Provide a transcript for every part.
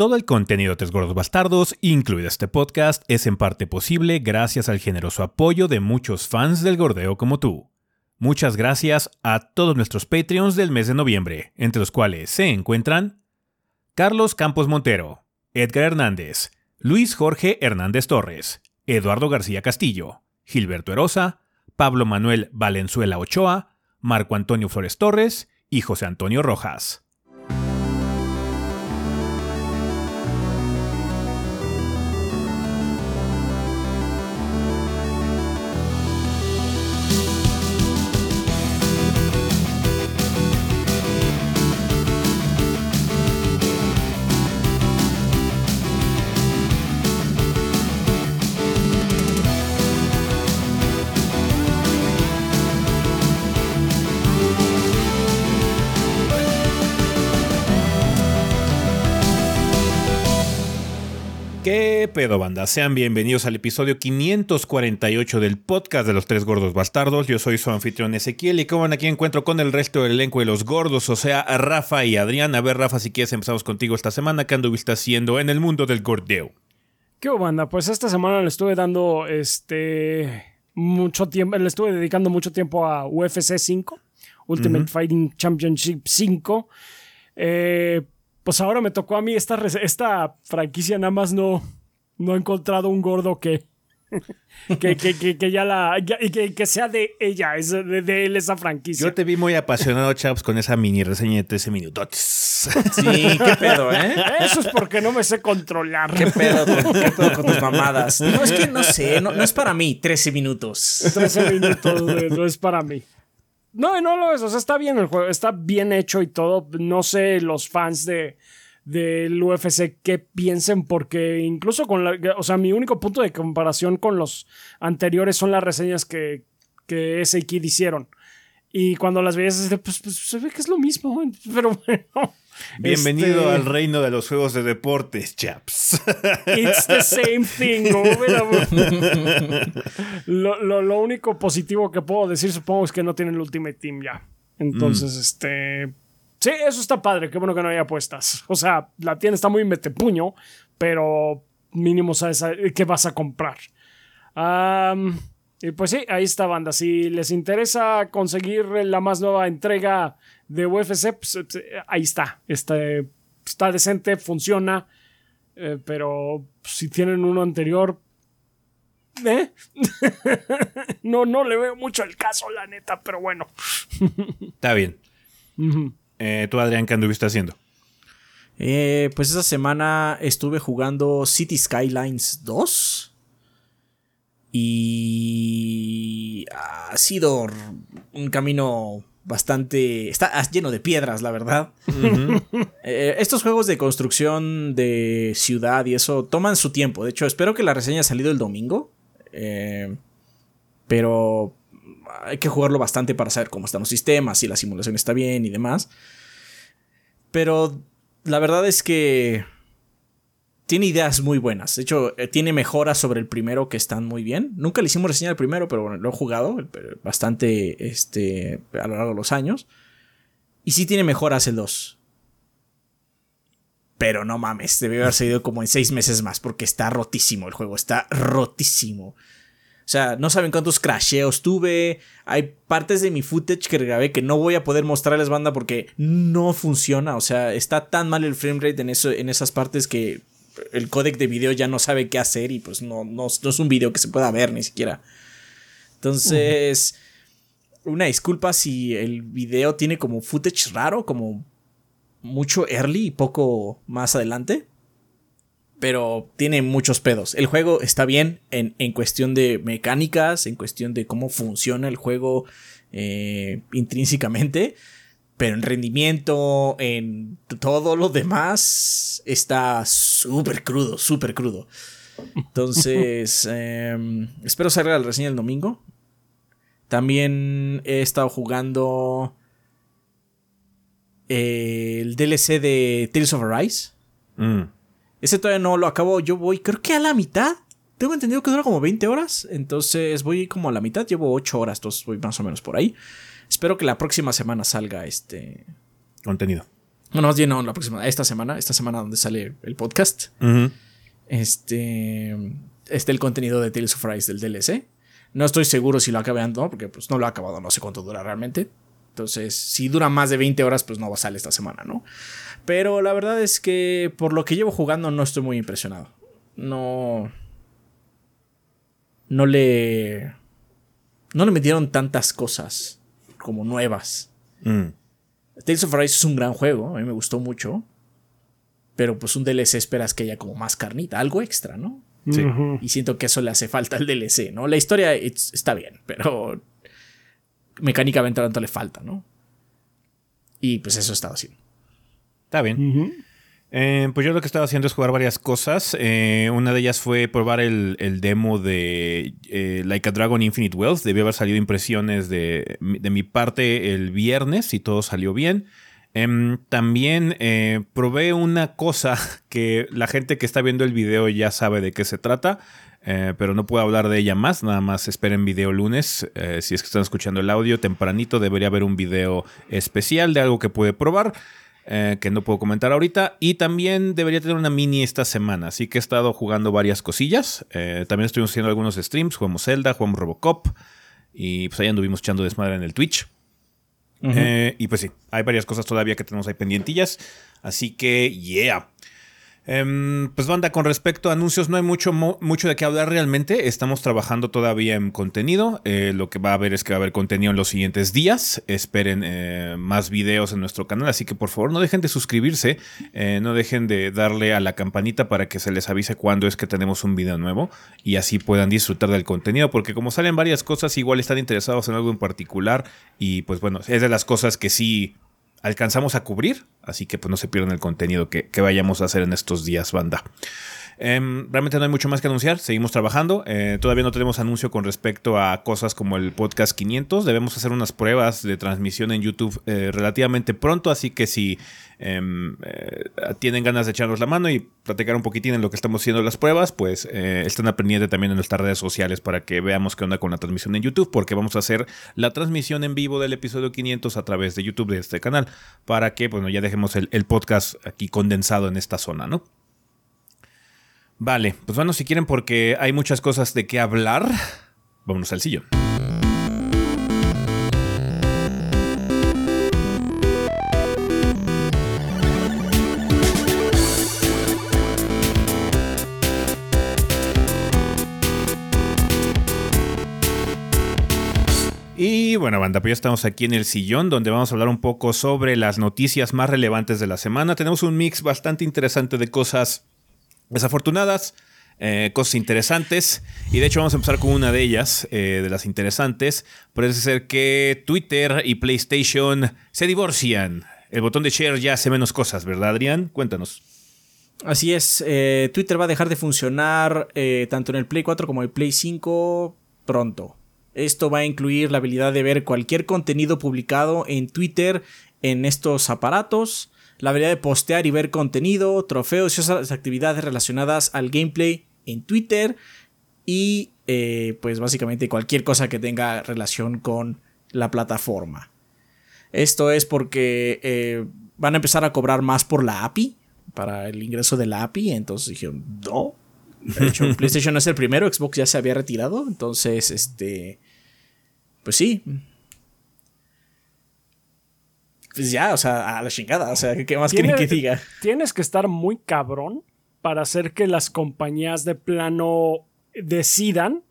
Todo el contenido de Tres Gordos Bastardos, incluido este podcast, es en parte posible gracias al generoso apoyo de muchos fans del gordeo como tú. Muchas gracias a todos nuestros Patreons del mes de noviembre, entre los cuales se encuentran Carlos Campos Montero, Edgar Hernández, Luis Jorge Hernández Torres, Eduardo García Castillo, Gilberto Erosa, Pablo Manuel Valenzuela Ochoa, Marco Antonio Flores Torres y José Antonio Rojas. Pedo, banda? Sean bienvenidos al episodio 548 del podcast de los tres gordos bastardos. Yo soy su anfitrión Ezequiel y como ven aquí encuentro con el resto del elenco de los gordos, o sea, Rafa y Adrián. A ver, Rafa, si quieres empezamos contigo esta semana. ¿Qué anduviste haciendo en el mundo del gordeo? ¿Qué banda? Pues esta semana le estuve dando este mucho tiempo, le estuve dedicando mucho tiempo a UFC 5, Ultimate Fighting Championship 5. Eh, pues ahora me tocó a mí esta, esta franquicia, nada más no, no he encontrado un gordo que, que, que, que, ya la. que, que, sea de ella, es de, él esa franquicia. Yo te vi muy apasionado, Chaps, con esa mini reseña de 13 minutos. Sí, qué pedo, ¿eh? Eso es porque no me sé controlar. Qué pedo, qué pedo con tus mamadas. No, es que no sé, no, no es para mí, 13 minutos. 13 minutos, no es para mí. No, no lo es. O sea, está bien el juego. Está bien hecho y todo. No sé los fans de del UFC qué piensen porque incluso con la, o sea, mi único punto de comparación con los anteriores son las reseñas que, que ese Kid hicieron. Y cuando las veías, pues, pues, se ve que es lo mismo, pero bueno. Bienvenido este, al reino de los juegos de deportes, chaps. It's the same thing. lo, lo, lo, único positivo que puedo decir, supongo, es que no tienen el Ultimate Team ya. Entonces, mm. este. Sí, eso está padre. Qué bueno que no haya apuestas. O sea, la tienda está muy metepuño, pero mínimo sabes qué vas a comprar. y pues sí, ahí está, banda. Si les interesa conseguir la más nueva entrega de UFC, pues, eh, ahí está. Este, está decente, funciona. Eh, pero si tienen uno anterior, ¿eh? no, no le veo mucho el caso, la neta, pero bueno. Está bien. ¿Tú, Adrián, qué anduviste haciendo? pues esa semana estuve jugando City Skylines 2. Y ha sido un camino bastante... Está lleno de piedras, la verdad. Eh, estos juegos de construcción de ciudad y eso toman su tiempo. De hecho, espero que la reseña haya salido el domingo. Eh, pero hay que jugarlo bastante para saber cómo están los sistemas, si la simulación está bien y demás. Pero la verdad es que tiene ideas muy buenas. De hecho, eh, tiene mejoras sobre el primero que están muy bien. Nunca le hicimos reseña al primero, pero bueno, lo he jugado bastante este, a lo largo de los años. Y sí tiene mejoras el 2. Pero no mames, debe haber salido como en seis meses más, porque está rotísimo el juego, está rotísimo. O sea, no saben cuántos crasheos tuve. Hay partes de mi footage que grabé que no voy a poder mostrarles banda porque no funciona. O sea, está tan mal el framerate en, eso, en esas partes que el codec de video ya no sabe qué hacer y pues no, no, es un video que se pueda ver ni siquiera. Entonces, una disculpa si el video tiene como footage raro, como mucho early y poco más adelante. Pero tiene muchos pedos. El juego está bien en, cuestión de mecánicas, en cuestión de cómo funciona el juego eh, intrínsecamente pero en rendimiento, en todo lo demás, está súper crudo, súper crudo. Entonces, em, espero salga la reseña el domingo. También he estado jugando el DLC de Tales of Arise. Mm. Ese todavía no lo acabo. Yo voy, creo que a la mitad. Tengo entendido que dura como 20 horas. Entonces voy como a la mitad. Llevo 8 horas. Entonces voy más o menos por ahí. Espero que la próxima semana salga este contenido. Bueno, más bien no, la próxima, esta semana, esta semana donde sale el podcast. Este. Este el contenido de Tales of Rise del DLC. No estoy seguro si lo acabé no, porque pues no lo he acabado, no sé cuánto dura realmente. Entonces, si dura más de 20 horas, pues no va a salir esta semana, ¿no? Pero la verdad es que por lo que llevo jugando no estoy muy impresionado. No. No le. No le metieron tantas cosas como nuevas. Mm. Tales of Rise es un gran juego, a mí me gustó mucho. Pero pues un DLC esperas que haya como más carnita, algo extra, ¿no? Sí. Y siento que eso le hace falta al DLC, ¿no? La historia está bien, pero mecánicamente tanto le falta, ¿no? Y pues eso he estado haciendo. Está bien. Eh, pues yo lo que estaba haciendo es jugar varias cosas. Eh, una de ellas fue probar el, demo de eh, Like a Dragon Infinite Wealth. Debió haber salido impresiones de, de mi parte el viernes y todo salió bien. Em, también probé una cosa que la gente que está viendo el video ya sabe de qué se trata. pero no puedo hablar de ella más, nada más esperen video lunes. si es que están escuchando el audio, tempranito debería haber un video especial de algo que puede probar. Eh, que no puedo comentar ahorita. Y también debería tener una mini esta semana. Así que he estado jugando varias cosillas. Eh, también estuvimos haciendo algunos streams. Jugamos Zelda, jugamos Robocop. Y pues ahí anduvimos echando desmadre en el Twitch. Eh, y pues sí, hay varias cosas todavía que tenemos ahí pendientillas. Así que, yeah. Em, pues banda, con respecto a anuncios no hay mucho, mucho de qué hablar realmente. Estamos trabajando todavía en contenido. Eh, lo que va a haber es que va a haber contenido en los siguientes días. Esperen eh, más videos en nuestro canal. Así que por favor no dejen de suscribirse. Eh, no dejen de darle a la campanita para que se les avise cuando es que tenemos un video nuevo. Y así puedan disfrutar del contenido. Porque como salen varias cosas, igual están interesados en algo en particular. Y pues bueno, es de las cosas que sí alcanzamos a cubrir, así que pues no se pierdan el contenido que, que vayamos a hacer en estos días, banda. Em, realmente no hay mucho más que anunciar, seguimos trabajando. Eh, todavía no tenemos anuncio con respecto a cosas como el podcast 500. Debemos hacer unas pruebas de transmisión en YouTube eh, relativamente pronto, así que si em, eh, tienen ganas de echarnos la mano y platicar un poquitín en lo que estamos haciendo las pruebas, pues están aprendiendo también en nuestras redes sociales para que veamos qué onda con la transmisión en YouTube, porque vamos a hacer la transmisión en vivo del episodio 500 a través de YouTube de este canal, para que bueno, ya dejemos el, el podcast aquí condensado en esta zona, ¿no? Vale, pues bueno, si quieren porque hay muchas cosas de qué hablar, vámonos al sillón. Y bueno, banda, pues ya estamos aquí en el sillón donde vamos a hablar un poco sobre las noticias más relevantes de la semana. Tenemos un mix bastante interesante de cosas desafortunadas, eh, cosas interesantes. Y de hecho vamos a empezar con una de ellas, eh, de las interesantes. Parece ser que Twitter y PlayStation se divorcian. El botón de share ya hace menos cosas, ¿verdad, Adrián? Cuéntanos. Así es, eh, Twitter va a dejar de funcionar tanto en el Play 4 como en el Play 5 pronto. Esto va a incluir la habilidad de ver cualquier contenido publicado en Twitter en estos aparatos la habilidad de postear y ver contenido, trofeos y otras actividades relacionadas al gameplay en Twitter y eh, pues básicamente cualquier cosa que tenga relación con la plataforma. Esto es porque eh, van a empezar a cobrar más por la API, para el ingreso de la API, entonces dijeron, no. De hecho, PlayStation no es el primero, Xbox ya se había retirado, entonces, este, pues sí, pues ya, o sea, a la chingada. O sea, ¿qué más quieren que diga? Tienes que estar muy cabrón para hacer que las compañías de plano decidan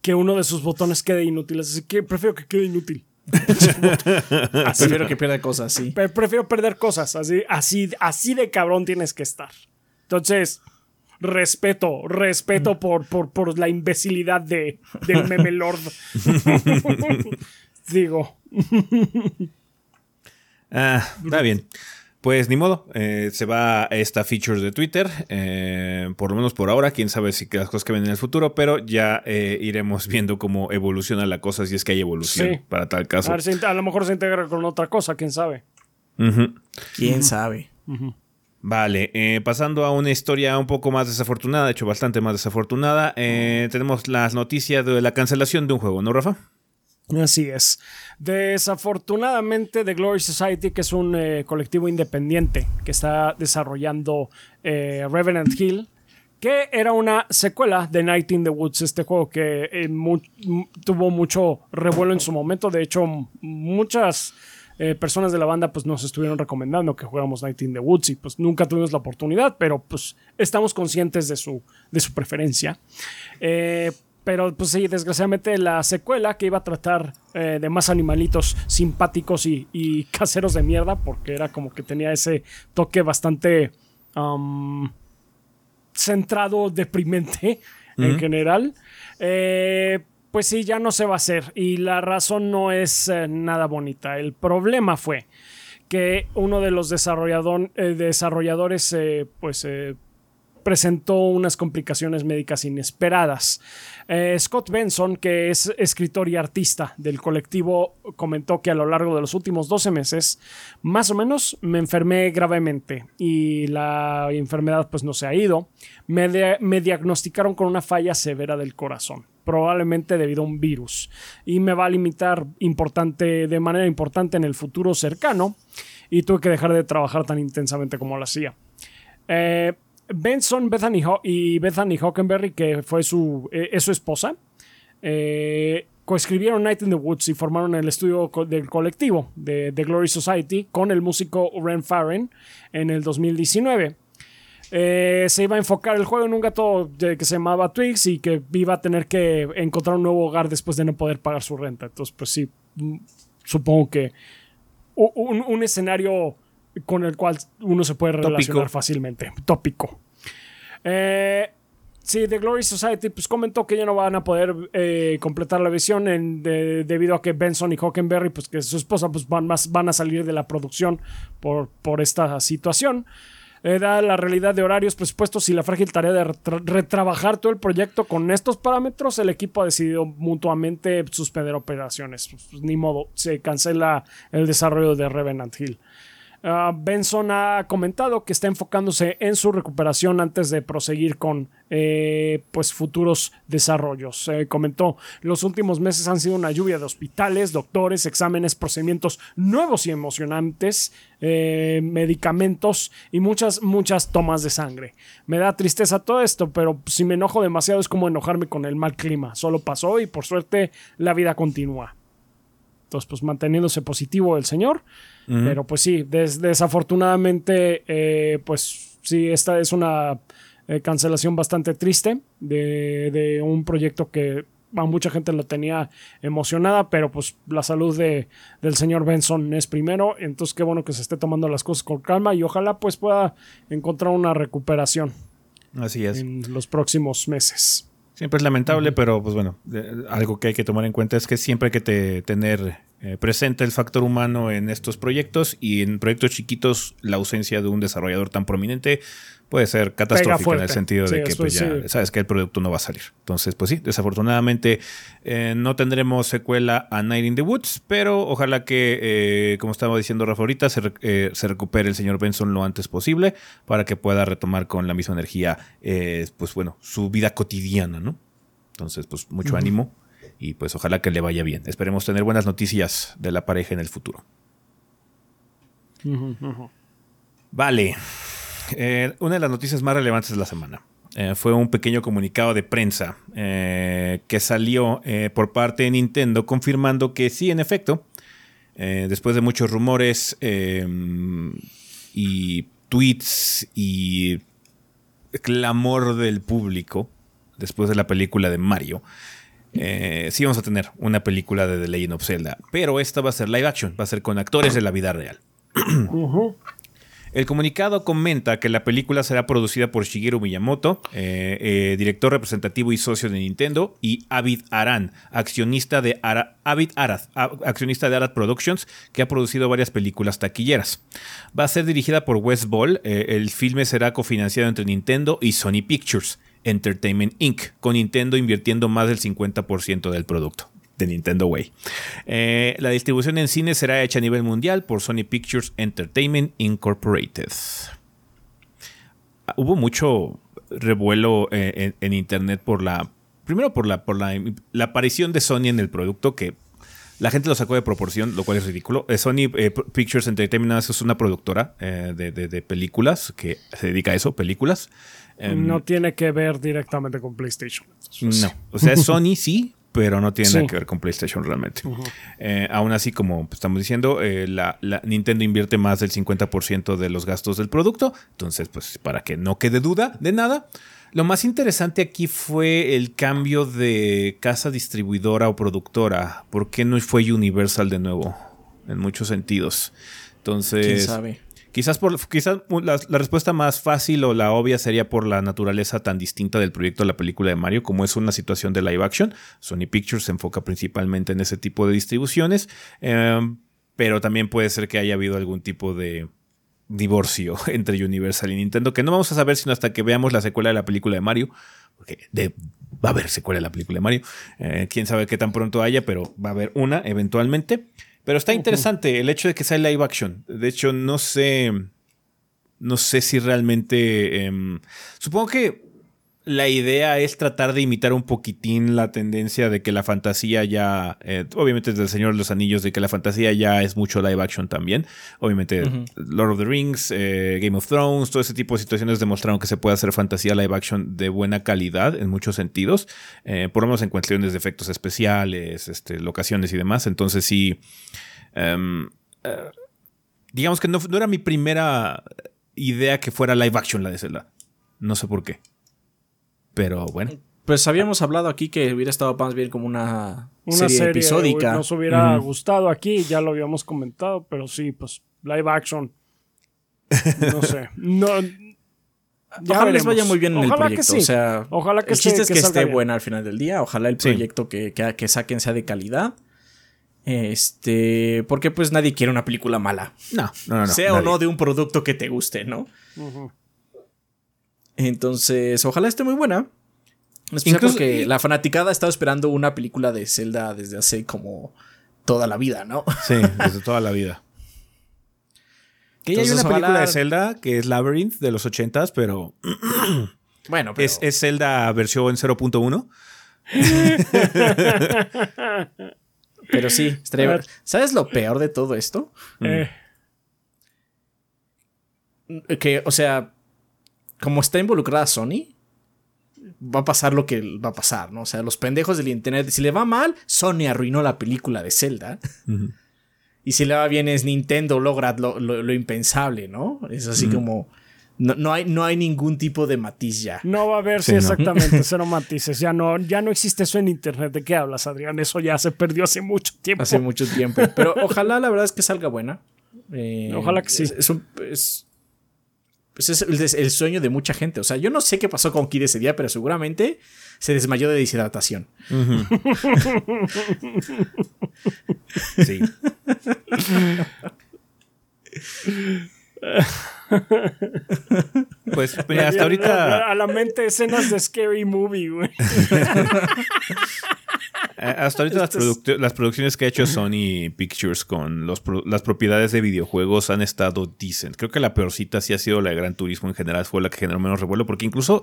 que uno de sus botones quede inútil. Así que prefiero que quede inútil. prefiero que pierda cosas, sí. Prefiero perder cosas. Así, así, así de cabrón tienes que estar. Entonces, respeto, respeto por, por, por la imbecilidad de, del meme lord. Digo. Ah, está bien. Pues ni modo, eh, se va esta feature de Twitter, eh, por lo menos por ahora, quién sabe si las cosas que ven en el futuro, pero ya eh, iremos viendo cómo evoluciona la cosa, si es que hay evolución para tal caso. A, lo mejor se integra con otra cosa, quién sabe. Quién sabe. Vale, pasando a una historia un poco más desafortunada, de hecho bastante más desafortunada, tenemos las noticias de la cancelación de un juego, ¿no, Rafa? Así es. Desafortunadamente, The Glory Society, que es un eh, colectivo independiente que está desarrollando eh, Revenant Hill, que era una secuela de Night in the Woods, este juego que eh, tuvo mucho revuelo en su momento. De hecho, muchas personas de la banda pues, nos estuvieron recomendando que jugáramos Night in the Woods y pues nunca tuvimos la oportunidad, pero pues estamos conscientes de su, de su preferencia. Pero pues sí, desgraciadamente la secuela que iba a tratar eh, de más animalitos simpáticos y, caseros de mierda, porque era como que tenía ese toque bastante centrado, deprimente en general. Eh, pues sí, ya no se va a hacer. Y la razón no es eh, nada bonita. El problema fue que uno de los desarrolladores, pues presentó unas complicaciones médicas inesperadas. Eh, Scott Benson, que es escritor y artista del colectivo, comentó que a lo largo de los últimos 12 meses, más o menos, me enfermé gravemente y la enfermedad pues no se ha ido. Me diagnosticaron con una falla severa del corazón probablemente debido a un virus y me va a limitar importante de manera importante en el futuro cercano y tuve que dejar de trabajar tan intensamente como lo hacía. Eh, Benson Bethany y Bethany Hockenberry, que fue su, eh, es su esposa, eh, coescribieron Night in the Woods y formaron el estudio del colectivo de The Glory Society con el músico Ren Farren en el 2019. Eh, se iba a enfocar el juego en un gato que se llamaba Twix y que iba a tener que encontrar un nuevo hogar después de no poder pagar su renta. Entonces, pues sí, mm, supongo que un escenario con el cual uno se puede relacionar fácilmente. Tópico. Eh, sí, The Glory Society pues, comentó que ya no van a poder eh, completar la visión debido a que Benson y Hockenberry, pues que su esposa, pues van, más, van a salir de la producción por, por esta situación. Eh, da la realidad de horarios, presupuestos y la frágil tarea de retrabajar todo el proyecto con estos parámetros, el equipo ha decidido mutuamente suspender operaciones. Pues, ni modo, se cancela el desarrollo de Revenant Hill. Ah, Benson ha comentado que está enfocándose en su recuperación antes de proseguir con eh, pues futuros desarrollos. comentó, los últimos meses han sido una lluvia de hospitales, doctores, exámenes, procedimientos nuevos y emocionantes, eh, medicamentos y muchas, muchas tomas de sangre. Me da tristeza todo esto, pero si me enojo demasiado es como enojarme con el mal clima. Solo pasó y por suerte la vida continúa. Entonces, pues manteniéndose positivo el señor. Pero pues sí, desafortunadamente, eh, pues sí, esta es una eh, cancelación bastante triste de, un proyecto que a mucha gente lo tenía emocionada, pero pues la salud de, del señor Benson es primero, entonces qué bueno que se esté tomando las cosas con calma y ojalá pues pueda encontrar una recuperación. Así es. En los próximos meses. Siempre es lamentable, pero pues bueno, algo que hay que tomar en cuenta es que siempre hay que tener eh, presente el factor humano en estos proyectos y en proyectos chiquitos la ausencia de un desarrollador tan prominente puede ser catastrófica en el sentido de que pues, ya sabes que el producto no va a salir. Entonces, pues sí, desafortunadamente eh, no tendremos secuela a Night in the Woods, pero ojalá que, eh, como estaba diciendo Rafa ahorita, se, se, recupere el señor Benson lo antes posible para que pueda retomar con la misma energía, pues bueno, su vida cotidiana, ¿no? Entonces, pues mucho ánimo y pues ojalá que le vaya bien. Esperemos tener buenas noticias de la pareja en el futuro. Vale. Eh, una de las noticias más relevantes de la semana eh, fue un pequeño comunicado de prensa eh, que salió por parte de Nintendo confirmando que sí, en efecto, después de muchos rumores y tweets y clamor del público, después de la película de Mario, sí vamos a tener una película de The Legend of Zelda, pero esta va a ser live action, va a ser con actores de la vida real. El comunicado comenta que la película será producida por Shigeru Miyamoto, eh, eh, director representativo y socio de Nintendo, y Avid Aran, accionista de, Avid Arad, accionista de Arad Productions, que ha producido varias películas taquilleras. Va a ser dirigida por Wes Ball. Eh, el filme será cofinanciado entre Nintendo y Sony Pictures Entertainment Inc., con Nintendo invirtiendo más del 50% del producto de Nintendo Way. Eh, la distribución en cine será hecha a nivel mundial por Sony Pictures Entertainment Incorporated. Ah, hubo mucho revuelo eh, en, internet por la. Primero por la, por la, aparición de Sony en el producto que la gente lo sacó de proporción, lo cual es ridículo. Eh, Sony Pictures Entertainment es una productora de películas que se dedica a eso, películas. No tiene que ver directamente con PlayStation. no. O sea, es Sony sí, pero no tiene nada que ver con PlayStation realmente. Eh, aún así, como estamos diciendo, eh, la, la Nintendo invierte más del 50% de los gastos del producto. Entonces, pues para que no quede duda de nada. Lo más interesante aquí fue el cambio de casa distribuidora o productora. ¿Por qué no fue Universal de nuevo? En muchos sentidos. Entonces, ¿Quién sabe? Quizás por quizás la, respuesta más fácil o la obvia sería por la naturaleza tan distinta del proyecto de la película de Mario, como es una situación de live action. Sony Pictures se enfoca principalmente en ese tipo de distribuciones, em, pero también puede ser que haya habido algún tipo de divorcio entre Universal y Nintendo, que no vamos a saber sino hasta que veamos la secuela de la película de Mario, porque va a haber secuela de la película de Mario. Eh, quién sabe qué tan pronto haya, pero va a haber una eventualmente. Pero está interesante el hecho de que sea live action. De hecho, no sé. No sé si realmente. em, supongo que la idea es tratar de imitar un poquitín la tendencia de que la fantasía ya. eh, obviamente, desde el Señor de los Anillos, de que la fantasía ya es mucho live action también. Obviamente, Lord of the Rings, eh, Game of Thrones, todo ese tipo de situaciones demostraron que se puede hacer fantasía live action de buena calidad en muchos sentidos. eh, por lo menos en cuestiones de efectos especiales, este, locaciones y demás. Entonces, sí. em, digamos que no, no era mi primera idea que fuera live action la de Zelda. No sé por qué. Pero bueno. Pues habíamos hablado aquí que hubiera estado más bien como una, Una serie, serie, episódica. Nos hubiera gustado aquí, ya lo habíamos comentado, pero sí, pues live action. No sé. No, ya Ojalá les vaya muy bien en el que proyecto. sí. O sea, Ojalá que el chiste esté- es que que, salga esté bien. buena al final del día. Ojalá el Sí. proyecto que, que, que saquen sea de calidad. Este, porque pues nadie quiere una película mala. No, no, no. sea o no de un producto que te guste, ¿no? Ujú. Entonces, ojalá esté muy buena. En especial Incluso- porque la fanaticada ha estado esperando una película de Zelda desde hace como toda la vida, ¿no? Sí, desde toda la vida. Que ya hay Entonces, una película ojalá- de Zelda que es Labyrinth de los 80s, pero Bueno, pero es, es Zelda versión 0.1. Pero sí. ¿Sabes lo peor de todo esto? Eh, Que, o sea, como está involucrada Sony, va a pasar lo que va a pasar, ¿no? O sea, los pendejos del internet, si le va mal, Sony arruinó la película de Zelda. Y si le va bien es Nintendo logra lo, lo- lo impensable, ¿no? Es así como... No, no hay, no hay ningún tipo de matiz ya. no va a haber, sí, Sí, ¿no? exactamente, cero matices. Ya no, ya no existe eso en internet. ¿De qué hablas, Adrián? Eso ya se perdió hace mucho tiempo. Hace mucho tiempo. Pero ojalá la verdad es que salga buena. Eh, Ojalá que sí. Es, es un- es- pues es el, sueño de mucha gente. O sea, yo no sé qué pasó con Kid ese día, pero seguramente se desmayó de deshidratación. Sí. pues mira, hasta A ahorita, la mente escenas de Scary Movie, güey. eh, hasta ahorita las, produc- las producciones que ha hecho Sony Pictures con los pro- las propiedades de videojuegos han estado decent. Creo que la peorcita sí ha sido la de Gran Turismo en general, fue la que generó menos revuelo, porque incluso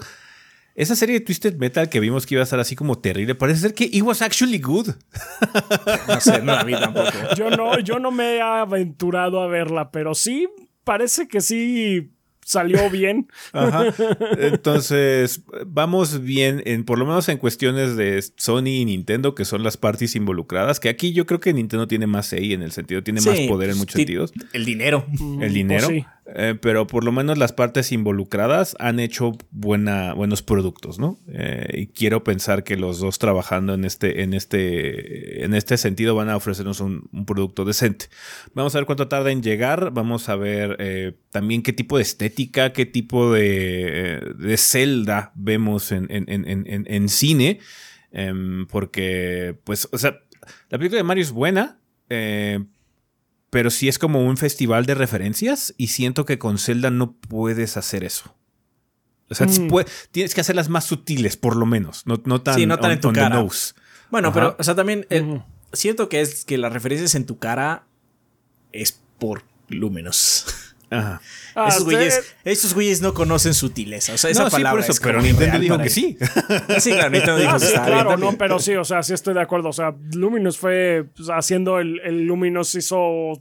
esa serie de Twisted Metal que vimos que iba a estar así como terrible, parece ser que it was actually good. No sé, no la vi tampoco. Yo no, yo no me he aventurado a verla, pero sí parece que sí salió bien. Ajá. Entonces, vamos bien, en, por lo menos en cuestiones de Sony y Nintendo, que son las partes involucradas, que aquí yo creo que Nintendo tiene más say en el sentido, tiene más poder en muchos ti- sentidos, El dinero. el dinero, Pues sí. eh, pero por lo menos las partes involucradas han hecho buena, buenos productos, ¿no? Eh, y quiero pensar que los dos trabajando en este, en este, en este sentido van a ofrecernos un, un producto decente. Vamos a ver cuánto tarda en llegar, vamos a ver eh, también qué tipo de estética, qué tipo de, eh, de Zelda vemos en, en- en- en- cine, Em, porque, pues, o sea, la película de Mario es buena, eh, pero sí es como un festival de referencias y siento que con Zelda no puedes hacer eso. O sea, Mm. puede- tienes que hacerlas más sutiles, por lo menos. No, no tan Sí, no tan on- en tu on the cara. nose. Bueno, Ajá. pero, o sea, también eh, siento que es que las referencias en tu cara es por Luminous. Ajá. Ah, esos, sí, güeyes, esos güeyes no conocen sutileza. O sea, esa no, sí, por palabra eso, es pero Nintendo dijo que sí. Sí, claro, Nintendo dijo Ah, que sí, claro, no, pero sí, o sea, sí estoy de acuerdo. O sea, Luminous fue pues, haciendo el, el Luminous hizo.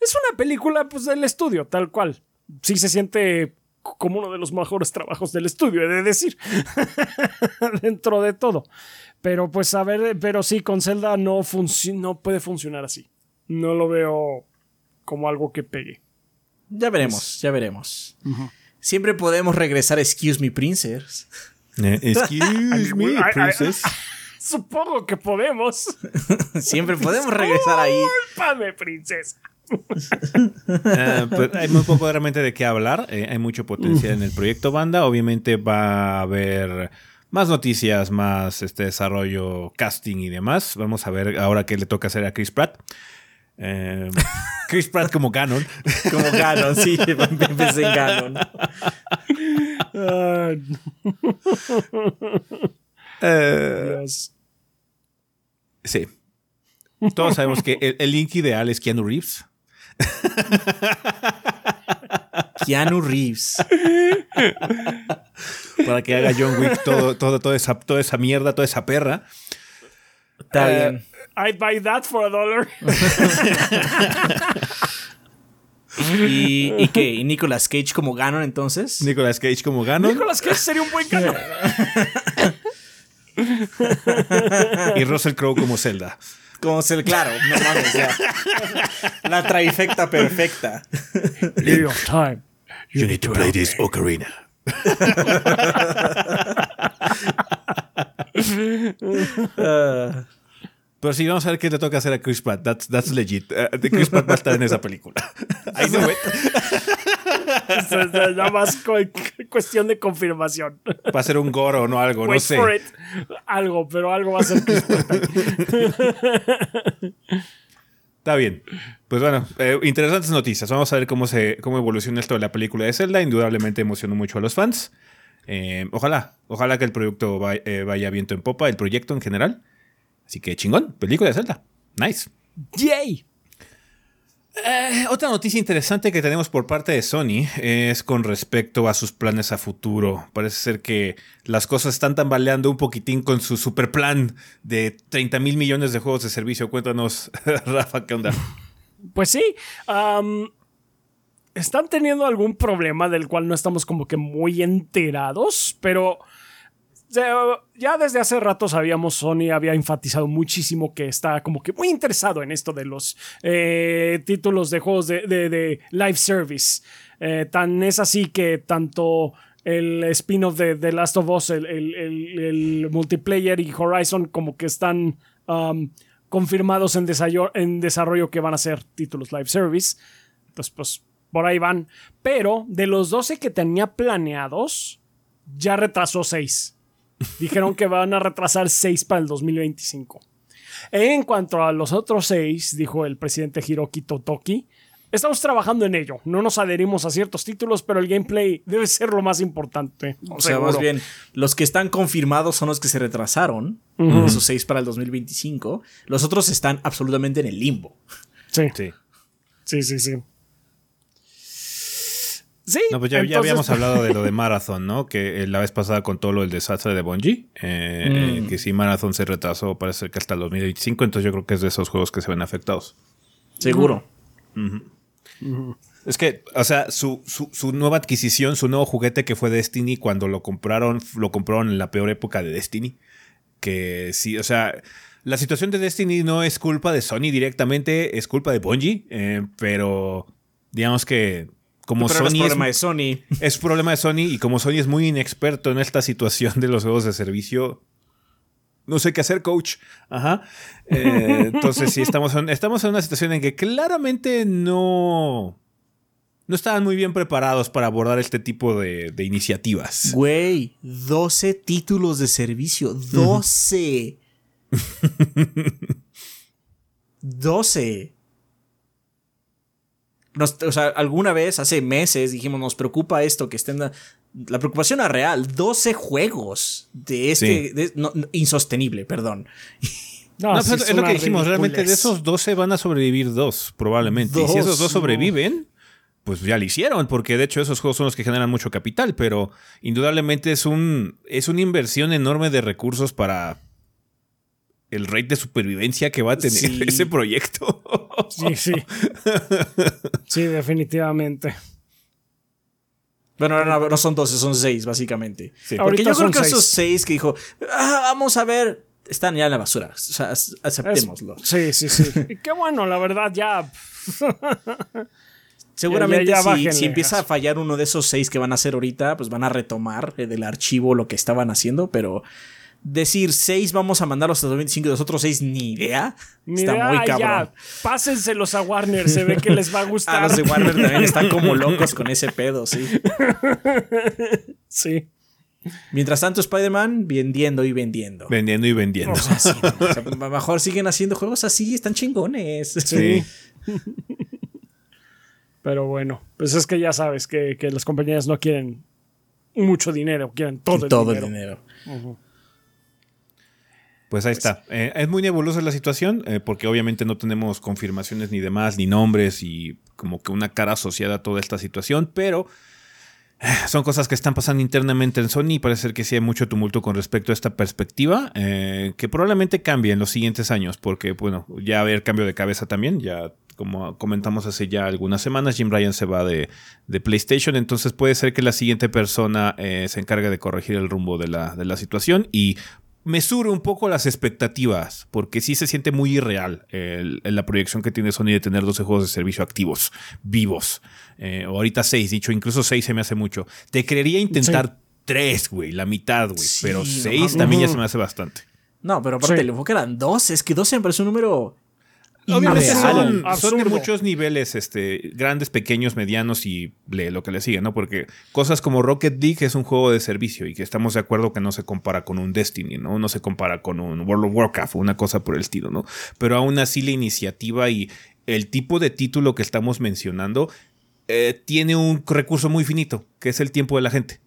Es una película pues del estudio, tal cual. Sí se siente como uno de los mejores trabajos del estudio, he de decir. Dentro de todo. Pero pues a ver, pero sí, con Zelda no, no puede funcionar así. No lo veo como algo que pegue. Ya veremos, ya veremos. Siempre podemos regresar a Excuse Me Princess. Eh, Excuse me, princess. Supongo que podemos. Siempre podemos regresar ahí. Discúlpame, princesa. Ah, pues hay muy poco realmente de qué hablar. eh, hay mucho potencial en el proyecto banda. Obviamente va a haber más noticias, más este desarrollo, casting y demás. Vamos a ver ahora qué le toca hacer a Chris Pratt. Eh, Chris Pratt como Ganon. Como Ganon, sí, empecé en Ganon. Ah, Eh, sí. Todos sabemos que el, el link ideal es Keanu Reeves. Keanu Reeves. Para que haga John Wick todo, todo, toda, esa, toda esa mierda, toda esa perra. Está Eh, bien. I'd buy that for a dollar. ¿Y, ¿Y qué? ¿Y Nicolas Cage como Ganon entonces? Nicolas Cage como Ganon. Nicolas Cage sería un buen canon. y Russell Crowe como Zelda. Como se claro, no mames, ya. La trifecta perfecta. Lady of Time. You need to play this ocarina. Ah, Pero sí, vamos a ver qué le toca hacer a Chris Pratt. That's, that's legit. Uh, Chris Pratt va a estar en esa película. I know it. Es- es Nada más cu- cuestión de confirmación. Va a ser un goro o no algo, no sé. for it. Algo, pero algo va a ser Chris Pratt. Está bien. Pues bueno, eh, interesantes noticias. Vamos a ver cómo, se, cómo evoluciona esto de la película de Zelda. Indudablemente emocionó mucho a los fans. Eh, ojalá, ojalá que el producto vaya, eh, vaya viento en popa, el proyecto en general. Así que chingón, película de Zelda. Nice. ¡Yay! Eh, otra noticia interesante que tenemos por parte de Sony es con respecto a sus planes a futuro. Parece ser que las cosas están tambaleando un poquitín con su super plan de 30 mil millones de juegos de servicio. Cuéntanos, Rafa, ¿qué onda? Pues sí. están teniendo algún problema del cual no estamos como que muy enterados, pero ya desde hace rato sabíamos, Sony había enfatizado muchísimo que está como que muy interesado en esto de los eh, títulos de juegos de, de- live service. Eh, tan es así que tanto el spin-off de The Last of Us, el, el- multiplayer y Horizon como que están um, confirmados en en desarrollo que van a ser títulos live service. Entonces, pues por ahí van. Pero de los 12 que tenía planeados, ya retrasó 6. Dijeron que van a retrasar 6 para el 2025. En cuanto a los otros 6, dijo el presidente Hiroki Totoki, estamos trabajando en ello. No nos adherimos a ciertos títulos, pero el gameplay debe ser lo más importante. O sea, más bien, los que están confirmados son los que se retrasaron, esos seis para el 2025. Los otros están absolutamente en el limbo. Sí, Sí. sí, sí, sí. Sí, No, pues ya, ya habíamos hablado de lo de Marathon, ¿no? Que eh, la vez pasada con todo lo del desastre de Bungie, eh, eh, que si Marathon se retrasó, parece que hasta el 2025, entonces yo creo que es de esos juegos que se ven afectados. Seguro. Es que, o sea, su, su, su nueva adquisición, su nuevo juguete que fue Destiny, cuando lo compraron, lo compraron en la peor época de Destiny. Que sí, o sea, la situación de Destiny no es culpa de Sony directamente, es culpa de Bungie, eh, pero digamos que como Pero no es Sony es, problema de Sony. es problema de Sony y como Sony es muy inexperto en esta situación de los juegos de servicio, no sé qué hacer, coach. Ajá. Eh, entonces, sí, estamos en, estamos en una situación en que claramente no, no estaban muy bien preparados para abordar este tipo de, de iniciativas. Güey, 12 títulos de servicio. 12. 12. Nos- o sea, alguna vez, hace meses, dijimos, nos preocupa esto, que estén... La preocupación es real. 12 juegos de este... Sí. de- no, no, insostenible, perdón. No, No, sí, es lo que dijimos, realmente de esos 12 van a sobrevivir dos, probablemente. Y si esos dos Dos, sobreviven, pues ya lo hicieron, porque de hecho esos juegos son los que generan mucho capital, pero indudablemente es un es una inversión enorme de recursos para el rate de supervivencia que va a tener ese proyecto. Sí, sí. Sí, definitivamente. Bueno, no, no, son 12, son 6, básicamente. Porque yo creo que esos 6 que dijo, ah, vamos a ver, están ya en la basura. O sea, aceptémoslo. sí, sí, sí. qué bueno, la verdad, ya. Seguramente si, empieza a fallar uno de esos 6 que van a hacer ahorita, pues van a retomar del archivo lo que estaban haciendo, pero decir 6 vamos a mandarlos hasta 2025 y los otros 6 ni idea. está muy cabrón. Ya, pásenselos a Warner, se ve que les va a gustar. a los de Warner también están como locos con ese pedo, sí. sí. Mientras tanto, Spider-Man vendiendo y vendiendo. Vendiendo y vendiendo. mejor siguen haciendo juegos así, están chingones. Sí. Pero bueno, pues es que ya sabes que, las compañías no quieren mucho dinero, quieren todo el todo dinero. El dinero. Pues ahí pues está. Eh, es muy nebulosa la situación, eh, porque obviamente no tenemos confirmaciones ni demás, ni nombres, y como que una cara asociada a toda esta situación, pero son cosas que están pasando internamente en Sony y parece ser que sí hay mucho tumulto con respecto a esta perspectiva, eh, que probablemente cambie en los siguientes años, porque bueno, ya va a haber cambio de cabeza también, ya como comentamos hace ya algunas semanas, Jim Ryan se va de, PlayStation, entonces puede ser que la siguiente persona eh, se encargue de corregir el rumbo de la, de la situación y mesure un poco las expectativas, porque sí se siente muy irreal la proyección que tiene Sony de tener 12 juegos de servicio activos, vivos. Eh, ahorita 6, dicho, incluso 6 se me hace mucho. Te creería intentar 3, güey, la mitad, güey, pero 6 también ya se me hace bastante. No, pero aparte, el enfoque eran 2, es que 12 me parece un número Obviamente son, son, de muchos niveles, este, grandes, pequeños, medianos y lo que le sigue, ¿no? Porque cosas como Rocket League es un juego de servicio y que estamos de acuerdo que no se compara con un Destiny, ¿no? No se compara con un World of Warcraft o una cosa por el estilo, ¿no? Pero aún así la iniciativa y el tipo de título que estamos mencionando eh, tiene un recurso muy finito, que es el tiempo de la gente.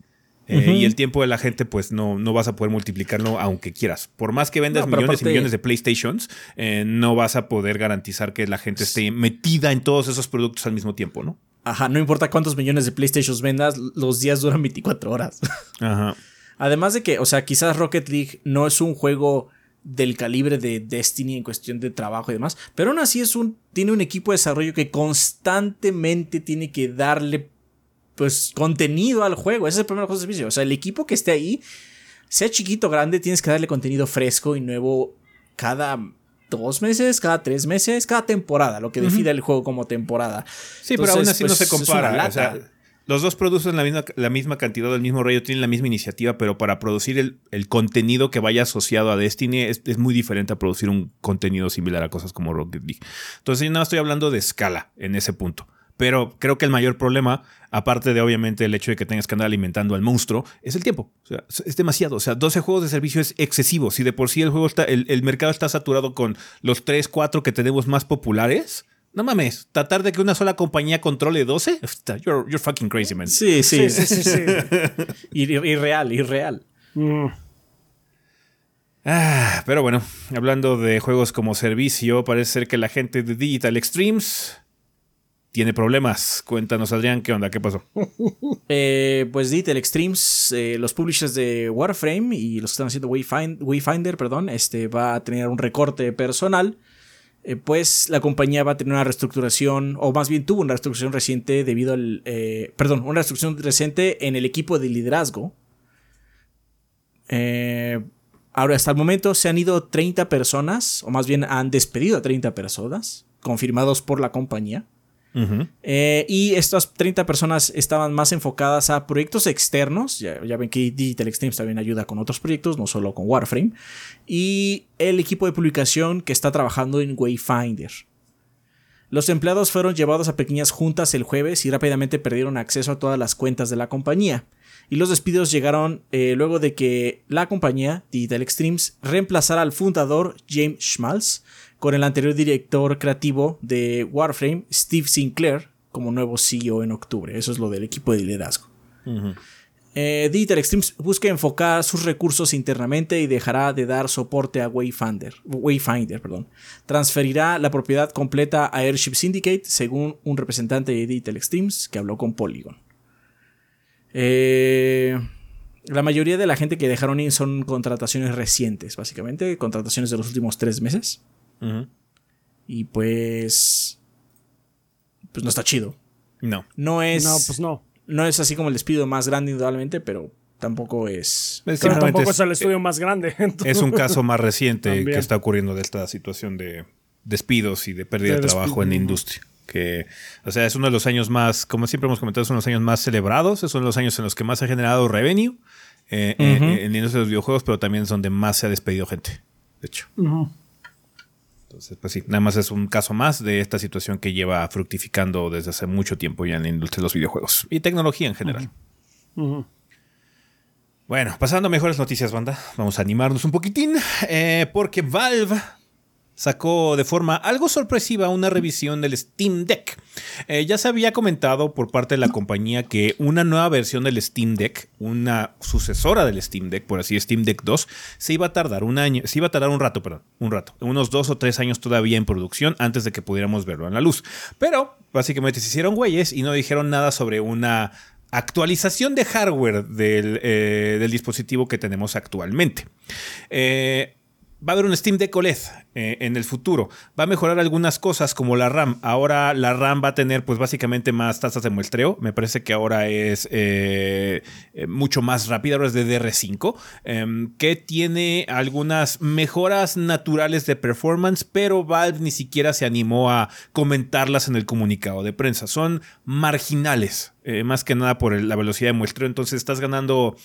Eh, y el tiempo de la gente, pues no, no vas a poder multiplicarlo aunque quieras. Por más que vendas millones y millones de PlayStations, eh, no vas a poder garantizar que la gente esté metida en todos esos productos al mismo tiempo, ¿no? Ajá, no importa cuántos millones de PlayStations vendas, los días duran 24 horas. Ajá. Además de que, o sea, quizás Rocket League no es un juego del calibre de Destiny en cuestión de trabajo y demás, pero aún así es un tiene un equipo de desarrollo que constantemente tiene que darle pues contenido al juego. Esa es la primera cosa de servicio. O sea, el equipo que esté ahí, sea chiquito o grande, tienes que darle contenido fresco y nuevo cada dos meses, cada tres meses, cada temporada, lo que define el juego como temporada. Sí, pero aún así no se pues, compara. los dos producen la misma, la misma cantidad, del mismo rayo, tienen la misma iniciativa, pero para producir el, contenido que vaya asociado a Destiny es, es, muy diferente a producir un contenido similar a cosas como Rocket League. Entonces, yo no estoy hablando de escala en ese punto. Pero creo que el mayor problema, aparte de obviamente el hecho de que tengas que andar alimentando al monstruo, es el tiempo. O sea, es demasiado. O sea, 12 juegos de servicio es excesivo. Si de por sí el juego está, el, mercado está saturado con los 3, 4 que tenemos más populares. No mames, tratar de que una sola compañía controle 12, you're, you're fucking crazy, man. Sí, sí, sí, sí. sí, irreal, irreal. Mm. Ah, pero bueno, hablando de juegos como servicio, parece ser que la gente de Digital Extremes tiene problemas. Cuéntanos, Adrián, ¿qué onda? ¿Qué pasó? Eh, pues Detail Extremes, eh, los publishers de Warframe y los que están haciendo Wayfinder, perdón, este, va a tener un recorte personal. Eh, pues la compañía va a tener una reestructuración, o más bien tuvo una reestructuración reciente debido al. perdón, una reestructuración reciente en el equipo de liderazgo. ahora, hasta el momento se han ido 30 personas, o más bien han despedido a 30 personas, confirmados por la compañía. Eh, y estas 30 personas estaban más enfocadas a proyectos externos. Ya, ven que Digital Extremes también ayuda con otros proyectos, no solo con Warframe. Y el equipo de publicación que está trabajando en Wayfinder. Los empleados fueron llevados a pequeñas juntas el jueves y rápidamente perdieron acceso a todas las cuentas de la compañía. Y los despidos llegaron eh, luego de que la compañía, Digital Extremes, reemplazara al fundador James Schmalz con el anterior director creativo de Warframe, Steve Sinclair, como nuevo CEO en octubre. Eso es lo del equipo de liderazgo. Eh, Digital Extremes busca enfocar sus recursos internamente y dejará de dar soporte a Wayfinder. Wayfinder perdón. Transferirá la propiedad completa a Airship Syndicate, según un representante de Digital Extremes que habló con Polygon. Eh, la mayoría de la gente que dejaron ir son contrataciones recientes, básicamente, contrataciones de los últimos tres meses. Y pues. Pues no está chido. No. No es. No, pues no. No es así como el despido más grande, indudablemente, pero tampoco es. Pero tampoco es, es- el estudio más grande. entonces- Es un caso más reciente También. que está ocurriendo de esta situación de despidos y de pérdida de, De trabajo en la industria. Que, o sea, es uno de los años más, como siempre hemos comentado, es uno de los años más celebrados, es uno de los años en los que más se ha generado revenue eh, en la industria de los videojuegos, pero también es donde más se ha despedido gente, de hecho. Ujú. Entonces, pues sí, nada más es un caso más de esta situación que lleva fructificando desde hace mucho tiempo ya en la industria de los videojuegos y tecnología en general. Bueno, pasando a mejores noticias, banda. Vamos a animarnos un poquitín. eh, porque Valve sacó de forma algo sorpresiva una revisión del Steam Deck. Eh, ya se había comentado por parte de la compañía que una nueva versión del Steam Deck, una sucesora del Steam Deck, por así Steam Deck 2, se iba a tardar un año, se iba a tardar un rato, perdón, un rato, unos dos o tres años todavía en producción antes de que pudiéramos verlo en la luz. Pero básicamente se hicieron güeyes y no dijeron nada sobre una actualización de hardware del, eh, del dispositivo que tenemos actualmente. Eh, va a haber un Steam Deck OLED eh, en el futuro. Va a mejorar algunas cosas como la RAM. Ahora la RAM va a tener pues básicamente más tasas de muestreo. Me parece que ahora es eh, eh, mucho más rápida. Ahora es de DR5. em, que tiene algunas mejoras naturales de performance. Pero Valve ni siquiera se animó a comentarlas en el comunicado de prensa. Son marginales. más que nada por la velocidad de muestreo. Entonces estás ganando...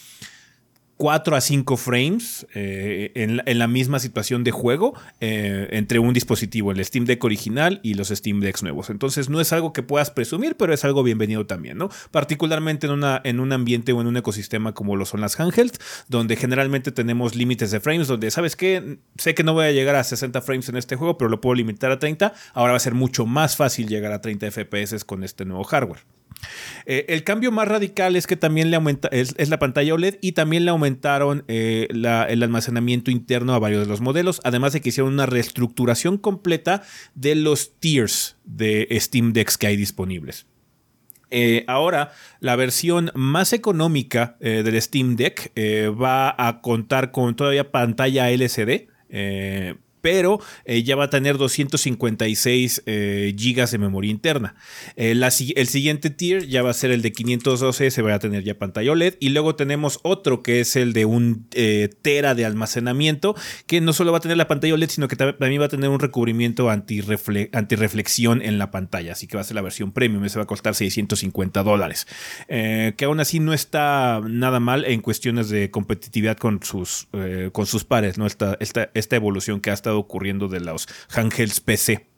4 a 5 frames eh, en, la, misma situación de juego eh, entre un dispositivo, el Steam Deck original y los Steam Decks nuevos. Entonces no es algo que puedas presumir, pero es algo bienvenido también, ¿no? Particularmente en, una, en un ambiente o en un ecosistema como lo son las handhelds, donde generalmente tenemos límites de frames, donde, ¿sabes qué? Sé que no voy a llegar a 60 frames en este juego, pero lo puedo limitar a 30. Ahora va a ser mucho más fácil llegar a 30 FPS con este nuevo hardware. Eh, el cambio más radical es que también le aumenta, es, la pantalla OLED y también le aumentaron eh, el almacenamiento interno a varios de los modelos, además de que hicieron una reestructuración completa de los tiers de Steam Decks que hay disponibles. Eh, ahora, la versión más económica del Steam Deck va a contar con todavía pantalla LCD pero eh, ya va a tener 256 eh, gigas de memoria interna. Eh, el siguiente tier ya va a ser el de 512, se va a tener ya pantalla OLED. Y luego tenemos otro que es el de un eh, tera de almacenamiento, que no solo va a tener la pantalla OLED, sino que también va a tener un recubrimiento antirrefle antirreflexión en la pantalla. Así que va a ser la versión premium, ese va a costar 650 dólares. Que aún así no está nada mal en cuestiones de competitividad con sus, pares, ¿no? Esta, esta evolución que ha estado ocurriendo de los handhelds PC.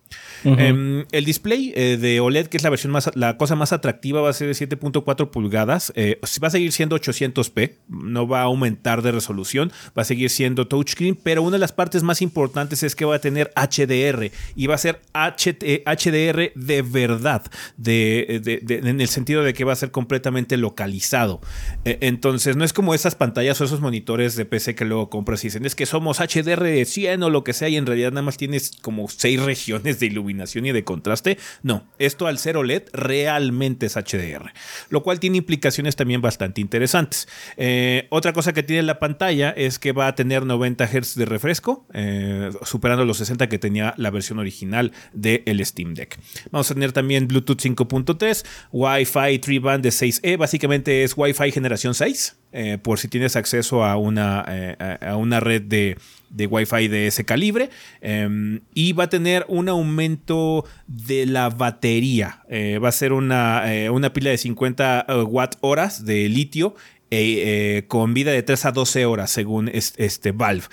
Eh, el display eh, de OLED, que es la versión más, la cosa más atractiva, va a ser de 7.4 pulgadas. Eh, va a seguir siendo 800p, no va a aumentar de resolución, va a seguir siendo touchscreen, pero una de las partes más importantes es que va a tener HDR y va a ser HT, HDR de verdad, de, de, en el sentido de que va a ser completamente localizado. Eh, entonces, no es como esas pantallas o esos monitores de PC que luego compras y dicen es que somos HDR de 100 o lo que sea, y en realidad nada más tienes como 6 regiones de iluminación y de contraste. No, esto al ser OLED realmente es HDR, lo cual tiene implicaciones también bastante interesantes. Eh, otra cosa que tiene la pantalla es que va a tener 90 Hz de refresco, eh, superando los 60 que tenía la versión original del Steam Deck. Vamos a tener también Bluetooth 5.3, Wi-Fi 3 band de 6E, básicamente es Wi-Fi generación 6. Eh, por si tienes acceso a una, a una red de, de, Wi-Fi de ese calibre. Eh, y va a tener un aumento de la batería. Eh, va a ser una, eh, una pila de 50 watt horas de litio eh, con vida de 3 a 12 horas, según este, este Valve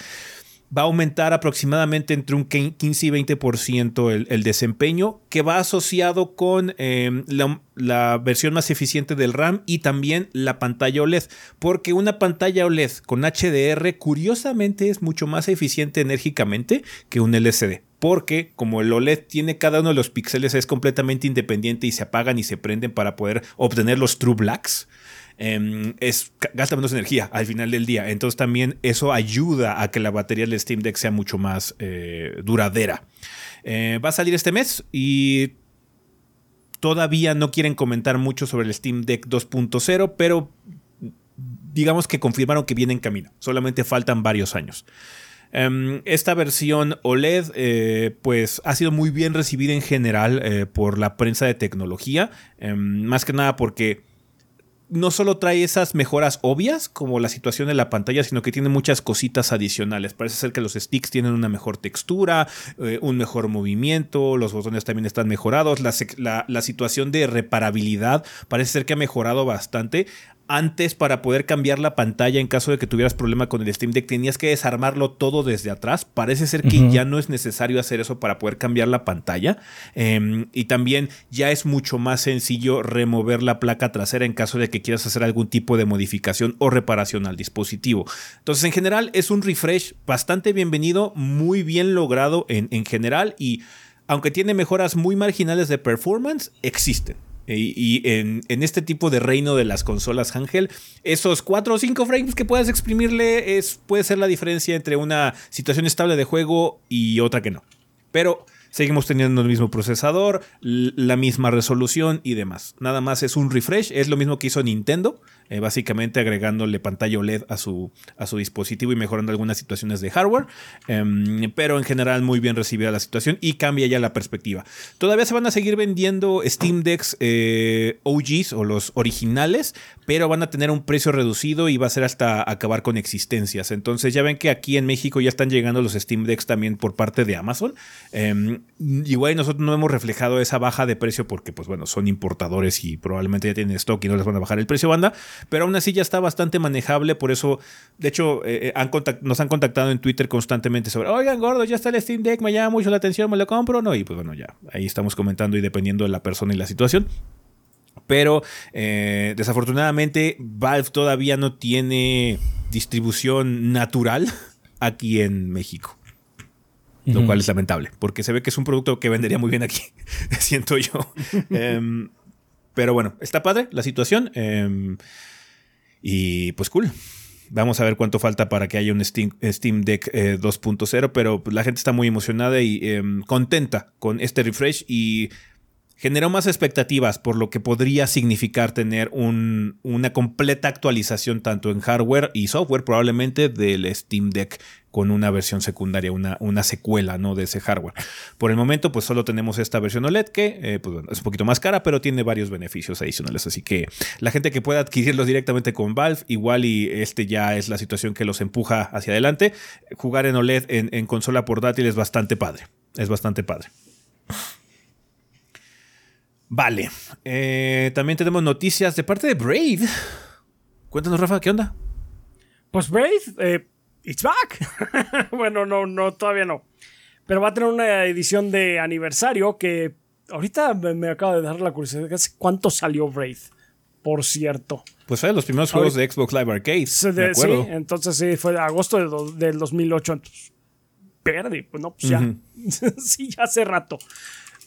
va a aumentar aproximadamente entre un 15 y 20% el, el desempeño, que va asociado con eh, la, la, versión más eficiente del RAM y también la pantalla OLED, porque una pantalla OLED con HDR curiosamente es mucho más eficiente enérgicamente que un LCD. Porque como el OLED tiene cada uno de los píxeles es completamente independiente y se apagan y se prenden para poder obtener los true blacks. Em, es, gasta menos energía al final del día. Entonces también eso ayuda a que la batería del Steam Deck sea mucho más eh, duradera. Eh, va a salir este mes y todavía no quieren comentar mucho sobre el Steam Deck 2.0, pero digamos que confirmaron que viene en camino. Solamente faltan varios años. Em, esta versión OLED eh, pues ha sido muy bien recibida en general por la prensa de tecnología, em, más que nada porque no solo trae esas mejoras obvias como la situación de la pantalla, sino que tiene muchas cositas adicionales. Parece ser que los sticks tienen una mejor textura, eh, un mejor movimiento, los botones también están mejorados, la, la, situación de reparabilidad parece ser que ha mejorado bastante antes para poder cambiar la pantalla en caso de que tuvieras problema con el Steam Deck tenías que desarmarlo todo desde atrás. Parece ser que ya no es necesario hacer eso para poder cambiar la pantalla. Em, y también ya es mucho más sencillo remover la placa trasera en caso de que quieras hacer algún tipo de modificación o reparación al dispositivo. Entonces en general es un refresh bastante bienvenido, muy bien logrado en, en general y aunque tiene mejoras muy marginales de performance, existen. Y, en, este tipo de reino de las consolas Ángel, esos 4 o 5 frames que puedas exprimirle es, puede ser la diferencia entre una situación estable de juego y otra que no. Pero seguimos teniendo el mismo procesador, la misma resolución y demás. Nada más es un refresh, es lo mismo que hizo Nintendo. Eh, básicamente agregándole pantalla OLED a su, a su dispositivo y mejorando algunas situaciones de hardware, em, pero en general muy bien recibida la situación y cambia ya la perspectiva. Todavía se van a seguir vendiendo Steam Decks eh, OGs o los originales, pero van a tener un precio reducido y va a ser hasta acabar con existencias. Entonces ya ven que aquí en México ya están llegando los Steam Decks también por parte de Amazon. Em, igual nosotros no hemos reflejado esa baja de precio porque pues bueno, son importadores y probablemente ya tienen stock y no les van a bajar el precio banda, pero aún así ya está bastante manejable, por eso, de hecho, eh, eh, nos han contactado en Twitter constantemente sobre, oigan, gordo, ya está el Steam Deck, me llama mucho la atención, me lo compro, ¿no? Y pues bueno, ya, ahí estamos comentando y dependiendo de la persona y la situación. Pero eh, desafortunadamente Valve todavía no tiene distribución natural aquí en México. Lo cual es lamentable, porque se ve que es un producto que vendería muy bien aquí, siento yo. Em, pero bueno, está padre la situación. Em, y pues cool. Vamos a ver cuánto falta para que haya un Steam, Deck 2.0, eh, pero la gente está muy emocionada y em, contenta con este refresh y generó más expectativas por lo que podría significar tener una completa actualización tanto en hardware y software probablemente del Steam Deck con una versión secundaria, una, secuela ¿no? de ese hardware. Por el momento, pues solo tenemos esta versión OLED que eh, pues, es un poquito más cara, pero tiene varios beneficios adicionales. Así que la gente que pueda adquirirlos directamente con Valve, igual y este ya es la situación que los empuja hacia adelante. Jugar en OLED en, consola portátil es bastante padre. Es bastante padre. Vale. Eh, también tenemos noticias de parte de Brave. Cuéntanos, Rafa, ¿qué onda? Pues Brave, eh, It's back. bueno, no, no, todavía no. Pero va a tener una edición de aniversario que ahorita me, acaba de dar la curiosidad. ¿Cuánto salió Wraith? Por cierto. Pues fue de los primeros juegos de Xbox Live Arcade. Sí, entonces sí, fue de agosto del 2008. Entonces. Pues no, pues ya. sí, ya hace rato.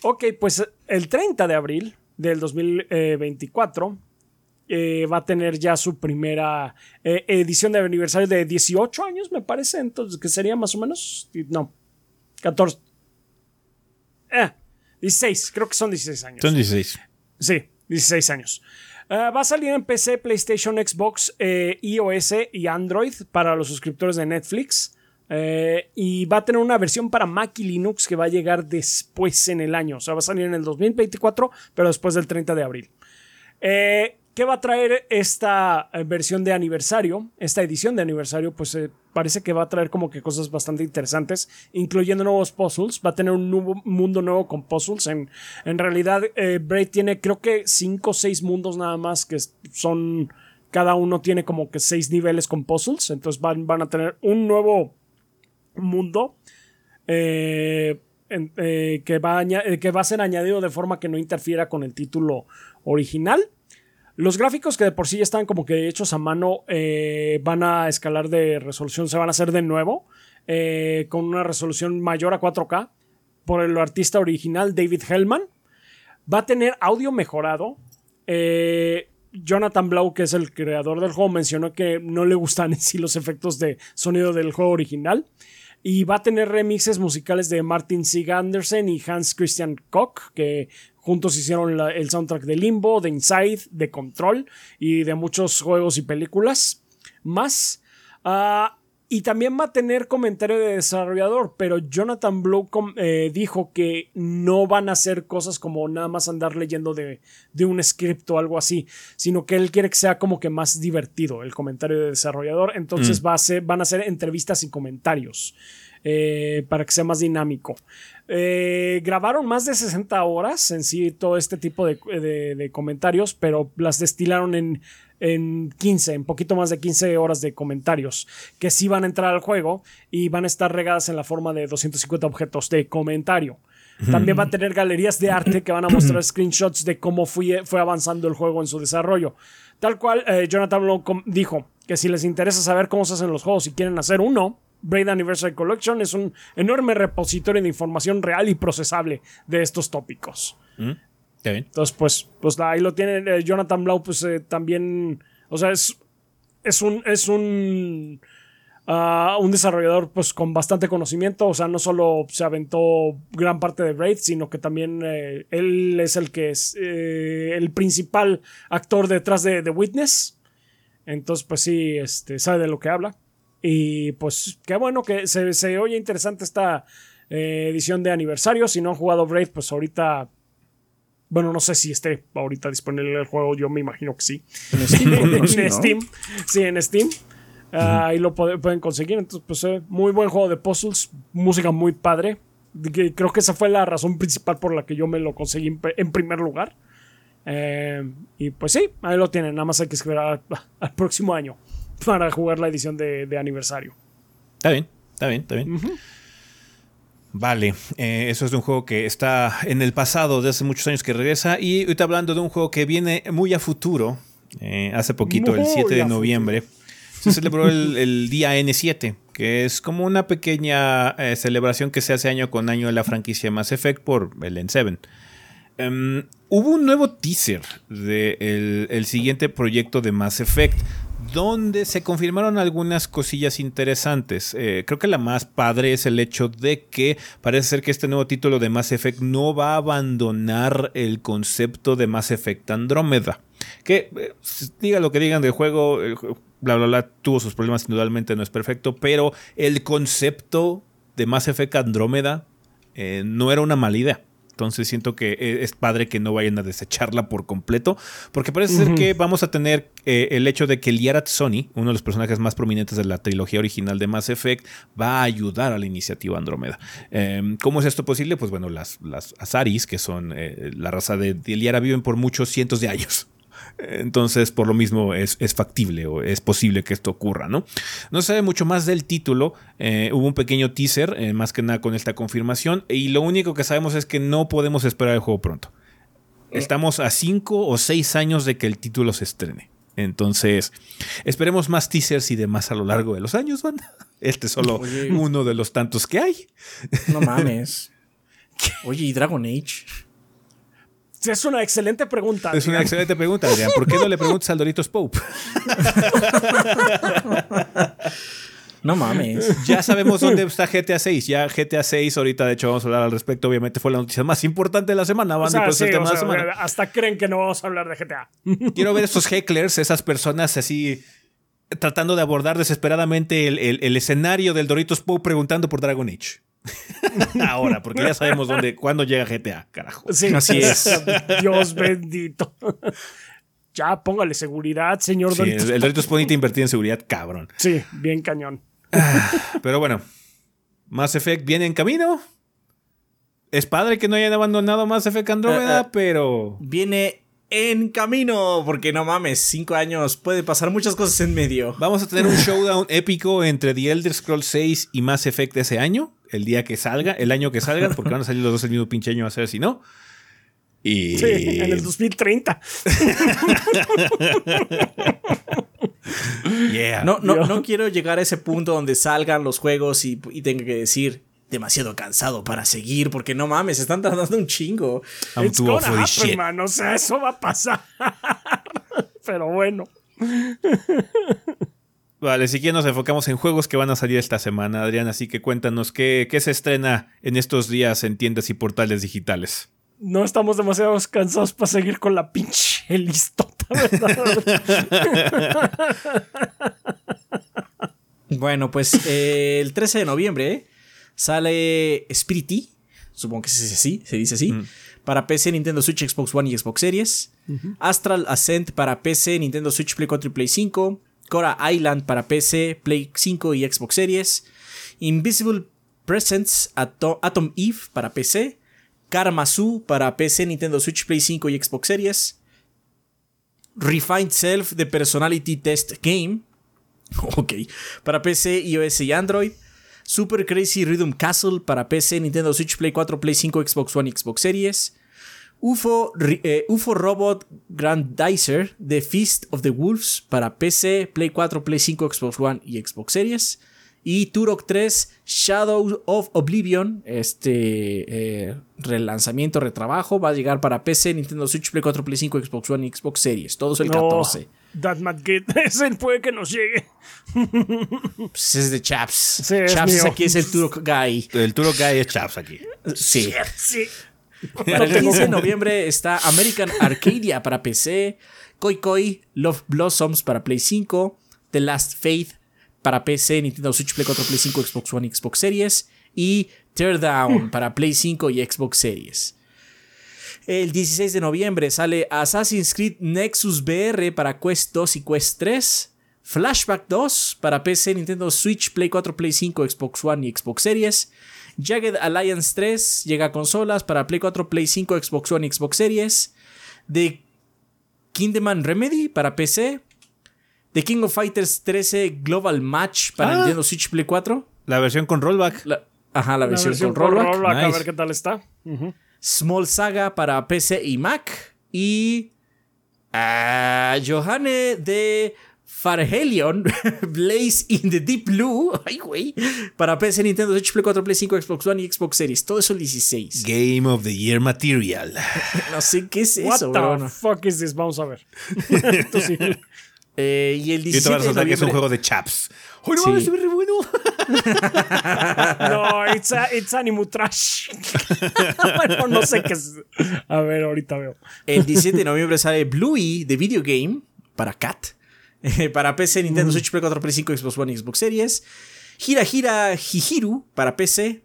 Ok, pues el 30 de abril del 2024 eh, va a tener ya su primera eh, edición de aniversario de 18 años, me parece. Entonces, que sería más o menos. No, 14. Eh, 16, creo que son 16 años. Son 16. Sí, 16 años. Eh, va a salir en PC, PlayStation, Xbox, iOS y Android para los suscriptores de Netflix. Y va a tener una versión para Mac y Linux que va a llegar después en el año. O sea, va a salir en el 2024, pero después del 30 de abril. Eh, ¿Qué va a traer esta eh, versión de aniversario? Esta edición de aniversario, pues eh, parece que va a traer como que cosas bastante interesantes, incluyendo nuevos puzzles. Va a tener un nuevo mundo nuevo con puzzles. En, en realidad, eh, Braid tiene creo que 5 o 6 mundos nada más que son. Cada uno tiene como que 6 niveles con puzzles. Entonces van, van a tener un nuevo mundo. que, va que va a ser añadido de forma que no interfiera con el título original. Los gráficos que de por sí están como que hechos a mano eh, van a escalar de resolución, se van a hacer de nuevo eh, con una resolución mayor a 4K por el artista original David Hellman. Va a tener audio mejorado. Eh, Jonathan Blau, que es el creador del juego, mencionó que no le gustan en sí los efectos de sonido del juego original. Y va a tener remixes musicales de Martin Sig Andersen y Hans Christian Koch, que juntos hicieron el soundtrack de Limbo, de Inside, de Control y de muchos juegos y películas más. Ah, y también va a tener comentario de desarrollador, pero Jonathan Blow eh, dijo que no van a hacer cosas como nada más andar leyendo de, un script o algo así, sino que él quiere que sea como que más divertido el comentario de desarrollador. Entonces mm. va a ser, van a ser entrevistas y comentarios eh, para que sea más dinámico. Eh, grabaron más de 60 horas en sí todo este tipo de comentarios, pero las destilaron en en 15, en poquito más de 15 horas de comentarios que sí van a entrar al juego y van a estar regadas en la forma de 250 objetos de comentario. También va a tener galerías de arte que van a mostrar screenshots de cómo fue, fue avanzando el juego en su desarrollo. Tal cual, eh, Jonathan Blow dijo que si les interesa saber cómo se hacen los juegos y quieren hacer uno, Braid Anniversary Collection es un enorme repositorio de información real y procesable de estos tópicos. Mm. Entonces, pues, pues ahí lo tiene eh, Jonathan Blau, pues eh, también, o sea, es, es un, es un, ah, un desarrollador pues con bastante conocimiento, o sea, no solo se aventó gran parte de Braid, sino que también eh, él es el que es el principal actor detrás de The Witness. Entonces, pues sí, este, sabe de lo que habla. Y pues qué bueno que se, se oye interesante esta edición de aniversario. Si no han jugado Braid, pues ahorita bueno, no sé si esté ahorita disponible el juego, yo me imagino que sí. En Steam. Sí, en Steam. ahí lo pueden conseguir. Entonces, pues, eh, muy buen juego de puzzles, música muy padre. Creo que esa fue la razón principal por la que yo me lo conseguí en primer lugar. Eh, y pues sí, ahí lo tienen. Nada más hay que esperar al, próximo año para jugar la edición de, aniversario. Está bien, está bien, está bien. Vale, eh, eso es de un juego que está en el pasado de hace muchos años que regresa y ahorita hablando de un juego que viene muy a futuro, eh, hace poquito, el 7 de noviembre, se celebró el, día N7, que es como una pequeña eh, celebración que se hace año con año de la franquicia Mass Effect por el N7. Em, hubo un nuevo teaser del el siguiente proyecto de Mass Effect donde se confirmaron algunas cosillas interesantes. Eh, creo que la más padre es el hecho de que parece ser que este nuevo título de Mass Effect no va a abandonar el concepto de Mass Effect Andrómeda. Que eh, diga lo que digan del juego, bla bla bla, tuvo sus problemas, indudablemente no es perfecto, pero el concepto de Mass Effect Andrómeda eh, no era una mala idea. Entonces siento que eh, es padre que no vayan a desecharla por completo, porque parece ser que vamos a tener eh, el hecho de que Liara Sony, uno de los personajes más prominentes de la trilogía original de Mass Effect, va a ayudar a la iniciativa Andrómeda. Em, ¿Cómo es esto posible? Pues bueno, las, las Azaris, que son eh, la raza de, de Liara, viven por muchos cientos de años. Entonces, por lo mismo, es, factible o es posible que esto ocurra, ¿no? No se sabe mucho más del título. Eh, hubo un pequeño teaser, eh, más que nada con esta confirmación. Y lo único que sabemos es que no podemos esperar el juego pronto. Estamos a 5 o 6 años de que el título se estrene. Entonces, esperemos más teasers y demás a lo largo de los años, banda. Este es solo uno de los tantos que hay. No mames. Oye, ¿y Dragon Age? Es una excelente pregunta. Es una excelente pregunta, Adrián. ¿Por qué no le preguntas al Doritos Pope? No mames. Ya sabemos dónde está GTA 6. Ya GTA 6, ahorita de hecho vamos a hablar al respecto. Obviamente fue la noticia más importante de la semana. Hasta creen que no vamos a hablar de GTA. Quiero ver esos hecklers, esas personas así tratando de abordar desesperadamente el, escenario del Doritos Pope preguntando por Dragon Age. Ahora, porque ya sabemos dónde, cuándo llega GTA, carajo. Sí, así es. Dios bendito. Ya, póngale seguridad, señor sí, El Doritos Pony invertir en seguridad, cabrón. Sí, bien cañón. Ah, pero bueno, Mass Effect viene en camino. Es padre que no hayan abandonado Mass Effect Andrómeda, eh, eh, pero. Viene en camino, porque no mames, cinco años, puede pasar muchas cosas en medio. Vamos a tener un showdown épico entre The Elder Scrolls 6 y Mass Effect ese año el día que salga, el año que salgan, porque van a salir los dos el mismo pinche año a ser si no. Y... Sí, en el 2030. no, no, no, quiero llegar a ese punto donde salgan los juegos y, y tenga que decir demasiado cansado para seguir, porque no mames, están tardando un chingo. It's gonna happen, man. O sea, eso va a pasar. pero bueno. Vale, si que nos enfocamos en juegos que van a salir esta semana, Adrián, así que cuéntanos qué, qué se estrena en estos días en tiendas y portales digitales. No estamos demasiado cansados para seguir con la pinche listota, ¿verdad? Bueno, pues eh, el 13 de noviembre sale Spirity, supongo que se dice así, se dice así, para PC, Nintendo Switch, Xbox One y Xbox Series. Astral Ascent para PC, Nintendo Switch, Play 4 y Play 5. Cora Island para PC, Play 5 y Xbox Series. Invisible Presence Ato- Atom Eve para PC. Karma Zoo para PC, Nintendo Switch, Play 5 y Xbox Series. Refined Self The Personality Test Game. Ok. Para PC, iOS y Android. Super Crazy Rhythm Castle para PC, Nintendo Switch, Play 4, Play 5, Xbox One y Xbox Series. UFO, eh, UFO Robot Grandizer The Feast of the Wolves para PC, Play 4, Play 5, Xbox One y Xbox Series. Y Turok 3 Shadow of Oblivion, este eh, relanzamiento, retrabajo, va a llegar para PC, Nintendo Switch, Play 4, Play 5, Xbox One y Xbox Series. Todos el 14. That Mad Kid, ese puede que nos llegue. Pues es de Chaps. Sí, es Chaps aquí es el Turok Guy. El Turo Guy es Chaps aquí. Sí. Sí. Para el 15 de noviembre está American Arcadia para PC, Koi Koi Love Blossoms para Play 5, The Last Faith para PC, Nintendo Switch, Play 4, Play 5, Xbox One y Xbox Series, y Teardown para Play 5 y Xbox Series. El 16 de noviembre sale Assassin's Creed Nexus VR para Quest 2 y Quest 3. Flashback 2 para PC, Nintendo Switch, Play 4, Play 5, Xbox One y Xbox Series. Jagged Alliance 3 llega a consolas para Play 4, Play 5, Xbox One y Xbox Series. The Kingdom Remedy para PC. The King of Fighters 13 Global Match para Ah. Nintendo Switch, Play 4. La versión con rollback. La- ajá, la La versión, versión con rollback. rollback, a ver qué tal está. Small Saga para PC y Mac. Y. ah, Johanne de Farhelion, Blaze in the Deep Blue. Ay, güey. Para PC, Nintendo Switch, Play 4, Play 5, Xbox One y Xbox Series. Todo eso el 16. Game of the Year Material. No sé qué es What eso, the pero bueno. fuck is this? Vamos a ver. Esto sí. Eh, y el Y te vas 17 a de soltar que es un juego de Chaps. ¡Uy, no Sí. mames, ve re bueno! No, it's, a- it's Animu Trash. bueno, no sé qué es. A ver, ahorita veo. El 17 de noviembre sale Bluey de Video Game para Cat. Para PC, Nintendo Switch, Play 4, Play 5, Xbox One y Xbox Series. Gira Gira Hihiru para PC.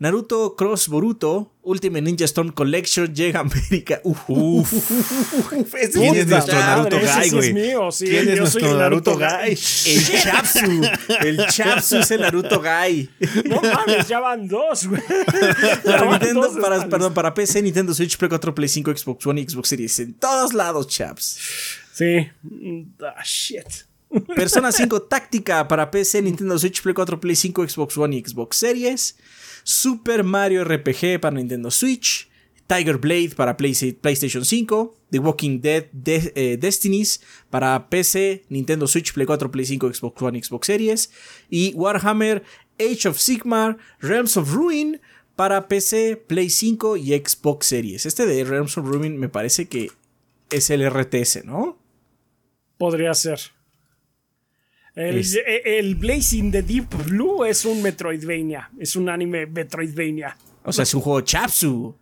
Naruto Cross Boruto Ultimate Ninja Storm Collection llega a América. Uf, uf, uf, uf, ese ¿Quién es nuestro. Naruto Guy, sí es güey? mío, sí, ¿Quién es nuestro Naruto, Naruto Guy? El Chapsu. El Chapsu es el Naruto Guy. No mames, ya van dos, güey. Para, Nintendo, dos para, perdón, para PC, Nintendo Switch, Play 4, Play 5, Xbox One y Xbox Series. En todos lados, chaps. Sí. Mm, Ah, shit. Persona 5 Táctica para PC, Nintendo Switch, Play 4, Play 5, Xbox One y Xbox Series. Super Mario RPG para Nintendo Switch. Tiger Blade para Play- PlayStation 5. The Walking Dead De- eh, Destinies para PC, Nintendo Switch, Play 4, Play 5, Xbox One Xbox Series. Y Warhammer Age of Sigmar Realms of Ruin para PC, Play 5 y Xbox Series. Este de Realms of Ruin me parece que es el RTS, ¿no? Podría ser. El, Es- eh, el Blazing the Deep Blue es un Metroidvania. Es un anime Metroidvania. O sea, es un juego Chapsu.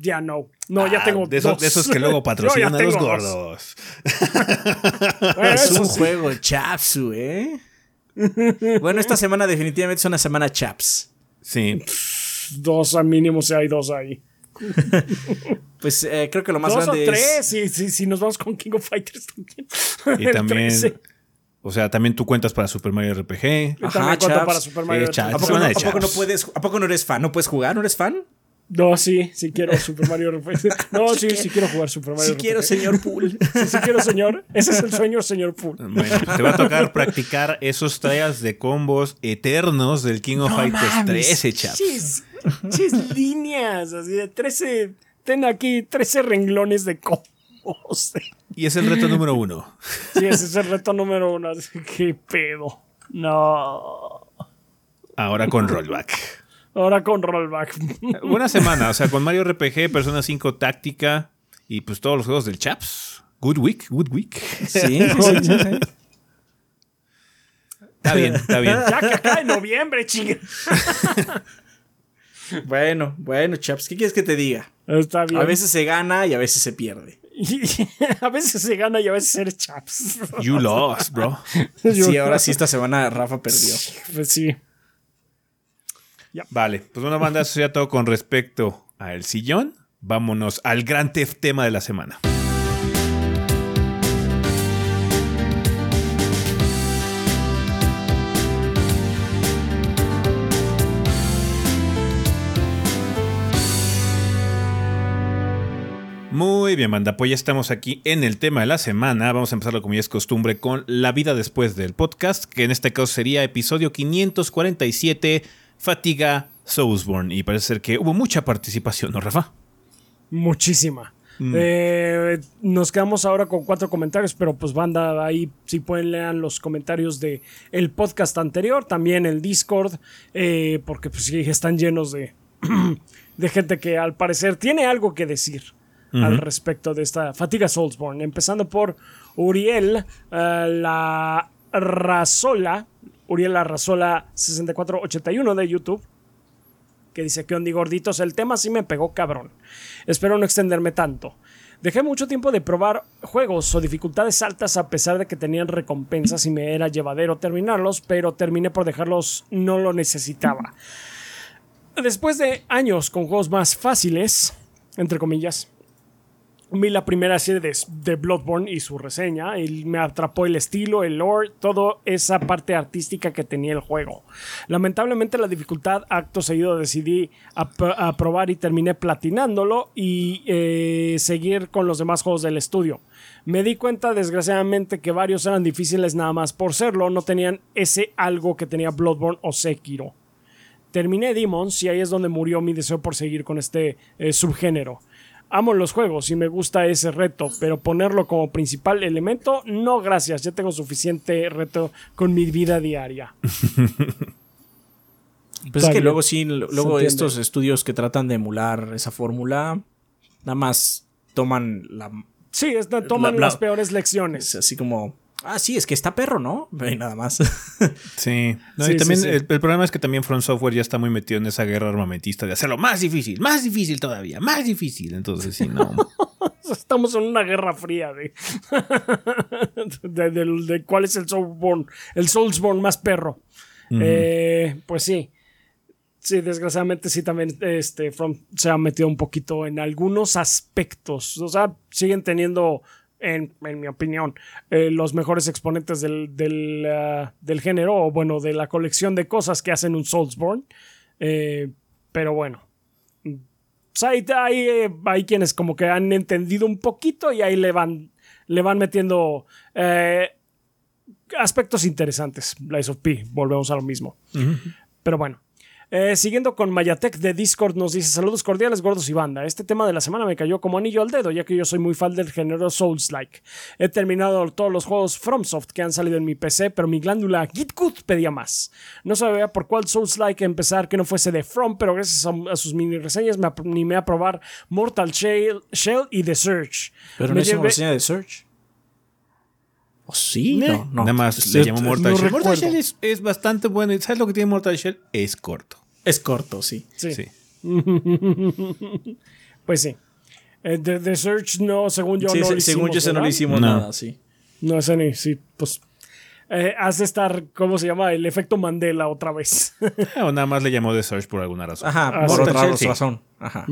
Ya no. No, ya Ah, tengo de esos, dos. de esos que luego patrocinan a los gordos. Bueno, Es un sí. juego Chapsu, ¿eh? bueno, esta semana definitivamente es una semana Chaps. Sí. Dos al mínimo, si hay dos ahí. Pues eh, creo que lo más dos o grande tres, es. si, si, si nos vamos con King of Fighters también. Y también. 13. O sea, también tú cuentas para Super Mario RPG. Ajá, también cuento para Super Mario. Eh, RPG. ¿A poco, no, a poco no puedes, ¿A poco no eres fan? ¿No puedes jugar? ¿No eres fan? No, sí, sí quiero Super Mario RPG. No, sí, sí quiero jugar Super Mario Sí RPG. quiero, señor Pool. Sí, sí quiero, señor. Ese es el sueño, señor Pool. Bueno, te va a tocar practicar esos trials de combos eternos del King of Fighters 13, chaps. Chis, chis líneas, así de 13. Ten aquí 13 renglones de combos. Y es el reto número uno. Sí, ese es el reto número uno. Así, ¿Qué pedo? No. Ahora con rollback. Ahora con rollback. Buena semana, o sea, con Mario RPG, Persona 5 Táctica y pues todos los juegos del Chaps. Good week, good week. Sí, sí, sí, sí. Está bien, está bien. Ya que acá en noviembre, chinga. Bueno, bueno, chaps, ¿qué quieres que te diga? Está bien. A veces se gana y a veces se pierde. a veces se gana y a veces eres chaps. You lost, bro. Sí, ahora sí, esta semana Rafa perdió. Pues sí. Vale, pues una banda, eso ya todo con respecto a El Sillón. Vámonos al gran tef- tema de la semana. Muy bien, banda. Pues ya estamos aquí en el tema de la semana. Vamos a empezarlo como ya es costumbre con la vida después del podcast, que en este caso sería episodio 547, Fatiga Soulsborne. Y parece ser que hubo mucha participación, ¿no, Rafa? Muchísima. Eh, nos quedamos ahora con cuatro comentarios, pero pues banda, ahí si pueden lean los comentarios de el podcast anterior, también el Discord, eh, porque pues sí, están llenos de, de gente que al parecer tiene algo que decir al respecto de esta fatiga Soulsborne. Empezando por Uriel, eh, la Razola, Uriel la Razola 6481 de YouTube que dice que onda gorditos, el tema sí me pegó cabrón. Espero no extenderme tanto. Dejé mucho tiempo de probar juegos o dificultades altas a pesar de que tenían recompensas y me era llevadero terminarlos, pero terminé por dejarlos, no lo necesitaba. Después de años con juegos más fáciles, entre comillas, vi la primera serie de, Bloodborne y su reseña y me atrapó el estilo, el lore, toda esa parte artística que tenía el juego. Lamentablemente la dificultad acto seguido decidí ap- a probar y terminé platinándolo y eh, seguir con los demás juegos del estudio. Me di cuenta desgraciadamente que varios eran difíciles nada más por serlo, no tenían ese algo que tenía Bloodborne o Sekiro. Terminé Demons y ahí es donde murió mi deseo por seguir con este eh, subgénero. Amo los juegos y me gusta ese reto, pero ponerlo como principal elemento, no gracias, ya tengo suficiente reto con mi vida diaria. Pues es que luego sí, luego estos estudios que tratan de emular esa fórmula, nada más toman la... Sí, es- toman La- la- las peores Es lecciones. así como... Ah, sí, es que está perro, ¿no? Y nada más. Sí. No, Sí, y también sí, sí. El, el problema es que también From Software ya está muy metido en esa guerra armamentista de hacerlo más difícil, más difícil todavía, más difícil. Entonces, sí, no. Estamos en una guerra fría de, de, de- de cuál es el Soulsborne, el Soulsborne más perro. Eh, pues sí. Sí, desgraciadamente sí también este, From se ha metido un poquito en algunos aspectos. O sea, siguen teniendo, en, en mi opinión, eh, los mejores exponentes del, del, ah, del género, o bueno, de la colección de cosas que hacen un Soulsborne. Eh, pero bueno. Pues hay, hay, eh, hay quienes como que han entendido un poquito y ahí le van, le van metiendo eh, aspectos interesantes. Lies of P, volvemos a lo mismo. Pero bueno. Eh, siguiendo con Mayatec de Discord nos dice saludos cordiales gordos y banda. Este tema de la semana me cayó como anillo al dedo ya que yo soy muy fan del género Souls-like. He terminado todos los juegos FromSoft que han salido en mi PC, pero mi glándula GitGut pedía más. No sabía por cuál Souls-like empezar que no fuese de From, pero gracias a, a sus mini reseñas me animé a probar Mortal Shell, Shell y The Search. Pero Me no es una llevé- reseña de Search. ¿O sí? No, no. Nada más le llamo Mortal Shell. Mortal. Shell es, es bastante bueno. ¿Y sabes lo que tiene Mortal Shell? Es corto. Es corto, sí. Sí. Sí. Pues sí. Eh, The, The Search no, según yo Sí, no se- lo según hicimos, yo, ese no le hicimos No. nada, sí. No, ese ni, sí, pues. Eh, has de estar, ¿cómo se llama? El efecto Mandela otra vez. Ah, O nada más le llamó The Search por alguna razón. Ajá, Ah, por otra razón. Ajá.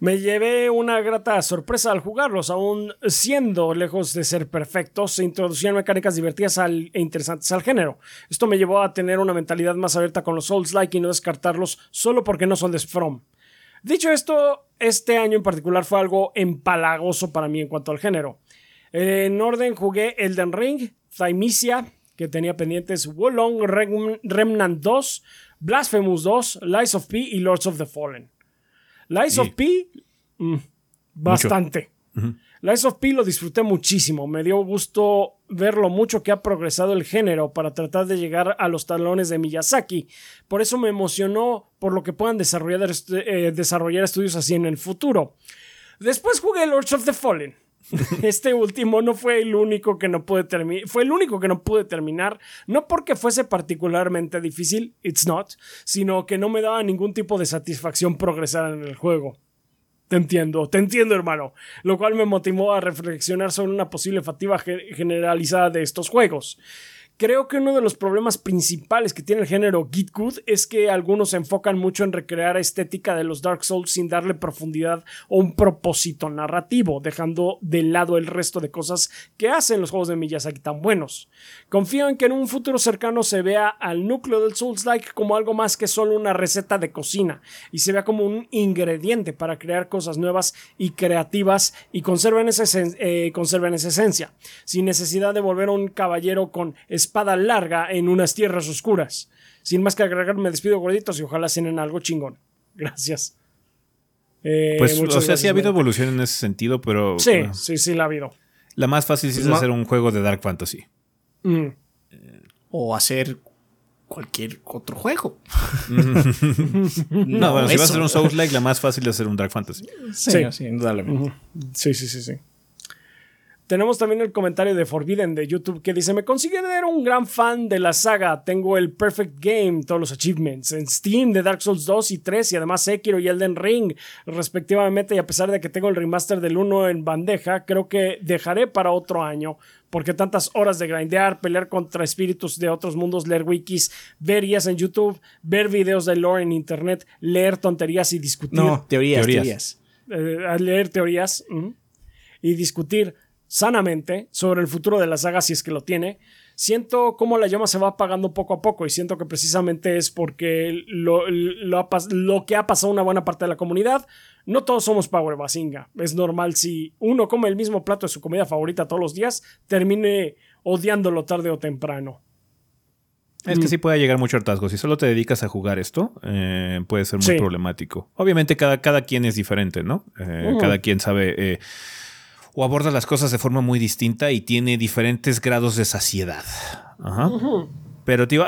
Me llevé una grata sorpresa al jugarlos, aún siendo lejos de ser perfectos, se introducían mecánicas divertidas e interesantes al género. Esto me llevó a tener una mentalidad más abierta con los Souls-like y no descartarlos solo porque no son de From. Dicho esto, este año en particular fue algo empalagoso para mí en cuanto al género. En orden jugué Elden Ring, Thymesia, que tenía pendientes Wolong, Rem- Remnant 2, Blasphemous 2, Lies of P y Lords of the Fallen. Lies Sí. of P, mm, bastante. Lies of P lo disfruté muchísimo. Me dio gusto ver lo mucho que ha progresado el género para tratar de llegar a los talones de Miyazaki. Por eso me emocionó por lo que puedan desarrollar, eh, desarrollar estudios así en el futuro. Después jugué Lords of the Fallen. este último no fue el único que no pude terminar. Fue el único que no pude terminar. No porque fuese particularmente difícil, it's not, sino que no me daba ningún tipo de satisfacción progresar en el juego. Te entiendo, te entiendo, hermano. Lo cual me motivó a reflexionar sobre una posible fatiga generalizada de estos juegos. Creo que uno de los problemas principales que tiene el género Git Good es que algunos se enfocan mucho en recrear estética de los Dark Souls sin darle profundidad o un propósito narrativo, dejando de lado el resto de cosas que hacen los juegos de Miyazaki tan buenos. Confío en que en un futuro cercano se vea al núcleo del Souls-like como algo más que solo una receta de cocina y se vea como un ingrediente para crear cosas nuevas y creativas y conserven esa, eh, conserven esa esencia, sin necesidad de volver a un caballero con espada larga en unas tierras oscuras. Sin más que agregar, me despido gorditos y ojalá cenen algo chingón. Gracias. Eh, pues, o sea, sí ha habido evolución en ese sentido, pero. Sí, sí, sí, la ha habido. La más fácil es hacer un juego de Dark Fantasy. Mm. o hacer cualquier otro juego. no, bueno, si vas a hacer un Souls-like, la más fácil es hacer un Dark Fantasy. Sí, sí, indudablemente. Sí, sí, sí, sí. Tenemos también el comentario de Forbidden de YouTube que dice: Me considero un gran fan de la saga. Tengo el Perfect Game, todos los achievements en Steam de Dark Souls 2 y 3 y además Sekiro y Elden Ring, respectivamente. Y a pesar de que tengo el remaster del 1 en bandeja, creo que dejaré para otro año. Porque tantas horas de grindear, pelear contra espíritus de otros mundos, leer wikis, ver guías en YouTube, ver videos de lore en internet, leer tonterías y discutir. No, teorías, teorías. Eh, leer teorías y discutir sanamente sobre el futuro de la saga si es que lo tiene, siento como la llama se va apagando poco a poco y siento que precisamente es porque lo, lo, que ha pasado una buena parte de la comunidad, no todos somos Power Basinga. Es normal si uno come el mismo plato de su comida favorita todos los días, termine odiándolo tarde o temprano. Es que mm. sí puede llegar mucho hartazgo. Si solo te dedicas a jugar esto, eh, puede ser muy problemático. Obviamente cada, cada quien es diferente, ¿no? Eh, cada quien sabe... Eh, o aborda las cosas de forma muy distinta y tiene diferentes grados de saciedad. Ajá. Pero, tío,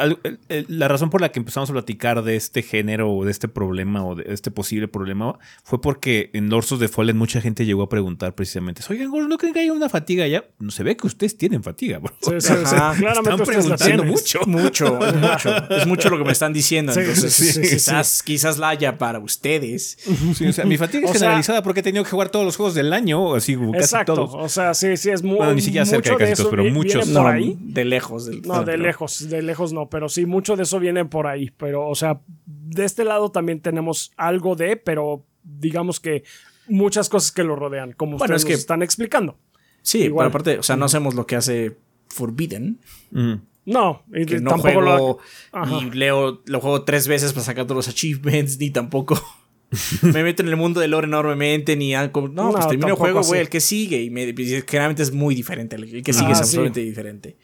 la razón por la que empezamos a platicar de este género o de este problema o de este posible problema fue porque en Lords de Fallen mucha gente llegó a preguntar precisamente: Oigan, ¿no creen que hay una fatiga ya? No se ve que ustedes tienen fatiga, bro. Sí, sí, Están preguntando mucho. Mucho, mucho. Es mucho lo que me están diciendo. Entonces, quizás, quizás la haya para ustedes. o sea, mi fatiga es generalizada porque he tenido que jugar todos los juegos del año, así casi exacto. todos. O sea, sí, sí, es muy. Bueno, ni siquiera cerca de casi todos, pero muchos. Por ahí. De lejos. Del, no, de lejos, de lejos no, pero sí, mucho de eso viene por ahí. Pero, o sea, de este lado también tenemos algo de, pero digamos que muchas cosas que lo rodean, como ustedes que, están explicando. Sí, Igual. aparte, o sea, no hacemos lo que hace Forbidden. No, y que no tampoco juego, lo... leo, lo juego tres veces para sacar todos los achievements, ni tampoco me meto en el mundo del lore enormemente, ni algo. No, pues termino el juego, güey, el que sigue. Y me, generalmente es muy diferente. El que sigue es absolutamente diferente.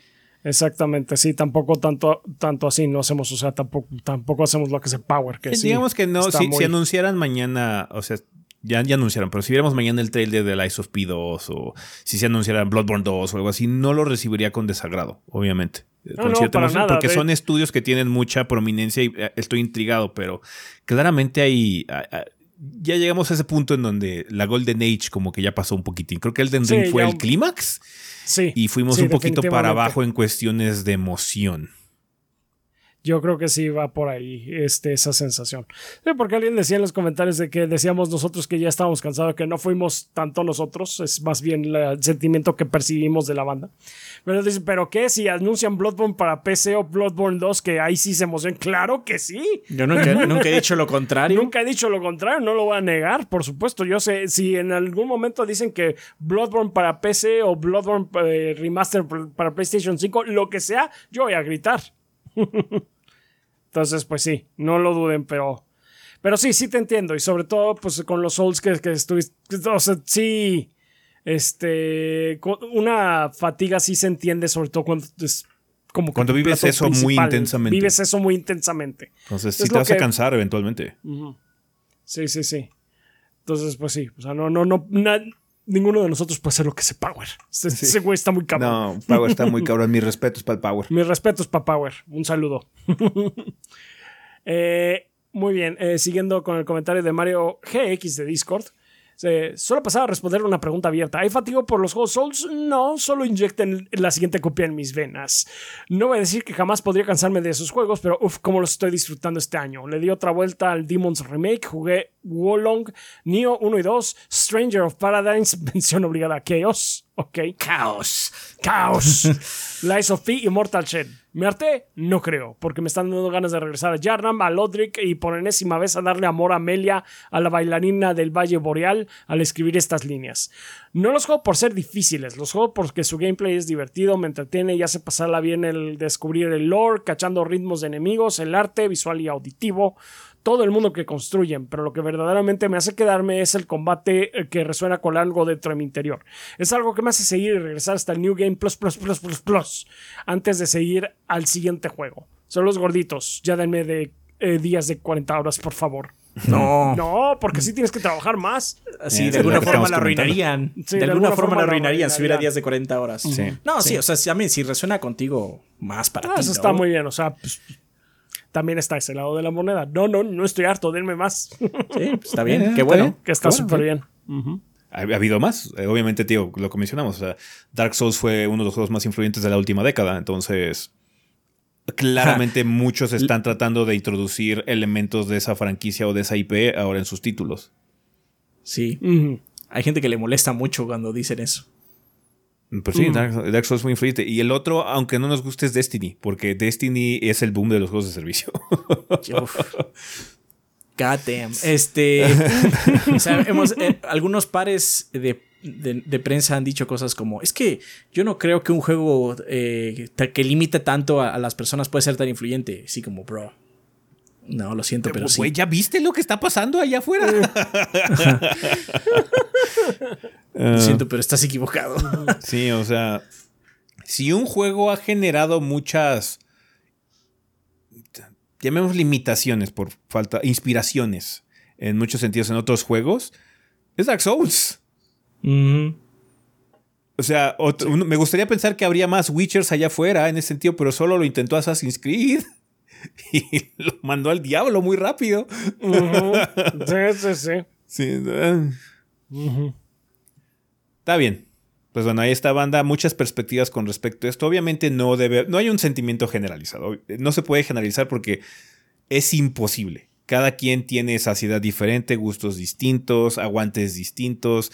Exactamente, sí, tampoco tanto, tanto así no hacemos, o sea, tampoco, tampoco hacemos lo que es Power. Que Digamos que no, si, si, anunciaran mañana, o sea, ya, ya anunciaron, pero si viéramos mañana el trailer de Lies of P2 o si se anunciaran Bloodborne 2 o algo así, no lo recibiría con desagrado, obviamente. con cierta emoción, porque son estudios que tienen mucha prominencia y eh, estoy intrigado, pero claramente hay, ya llegamos a ese punto en donde la Golden Age como que ya pasó un poquitín. Creo que el Ring fue el clímax. Sí. Y fuimos un poquito para abajo en cuestiones de emoción. Yo creo que sí va por ahí este, esa sensación. porque alguien decía en los comentarios de que decíamos nosotros que ya estábamos cansados, que no fuimos tanto nosotros, es más bien el sentimiento que percibimos de la banda. Pero dice, ¿pero qué? Si anuncian Bloodborne para PC o Bloodborne 2, que ahí sí se emocionan. Claro que sí. Yo nunca, nunca he dicho lo contrario. nunca he dicho lo contrario, no lo voy a negar, por supuesto. Yo sé, si en algún momento dicen que Bloodborne para PC o Bloodborne eh, Remaster para PlayStation 5, lo que sea, yo voy a gritar. Entonces, pues sí, no lo duden, pero. Pero sí, sí te entiendo. Y sobre todo, pues con los Souls que, que estuviste. O sea, sí. Este. Una fatiga sí se entiende, sobre todo cuando es como cuando vives eso muy intensamente. Vives eso muy intensamente. Entonces, sí te vas a cansar eventualmente. Sí, sí, sí. Entonces, pues sí. O sea, no, no, no ninguno de nosotros puede hacer lo que hace Power. Ese, güey está muy cabrón. No, Power está muy cabrón. Mis respetos para el Power. Mis respetos para Power. Un saludo. Eh, muy bien. Eh, siguiendo con el comentario de Mario GX de Discord. Solo pasaba a responder una pregunta abierta. ¿Hay fatigo por los juegos Souls? No, solo inyecten la siguiente copia en mis venas. No voy a decir que jamás podría cansarme de esos juegos, pero uff, cómo los estoy disfrutando este año. Le di otra vuelta al Demon's Remake, jugué Wolong, Neo 1 y 2, Stranger of Paradise, mención obligada a Chaos. Ok. Caos. Caos. Lies of P y Mortal Shell. ¿Me harté? No creo, porque me están dando ganas de regresar a Jarnam, a Lodric y por enésima vez a darle amor a Amelia, a la bailarina del Valle Boreal, al escribir estas líneas. No los juego por ser difíciles, los juego porque su gameplay es divertido, me entretiene y hace pasarla bien el descubrir el lore, cachando ritmos de enemigos, el arte visual y auditivo todo el mundo que construyen, pero lo que verdaderamente me hace quedarme es el combate eh, que resuena con algo dentro de mi interior. Es algo que me hace seguir y regresar hasta el New Game Plus Plus Plus Plus Plus antes de seguir al siguiente juego. Son los gorditos, ya denme de eh, días de 40 horas, por favor. No. No, porque sí tienes que trabajar más. Sí, Es de alguna forma la arruinarían. De, alguna, forma, la arruinarían si hubiera días de 40 horas. Sí. No, sí, o sea, si, a mí, si resuena contigo, más para Ah, ti. eso ¿no? está muy bien, o sea, pues, también está ese lado de la moneda. No, no, no estoy harto, denme más. Sí, pues, está bien, Eh, qué está bueno. bien. que está Bueno, súper bien. Ha, ha habido más. Eh, obviamente, tío, lo que mencionamos. O sea, Dark Souls fue uno de los juegos más influyentes de la última década. Entonces, claramente muchos están tratando de introducir elementos de esa franquicia o de esa IP ahora en sus títulos. Sí, hay gente que le molesta mucho cuando dicen eso. Pues sí, Dark, Dark Souls fue influyente. Y el otro, aunque no nos guste, es Destiny. Porque Destiny es el boom de los juegos de servicio. Uf. God damn. Este. o sea, hemos, eh, algunos pares de, de- de prensa han dicho cosas como: Es que yo no creo que un juego eh, que limite tanto a, a las personas puede ser tan influyente. Sí, como, bro. No, lo siento, pero sí. Güey, ¿ya viste lo que está pasando allá afuera? Lo siento, pero estás equivocado. Sí, o sea, si un juego ha generado muchas, llamemos limitaciones por falta, inspiraciones en muchos sentidos en otros juegos, es Dark Souls. O sea, otro- uno- me gustaría pensar que habría más Witchers allá afuera en ese sentido, pero solo lo intentó Assassin's Creed y lo mandó al diablo muy rápido. Sí, sí, sí. Sí, eh. Está bien. Pues bueno, ahí está banda, muchas perspectivas con respecto a esto. Obviamente no debe, no hay un sentimiento generalizado. No se puede generalizar porque es imposible. Cada quien tiene saciedad diferente, gustos distintos, aguantes distintos,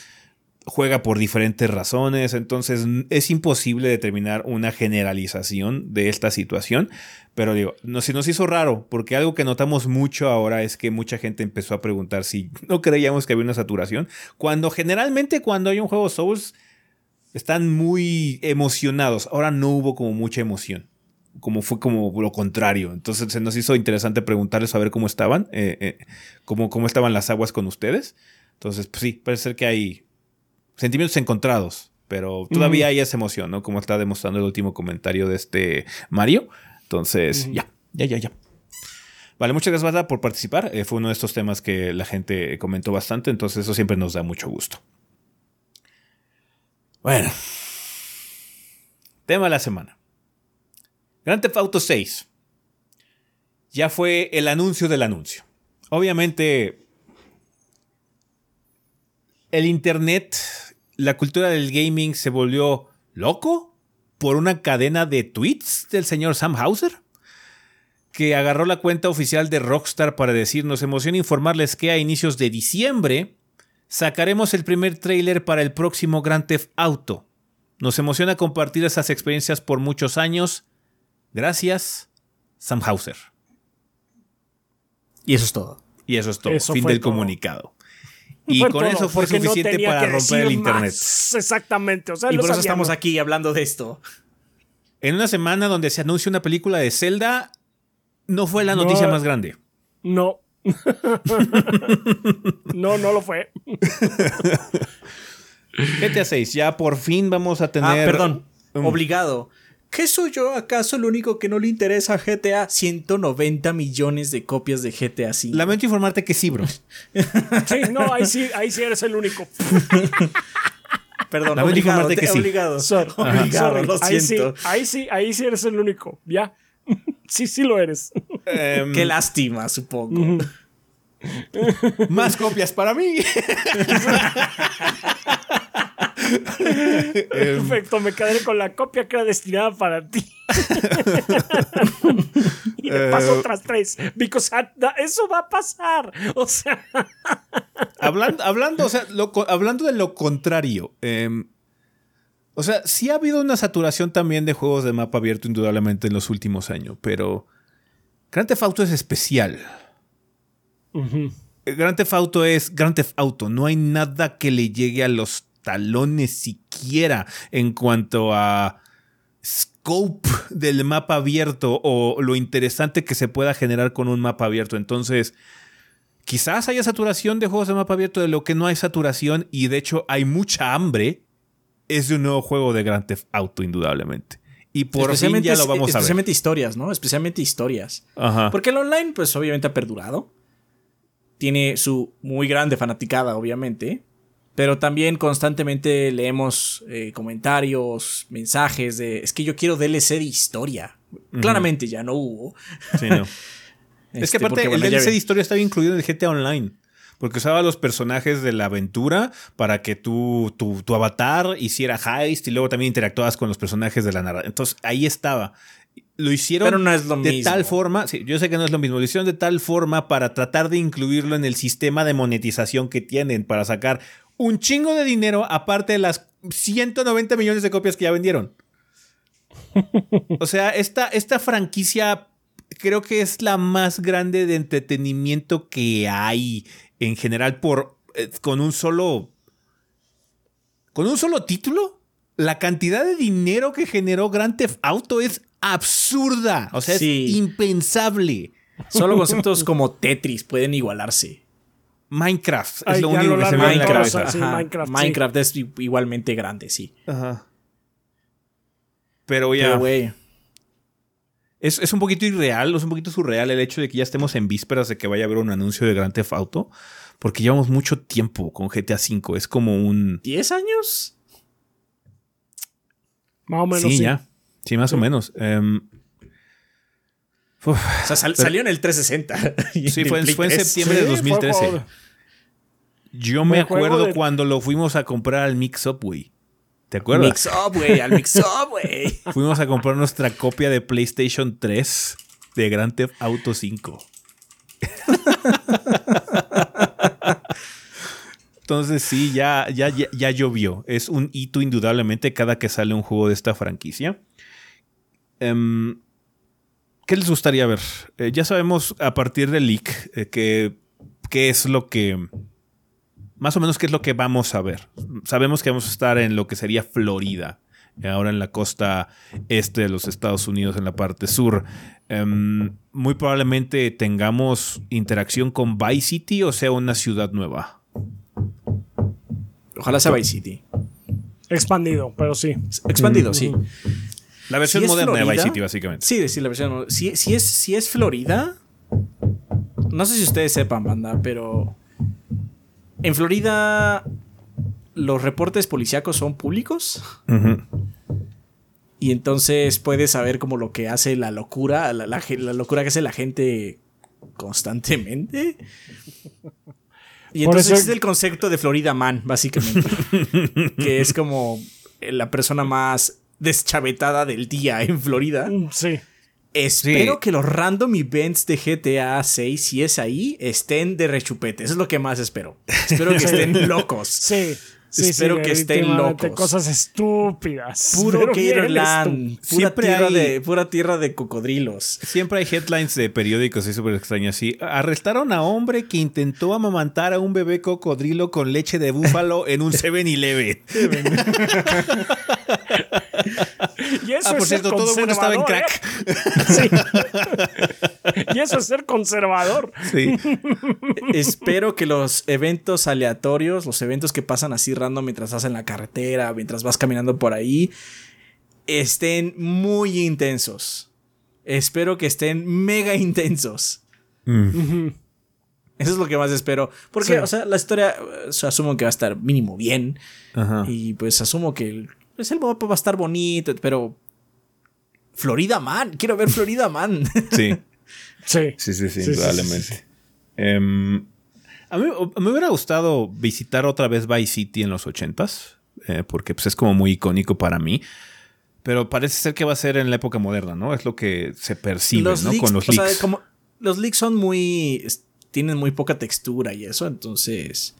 juega por diferentes razones, entonces es imposible determinar una generalización de esta situación. Pero digo, no, se nos hizo raro, porque algo que notamos mucho ahora es que mucha gente empezó a preguntar si no creíamos que había una saturación, cuando generalmente cuando hay un juego Souls están muy emocionados. Ahora no hubo como mucha emoción. Como fue como lo contrario. Entonces se nos hizo interesante preguntarles a ver cómo estaban. eh, eh, cómo, cómo estaban las aguas con ustedes. Entonces, pues sí, parece ser que hay sentimientos encontrados. Pero todavía hay esa emoción, ¿no? Como está demostrando el último comentario de este Mario. Entonces, ya, ya, ya, ya. Vale, muchas gracias, Bada, por participar. Eh, fue uno de estos temas que la gente comentó bastante, entonces eso siempre nos da mucho gusto. Bueno. Tema de la semana. Grand Theft Auto 6. Ya fue el anuncio del anuncio. Obviamente, el Internet, la cultura del gaming se volvió loco por una cadena de tweets del señor Sam Hauser que agarró la cuenta oficial de Rockstar para decir, nos emociona informarles que a inicios de diciembre sacaremos el primer tráiler para el próximo Grand Theft Auto. Nos emociona compartir esas experiencias por muchos años. Gracias, Sam Hauser. Y eso es todo. Y eso es todo. Eso fin del todo. comunicado. Y Fue con todo, eso fue no suficiente para romper el internet. más. Exactamente. O sea, Y por eso estamos aquí hablando de esto. En una semana donde se anuncia una película de Zelda, no fue la No. noticia más grande. No. no, no lo fue. GTA 6, ya por fin vamos a Ah, tener. perdón. Mm. Obligado. ¿Qué soy yo acaso el único que no le interesa a GTA? 190 millones de copias de GTA 5. Lamento informarte que sí, bro. Sí, no, ahí sí, ahí sí eres el único. Perdón, Lamento obligado, informarte te- que sí. obligado. Sorry, Obligado, sorry. lo Ahí sí, siento. ahí sí, ahí sí eres el único. Ya. Sí, sí lo eres. Em, Qué lástima, supongo. Más copias para mí. Perfecto, me quedaré con la copia que era destinada para ti. y le paso Eh, otras tres. Because eso va a pasar. O sea, hablando, hablando, o sea, lo hablando de lo contrario. em, o sea, sí ha habido una saturación también de juegos de mapa abierto, indudablemente, en los últimos años, pero Grand Theft Auto es especial. Ujú. Eh, Grand Theft Auto es Grand Theft Auto. No hay nada que le llegue a los talones siquiera en cuanto a scope del mapa abierto o lo interesante que se pueda generar con un mapa abierto. Entonces, quizás haya saturación de juegos de mapa abierto de lo que no hay saturación y de hecho hay mucha hambre. Es de un nuevo juego de Grand Theft Auto, indudablemente. Y por fin ya lo vamos a ver. especialmente historias, ¿no? Especialmente historias. Ajá. Porque el online, pues obviamente ha perdurado. Tiene su muy grande fanaticada, obviamente. Pero también constantemente leemos eh, comentarios, mensajes de. Es que yo quiero DLC de historia. Claramente ya no hubo. Sí, no. es Este, que aparte porque, el bueno, DLC de historia estaba incluido en el GTA Online. Porque usaba los personajes de la aventura para que tú, tu, tu avatar hiciera heist y luego también interactuabas con los personajes de la narrativa. Entonces ahí estaba. Lo hicieron Pero no es lo de mismo. tal forma, sí, yo sé que no es lo mismo, lo hicieron de tal forma para tratar de incluirlo en el sistema de monetización que tienen para sacar un chingo de dinero aparte de las 190 millones de copias que ya vendieron. O sea, esta, esta franquicia creo que es la más grande de entretenimiento que hay en general por eh, con un solo con un solo título. La cantidad de dinero que generó Grand Theft Auto es absurda, o sea, Sí. es impensable. Solo conceptos como Tetris pueden igualarse. Minecraft es Ay, lo único lo que se. Sí, Ajá, Minecraft, sí. Minecraft es igualmente grande, sí. Ajá. Pero ya Pero. Es, es un poquito irreal, es un poquito surreal el hecho de que ya estemos en vísperas de que vaya a haber un anuncio de Grand Theft Auto, porque llevamos mucho tiempo con GTA V. Es como un. ¿10 años? Más o menos. sí, sí. ya. Sí, más o menos. Em, uf, O sea, sal- salió en el 360. y Sí, fue en- Play fue en 3. septiembre. de fue 2013. juego- yo me acuerdo de- cuando lo fuimos a comprar al Mix Up, güey. ¿Te acuerdas? Mix up, güey. Al mix up, güey. Fuimos a comprar nuestra copia de PlayStation 3 de Grand Theft Auto 5. Entonces sí, ya, ya, ya, ya llovió. Es un hito indudablemente cada que sale un juego de esta franquicia. Em, ¿Qué les gustaría ver? Eh, ya sabemos a partir del leak eh, que, qué es lo que... Más o menos qué es lo que vamos a ver. Sabemos que vamos a estar en lo que sería Florida ahora en la costa este de los Estados Unidos, en la parte sur. Em, muy probablemente tengamos interacción con Vice City o sea una ciudad nueva. Ojalá sea Vice City. Expandido, pero sí. Expandido, sí. La versión Si es moderna de Vice City, básicamente. Sí, sí, la versión. Si, si, es, si es Florida. No sé si ustedes sepan, banda, pero. En Florida. Los reportes policíacos son públicos. Ujú. Y entonces puedes saber como lo que hace la locura. La, la ge- la locura que hace la gente constantemente. Y entonces eso- existe el concepto de Florida Man, básicamente. que es como la persona más deschavetada del día en Florida. Mm, Sí. Espero Sí. que los random events de GTA 6, si es ahí, estén de rechupete. Eso es lo que más espero. Espero que estén locos. Sí. Sí, Espero sí, que estén locos. Cosas estúpidas. Puro Gatorland. Pura Siempre tierra, hay- de, pura tierra de cocodrilos. Siempre hay headlines de periódicos así súper extraños así. Arrestaron a hombre que intentó amamantar a un bebé cocodrilo con leche de búfalo en un 7-Eleven. Y eso Ah, por es ser cierto, todo el mundo estaba en conservador, crack. ¿eh? Sí. y eso es ser conservador. Sí. Espero que los eventos aleatorios, los eventos que pasan así random mientras vas en la carretera, mientras vas caminando por ahí, estén muy intensos. Espero que estén mega intensos. Mm. Eso es lo que más espero. Porque, Sí. o sea, la historia, o sea, asumo que va a estar mínimo bien. Ajá. Y pues asumo que el, pues, el mapa va a estar bonito, pero. Florida Man, quiero ver Florida Man. Sí. Sí. Sí, sí, sí, Sí. Em, A mí me hubiera gustado visitar otra vez Vice City en los ochentas, eh, porque pues, es como muy icónico para mí. Pero parece ser que va a ser en la época moderna, ¿no? Es lo que se percibe, ¿no? Con los leaks. como los leaks son muy. tienen muy poca textura y eso, entonces.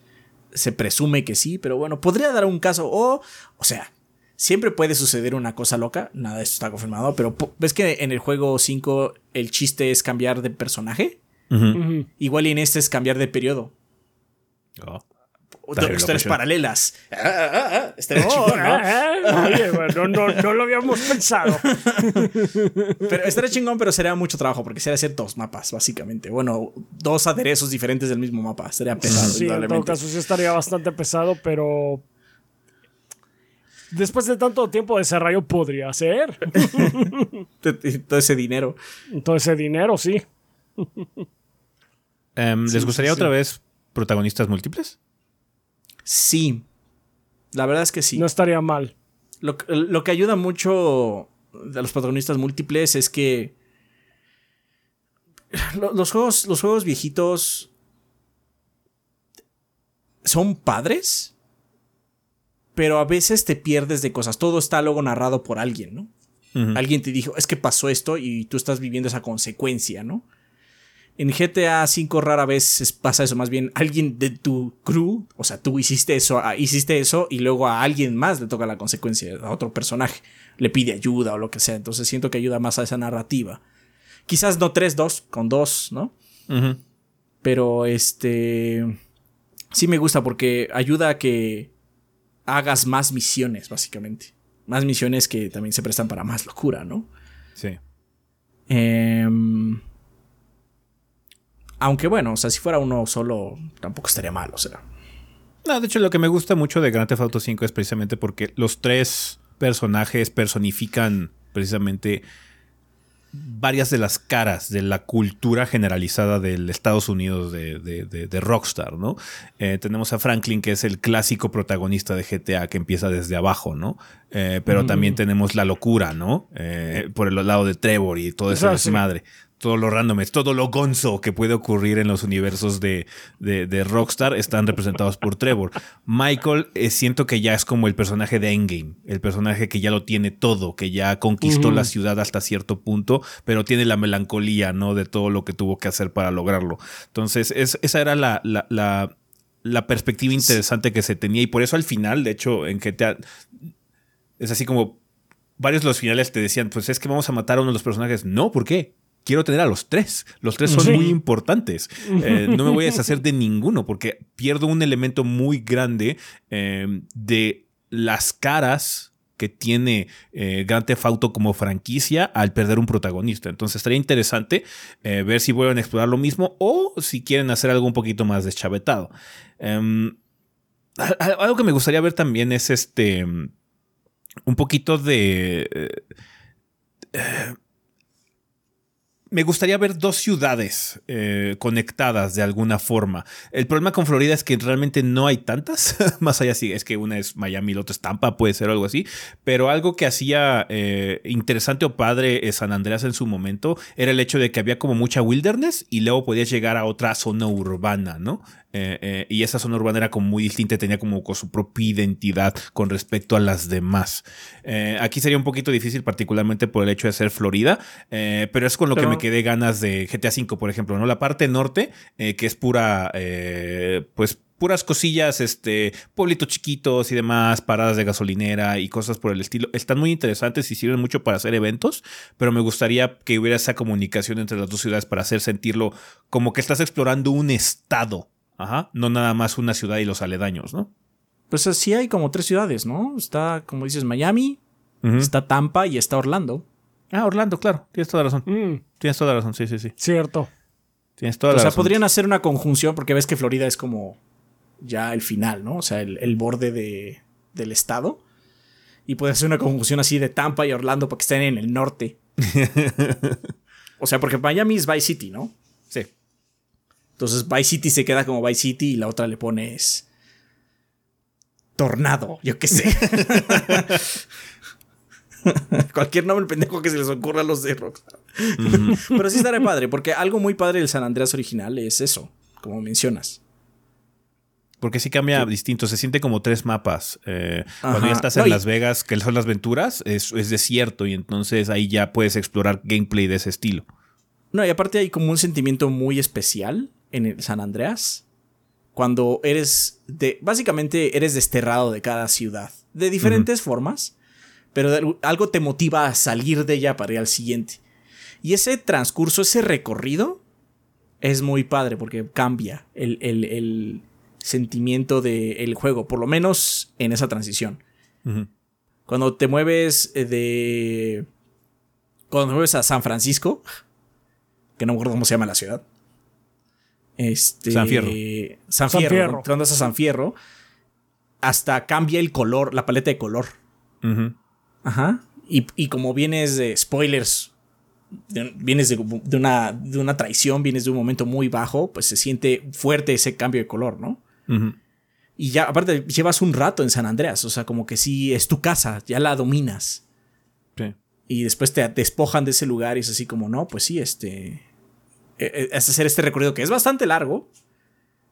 Se presume que sí, pero bueno, podría dar un caso. O, o sea, siempre puede suceder una cosa loca. Nada de esto está confirmado, pero ¿ves que en el juego 5 el chiste es cambiar de personaje? Igual y en este es cambiar de periodo. Oh. historias paralelas. Ah, ah, ah, ¿no? no, lo habíamos pensado. pero estaría chingón, pero sería mucho trabajo porque sería hacer dos mapas, básicamente. Bueno, dos aderezos diferentes del mismo mapa. Sería pesado. Sí, en todo caso sí estaría bastante pesado, pero después de tanto tiempo de desarrollo podría ser. todo ese dinero. Todo ese dinero, sí. Em, ¿Les gustaría otra vez protagonistas múltiples? Sí. La verdad es que sí. No estaría mal. Lo, que ayuda mucho a los protagonistas múltiples es que los juegos, los juegos viejitos son padres, pero a veces te pierdes de cosas. Todo está luego narrado por alguien, ¿no? Alguien te dijo, es que pasó esto y tú estás viviendo esa consecuencia, ¿no? En GTA V rara vez pasa eso, más bien alguien de tu crew, o sea, tú hiciste eso, ah, hiciste eso y luego a alguien más le toca la consecuencia, a otro personaje, le pide ayuda o lo que sea, entonces siento que ayuda más a esa narrativa. Quizás no tres, dos, con dos, ¿no? Pero este... Sí me gusta porque ayuda a que hagas más misiones, básicamente. Más misiones que también se prestan para más locura, ¿no? Sí. Eh... Aunque bueno, o sea, si fuera uno solo, tampoco estaría mal, o sea. No, de hecho, lo que me gusta mucho de Grand Theft Auto 5 es precisamente porque los tres personajes personifican precisamente varias de las caras de la cultura generalizada del Estados Unidos de, Rockstar, ¿no? Eh, tenemos a Franklin, que es el clásico protagonista de GTA, que empieza desde abajo, ¿no? Eh, pero también tenemos la locura, ¿no? Eh, por el lado de Trevor y todo eso es madre todo lo random, todo lo gonzo que puede ocurrir en los universos de, Rockstar están representados por Trevor. Michael eh, siento que ya es como el personaje de Endgame, el personaje que ya lo tiene todo, que ya conquistó la ciudad hasta cierto punto, pero tiene la melancolía, ¿no? De todo lo que tuvo que hacer para lograrlo. Entonces, esa era la, la, perspectiva interesante que se tenía y por eso al final, de hecho, en GTA es así como varios de los finales te decían, pues es que vamos a matar a uno de los personajes. No, ¿por qué? Quiero tener a los tres. Los tres son muy importantes. Eh, no me voy a deshacer de ninguno porque pierdo un elemento muy grande eh, de las caras que tiene eh, Grand Theft Auto como franquicia al perder un protagonista. Entonces estaría interesante ver si vuelven a explorar lo mismo o si quieren hacer algo un poquito más deschavetado. Em, algo que me gustaría ver también es este un poquito de me gustaría ver dos ciudades eh, conectadas de alguna forma. El problema con Florida es que realmente no hay tantas, más allá sí, es que una es Miami la otra es Tampa, puede ser algo así, pero algo que hacía eh, interesante o padre San Andreas en su momento era el hecho de que había como mucha wilderness y luego podías llegar a otra zona urbana, ¿no? Eh, eh, y esa zona urbana era como muy distinta, tenía como su propia identidad con respecto a las demás. Eh, aquí sería un poquito difícil, particularmente por el hecho de ser Florida, pero es con lo que me quedé ganas de GTA V, por ejemplo, ¿no? La parte norte, que es pura, pues puras cosillas, este, pueblitos chiquitos y demás, paradas de gasolinera y cosas por el estilo. Están muy interesantes y sirven mucho para hacer eventos, pero me gustaría que hubiera esa comunicación entre las dos ciudades para hacer sentirlo como que estás explorando un estado Ajá. No nada más una ciudad y los aledaños, ¿no? Pues así hay como tres ciudades, ¿no? Está, como dices, Miami, está Tampa y está Orlando. Ah, Orlando, claro. Tienes toda la razón. Mm. Tienes toda la razón, sí, sí, sí. Cierto. Tienes toda la razón. O sea, podrían hacer una conjunción porque ves que Florida es como ya el final, ¿no? O sea, el, borde de, del estado. Y puede hacer una conjunción así de Tampa y Orlando porque estén en el norte. o sea, porque Miami es Vice City, ¿no? Entonces Vice City se queda como Vice City y la otra le pones Tornado, yo qué sé. Cualquier nombre pendejo que se les ocurra a los de Rockstar. Pero sí estará padre, porque algo muy padre del San Andreas original es eso, como mencionas. Porque sí cambia distinto, se siente como tres mapas. Eh, cuando ya estás en No, Las Vegas, que son las aventuras, es, es desierto y entonces ahí ya puedes explorar gameplay de ese estilo. No, y aparte hay como un sentimiento muy especial en el San Andreas. Cuando eres de. Básicamente eres desterrado de cada ciudad. De diferentes formas. Pero de algo- te motiva a salir de ella para ir al siguiente. Y ese transcurso, ese recorrido. Es muy padre porque cambia el, el- el sentimiento del juego. Por lo menos en esa transición. Cuando te mueves eh, de. Cuando te mueves a San Francisco. Que no me acuerdo cómo se llama la ciudad. Este. San Fierro. San San Fierro. Vas a San Fierro. Hasta cambia el color, la paleta de color. Ajá. Y, y como vienes de spoilers. de- vienes de, de una, de una traición, vienes de un momento muy bajo, pues se siente fuerte ese cambio de color, ¿no? Y ya, aparte, llevas un rato en San Andreas, o sea, como que sí es tu casa, ya la dominas. Sí. y después te despojan de ese lugar y es así como, no, pues sí, este... eh, eh, Es hacer este recorrido que es bastante largo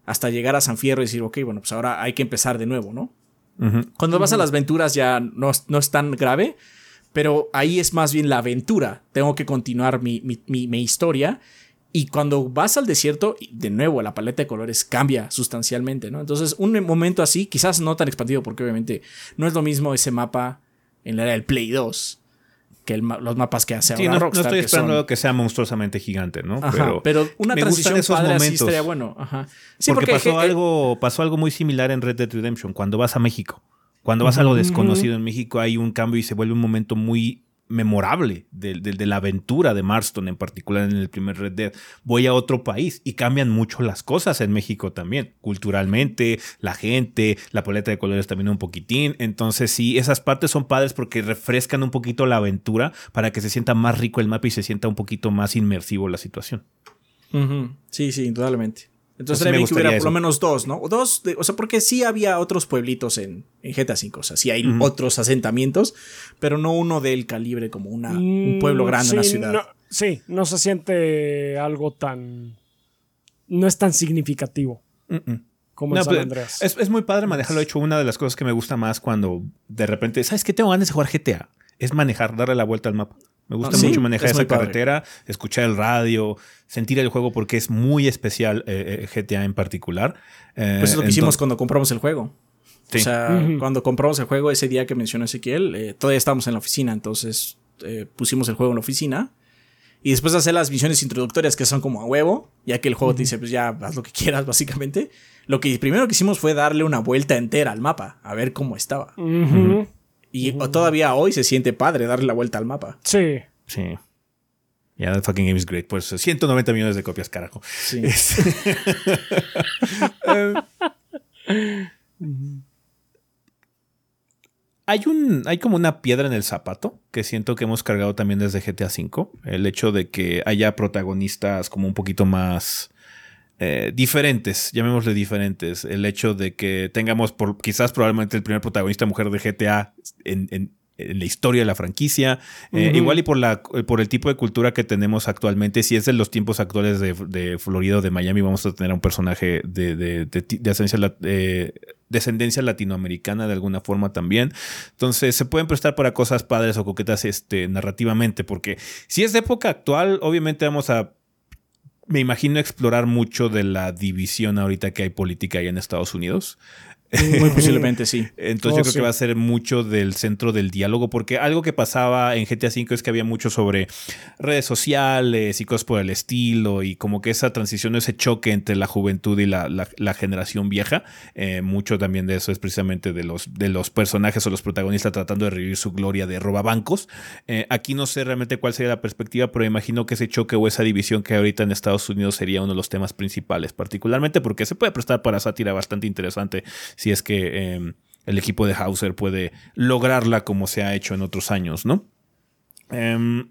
hasta llegar a San Fierro y decir, ok, bueno, pues ahora hay que empezar de nuevo, ¿no? Cuando vas a las aventuras ya no, es- no es tan grave, pero ahí es más bien la aventura. Tengo que continuar mi, mi- mi- mi historia. Y cuando vas al desierto, de nuevo, la paleta de colores cambia sustancialmente, ¿no? Entonces, un momento así, quizás no tan expandido, porque obviamente no es lo mismo ese mapa en la era del Play 2 que el ma- los mapas que hace Sí, ahora no, no Rockstar. estoy que esperando son- que sea monstruosamente gigante, ¿no? Ajá, pero, una me transición esos padre así momentos. estaría bueno. Ajá. Sí, porque, pasó, eh, algo, pasó algo muy similar en Red Dead Redemption, cuando vas a México. Cuando vas a lo desconocido en México hay un cambio y se vuelve un momento muy memorable de, de- de la aventura de Marston, en particular en el primer Red Dead. Voy a otro país y cambian mucho las cosas en México también, culturalmente, la gente, la paleta de colores también un poquitín. Entonces sí, esas partes son padres porque refrescan un poquito la aventura para que se sienta más rico el mapa y se sienta un poquito más inmersivo la situación. Sí, sí, indudablemente. Entonces bien que hubiera por lo menos dos, ¿no? O Dos, de- o sea, porque sí había otros pueblitos en, en GTA V, o sea, sí hay otros asentamientos, pero no uno del calibre como una, un Mm, pueblo grande, sí, una ciudad. no- sí, no se siente algo tan. No es tan significativo como No, en San pero Andreas. Es, es muy padre manejarlo. De hecho, una de las cosas que me gusta más cuando de repente, ¿sabes qué? Tengo ganas de jugar GTA. Es manejar, darle la vuelta al mapa. Me gusta Ah, sí, mucho manejar es esa padre. carretera, escuchar el radio, sentir el juego porque es muy especial eh, eh, GTA en particular. Eh, Pues es lo que hicimos cuando compramos el juego. Sí. O sea, cuando compramos el juego, ese día que mencionó Ezequiel, eh, todavía estábamos en la oficina, entonces eh, pusimos el juego en la oficina. Y después de hacer las misiones introductorias que son como a huevo, ya que el juego te dice, pues ya haz lo que quieras, básicamente. Lo que primero que hicimos fue darle una vuelta entera al mapa, a ver cómo estaba. Y todavía hoy se siente padre darle la vuelta al mapa. Sí. Sí. Ya, the fucking game is great. Pues 190 millones de copias, carajo. Sí. Eh, Hay un, hay como una piedra en el zapato que siento que hemos cargado también desde GTA V. El hecho de que haya protagonistas como un poquito más eh, diferentes, llamémosle diferentes. El hecho de que tengamos por, quizás probablemente el primer protagonista mujer de GTA en, en- en la historia de la franquicia. Eh. Igual y por, la, por el tipo de cultura que tenemos actualmente, si es de los tiempos actuales de, de Florida o de Miami, vamos a tener a un personaje de, de, de, de ascendencia eh, descendencia latinoamericana de alguna forma también. Entonces se pueden prestar para cosas padres o coquetas este, narrativamente, porque si es de época actual, obviamente vamos a me imagino explorar mucho de la división ahorita que hay política ahí en Estados Unidos. Muy posiblemente sí. Entonces Oh, yo creo sí. que va a ser mucho del centro del diálogo, porque algo que pasaba en GTA V es que había mucho sobre redes sociales y cosas por el estilo, y como que esa transición, ese choque entre la juventud y la, la- la generación vieja, eh, mucho también de eso es precisamente de los, de los personajes o los protagonistas tratando de revivir su gloria de robabancos. Eh, aquí no sé realmente cuál sería la perspectiva, pero imagino que ese choque o esa división que hay ahorita en Estados Unidos sería uno de los temas principales, particularmente porque se puede prestar para sátira bastante interesante si es que eh, el equipo de Hauser puede lograrla como se ha hecho en otros años, ¿no? Em,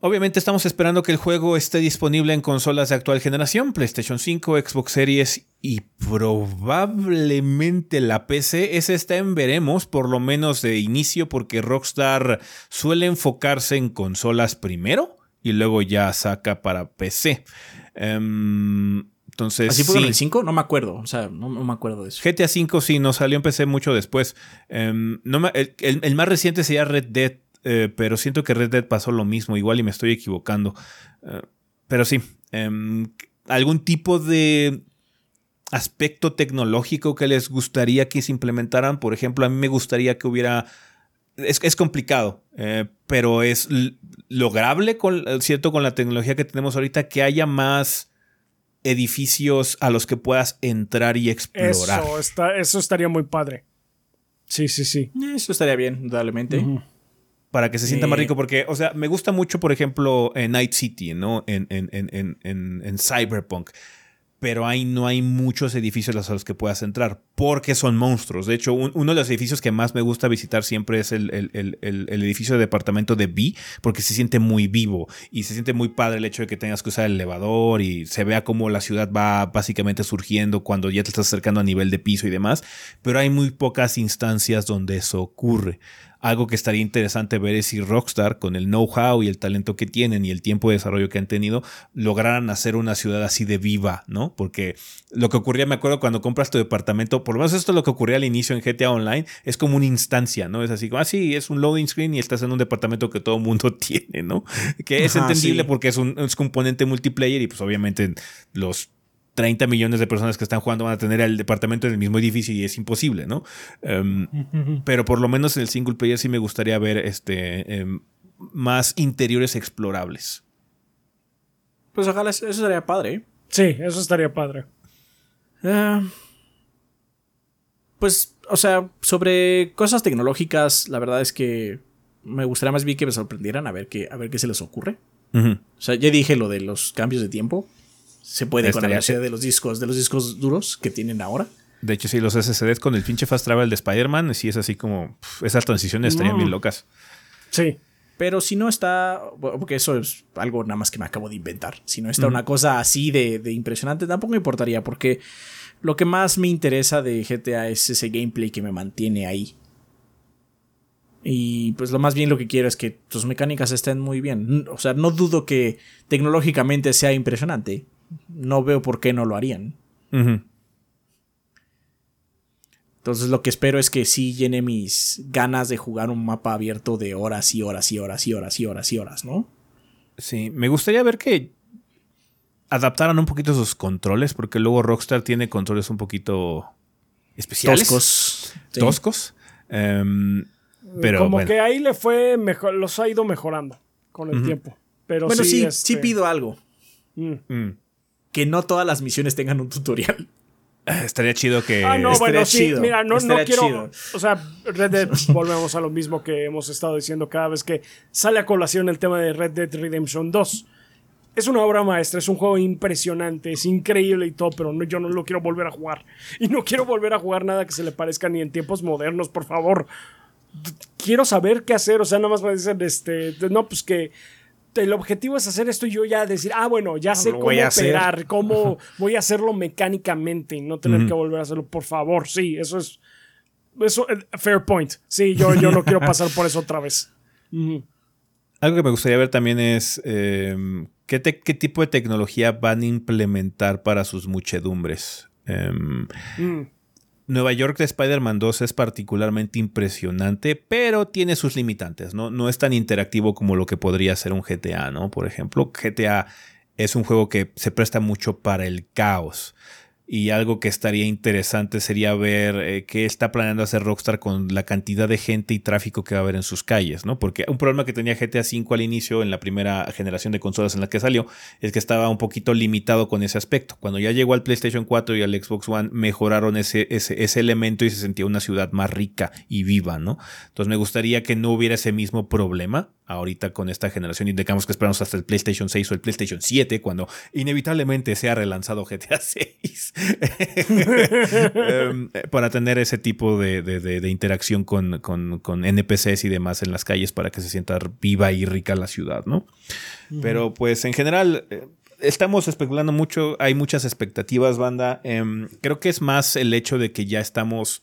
obviamente estamos esperando que el juego esté disponible en consolas de actual generación, PlayStation 5, Xbox Series y probablemente la PC. Ese está en veremos, por lo menos de inicio, porque Rockstar suele enfocarse en consolas primero y luego ya saca para PC. Em, Entonces, ¿Así fue sí. el 5? No me acuerdo. O sea, no, no me acuerdo de eso. GTA V sí, no salió en PC mucho después. Em, no me- el, el- el más reciente sería Red Dead, eh, pero siento que Red Dead pasó lo mismo, igual y me estoy equivocando. Eh, pero sí, em, algún tipo de aspecto tecnológico que les gustaría que se implementaran. Por ejemplo, a mí me gustaría que hubiera... Es, es complicado, eh, pero es lograble, con, ¿cierto? Con la tecnología que tenemos ahorita, que haya más edificios a los que puedas entrar y explorar. Eso, está, eso estaría muy padre. Sí, sí, sí. Eso estaría bien, indudablemente. Para que se sienta más Eh. rico. Porque, o sea, me gusta mucho, por ejemplo, en Night City, ¿no? En, en, en, en, en, en Cyberpunk. Pero ahí no hay muchos edificios a los que puedas entrar porque son monstruos. De hecho, un- uno de los edificios que más me gusta visitar siempre es el, el- el- el- el edificio de departamento de B, porque se siente muy vivo y se siente muy padre el hecho de que tengas que usar el elevador y se vea cómo la ciudad va básicamente surgiendo cuando ya te estás acercando a nivel de piso y demás. Pero hay muy pocas instancias donde eso ocurre. Algo que estaría interesante ver es si Rockstar, con el know-how y el talento que tienen y el tiempo de desarrollo que han tenido, lograran hacer una ciudad así de viva, ¿no? Porque lo que ocurría, me acuerdo cuando compras tu departamento, por lo menos esto es lo que ocurría al inicio en GTA Online, es como una instancia, ¿no? Es así como, ah, sí, es un loading screen y estás en un departamento que todo el mundo tiene, ¿no? Que es Ajá, entendible sí. porque es un es componente multiplayer y pues obviamente los 30 millones de personas que están jugando van a tener el departamento en el mismo edificio y es imposible, ¿no? Em, pero por lo menos en el single player sí me gustaría ver este em, más interiores explorables. Pues ojalá eso sería padre. ¿eh? Sí, eso estaría padre. Ah, pues, o sea, sobre cosas tecnológicas, la verdad es que me gustaría más bien que me sorprendieran a ver qué, a ver qué se les ocurre. O sea, ya dije lo de los cambios de tiempo. Se puede con la velocidad de los discos, de los discos duros que tienen ahora. De hecho, sí, los SSDs con el pinche Fast Travel de Spider-Man, sí es así como. esas transiciones estarían Mm. bien locas. Sí. Pero si no está, porque eso es algo nada más que me acabo de inventar. Si no está una cosa así de, de impresionante, tampoco me importaría, porque lo que más me interesa de GTA es ese gameplay que me mantiene ahí. Y pues lo más bien lo que quiero es que tus mecánicas estén muy bien. O sea, no dudo que tecnológicamente sea impresionante. No veo por qué no lo harían. Entonces lo que espero es que sí llene mis ganas de jugar un mapa abierto de horas y horas y horas y horas y horas y horas, ¿no? Sí, me gustaría ver que adaptaran un poquito sus controles, porque luego Rockstar tiene controles un poquito especiales. Toscos. Sí. Toscos. Em, pero Como bueno. que ahí le fue mejor, los ha ido mejorando con el tiempo. Pero Bueno, sí, sí, este, pido algo. mm. Mm. Que no todas las misiones tengan un tutorial. Estaría chido que. Ah, no, estaría bueno, sí, chido, mira, no, quiero. chido. O sea, Red Dead, volvemos a lo mismo que hemos estado diciendo cada vez que sale a colación el tema de Red Dead Redemption 2. Es una obra maestra, es un juego impresionante, es increíble y todo, pero no, yo no lo quiero volver a jugar. Y no quiero volver a jugar nada que se le parezca ni en tiempos modernos, por favor. Quiero saber qué hacer, o sea, nada más me dicen, este, no, pues que el objetivo es hacer esto y yo ya decir, ah, bueno, ya sé cómo operar, cómo voy a hacerlo mecánicamente y no tener que volver a hacerlo, por favor, sí, eso es, eso, eh, fair point, sí, yo, yo no quiero pasar por eso otra vez. Algo que me gustaría ver también es em, ¿qué, qué tipo de tecnología van a implementar para sus muchedumbres. Mm. Nueva York de Spider-Man 2 es particularmente impresionante, pero tiene sus limitantes, ¿no? No es tan interactivo como lo que podría ser un GTA, ¿no? Por ejemplo, GTA es un juego que se presta mucho para el caos. Y algo que estaría interesante sería ver eh, qué está planeando hacer Rockstar con la cantidad de gente y tráfico que va a haber en sus calles, ¿no? Porque un problema que tenía GTA V al inicio, en la primera generación de consolas en la que salió, es que estaba un poquito limitado con ese aspecto. Cuando ya llegó al PlayStation 4 y al Xbox One, mejoraron ese, ese, ese elemento y se sentía una ciudad más rica y viva, ¿no? Entonces me gustaría que no hubiera ese mismo problema ahorita con esta generación y tengamos que esperarnos hasta el PlayStation 6 o el PlayStation 7 cuando inevitablemente sea relanzado GTA 6 Em, para tener ese tipo de, de- de- de interacción con, con- con NPCs y demás en las calles para que se sienta viva y rica la ciudad, ¿no? Pero pues en general eh, estamos especulando mucho, hay muchas expectativas, banda. Em, creo que es más el hecho de que ya estamos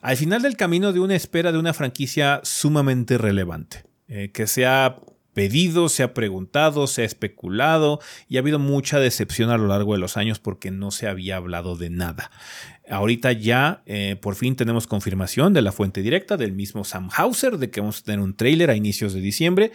al final del camino de una espera de una franquicia sumamente relevante, eh, que sea pedido, se ha preguntado, se ha especulado y ha habido mucha decepción a lo largo de los años porque no se había hablado de nada. Ahorita ya eh, por fin tenemos confirmación de la fuente directa del mismo Sam Hauser de que vamos a tener un trailer a inicios de diciembre.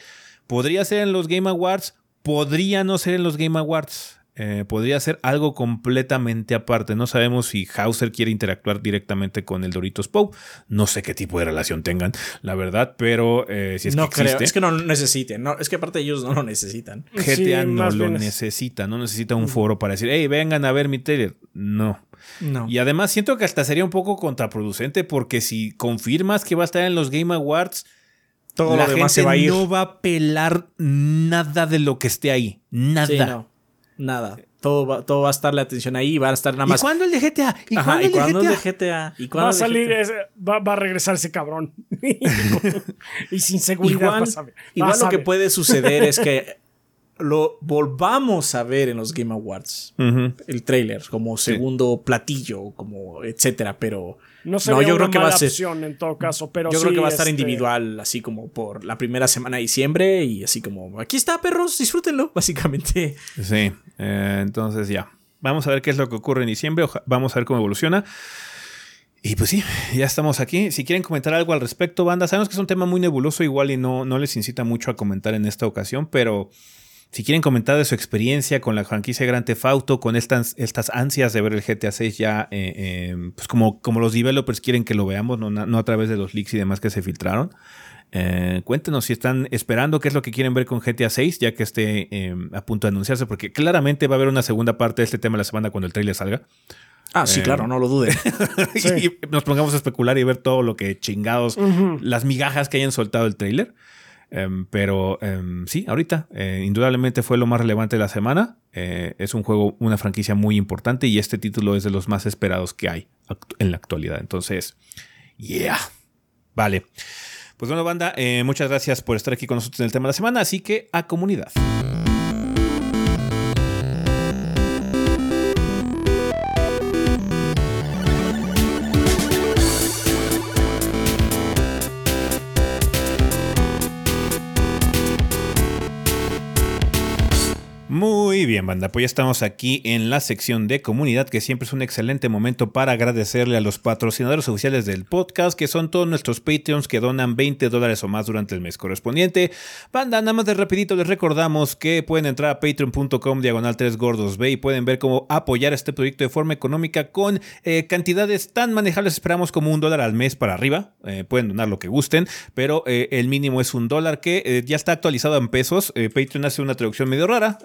Podría ser en los Game Awards, podría no ser en los Game Awards. Eh, podría ser algo completamente aparte. No sabemos si Hauser quiere interactuar directamente con el Doritos Poe. No sé qué tipo de relación tengan, la verdad, pero eh, si es no que creo, es que no lo necesiten. No, es que aparte ellos no lo necesitan. GTA Sí, no lo bien necesita, no necesita un foro para decir, hey, vengan a ver mi trailer. No. No. Y además siento que hasta sería un poco contraproducente porque si confirmas que va a estar en los Game Awards, Todo la lo demás gente se va a ir. no va a pelar nada de lo que esté ahí. Nada. Sí, no. Nada. Todo va, todo va a estar la atención ahí. Va a estar nada ¿Y más. cuándo el de GTA? ¿Y Ajá, cuándo ¿y el de GTA? es de GTA? ¿Y Va a salir, GTA? ese- va, va a regresar ese cabrón. y sin seguridad. Igual, vas a ver. igual lo que puede suceder es que lo volvamos a ver en los Game Awards. El trailer, como segundo platillo, como etcétera, pero No sería yo una creo que va a ser- opción en todo caso, pero yo creo que va a estar este, individual, así como por la primera semana de diciembre y así como, aquí está, perros, disfrútenlo, básicamente. Sí, eh, entonces ya. Vamos a ver qué es lo que ocurre en diciembre. Vamos a ver cómo evoluciona. Y pues sí, ya estamos aquí. Si quieren comentar algo al respecto, banda, sabemos que es un tema muy nebuloso igual y no, no les incita mucho a comentar en esta ocasión, pero si quieren comentar de su experiencia con la franquicia Grand Theft Auto, con estas, estas ansias de ver el GTA 6 ya, eh, eh, pues como, como los developers quieren que lo veamos, no, no a través de los leaks y demás que se filtraron. Eh, cuéntenos si están esperando qué es lo que quieren ver con GTA 6, ya que esté eh, a punto de anunciarse, porque claramente va a haber una segunda parte de este tema la semana cuando el trailer salga. Ah, sí, claro, no lo duden. y nos pongamos a especular y ver todo lo que chingados, las migajas que hayan soltado el trailer. Em, pero em, sí, ahorita, eh, indudablemente fue lo más relevante de la semana. Eh, es un juego, una franquicia muy importante y este título es de los más esperados que hay en la actualidad. Entonces, yeah. Vale. Pues bueno, banda, eh, muchas gracias por estar aquí con nosotros en el tema de la semana. Así que a comunidad. Muy bien, banda. Pues ya estamos aquí en la sección de comunidad, que siempre es un excelente momento para agradecerle a los patrocinadores oficiales del podcast, que son todos nuestros Patreons que donan 20 dólares o más durante el mes correspondiente. Banda, nada más de rapidito les recordamos que pueden entrar a patreon.com diagonal 3 gordos B y pueden ver cómo apoyar este proyecto de forma económica con eh, cantidades tan manejables, esperamos como un dólar al mes para arriba. Eh, pueden donar lo que gusten, pero eh, el mínimo es un dólar que ya está actualizado en pesos. Patreon hace una traducción medio rara,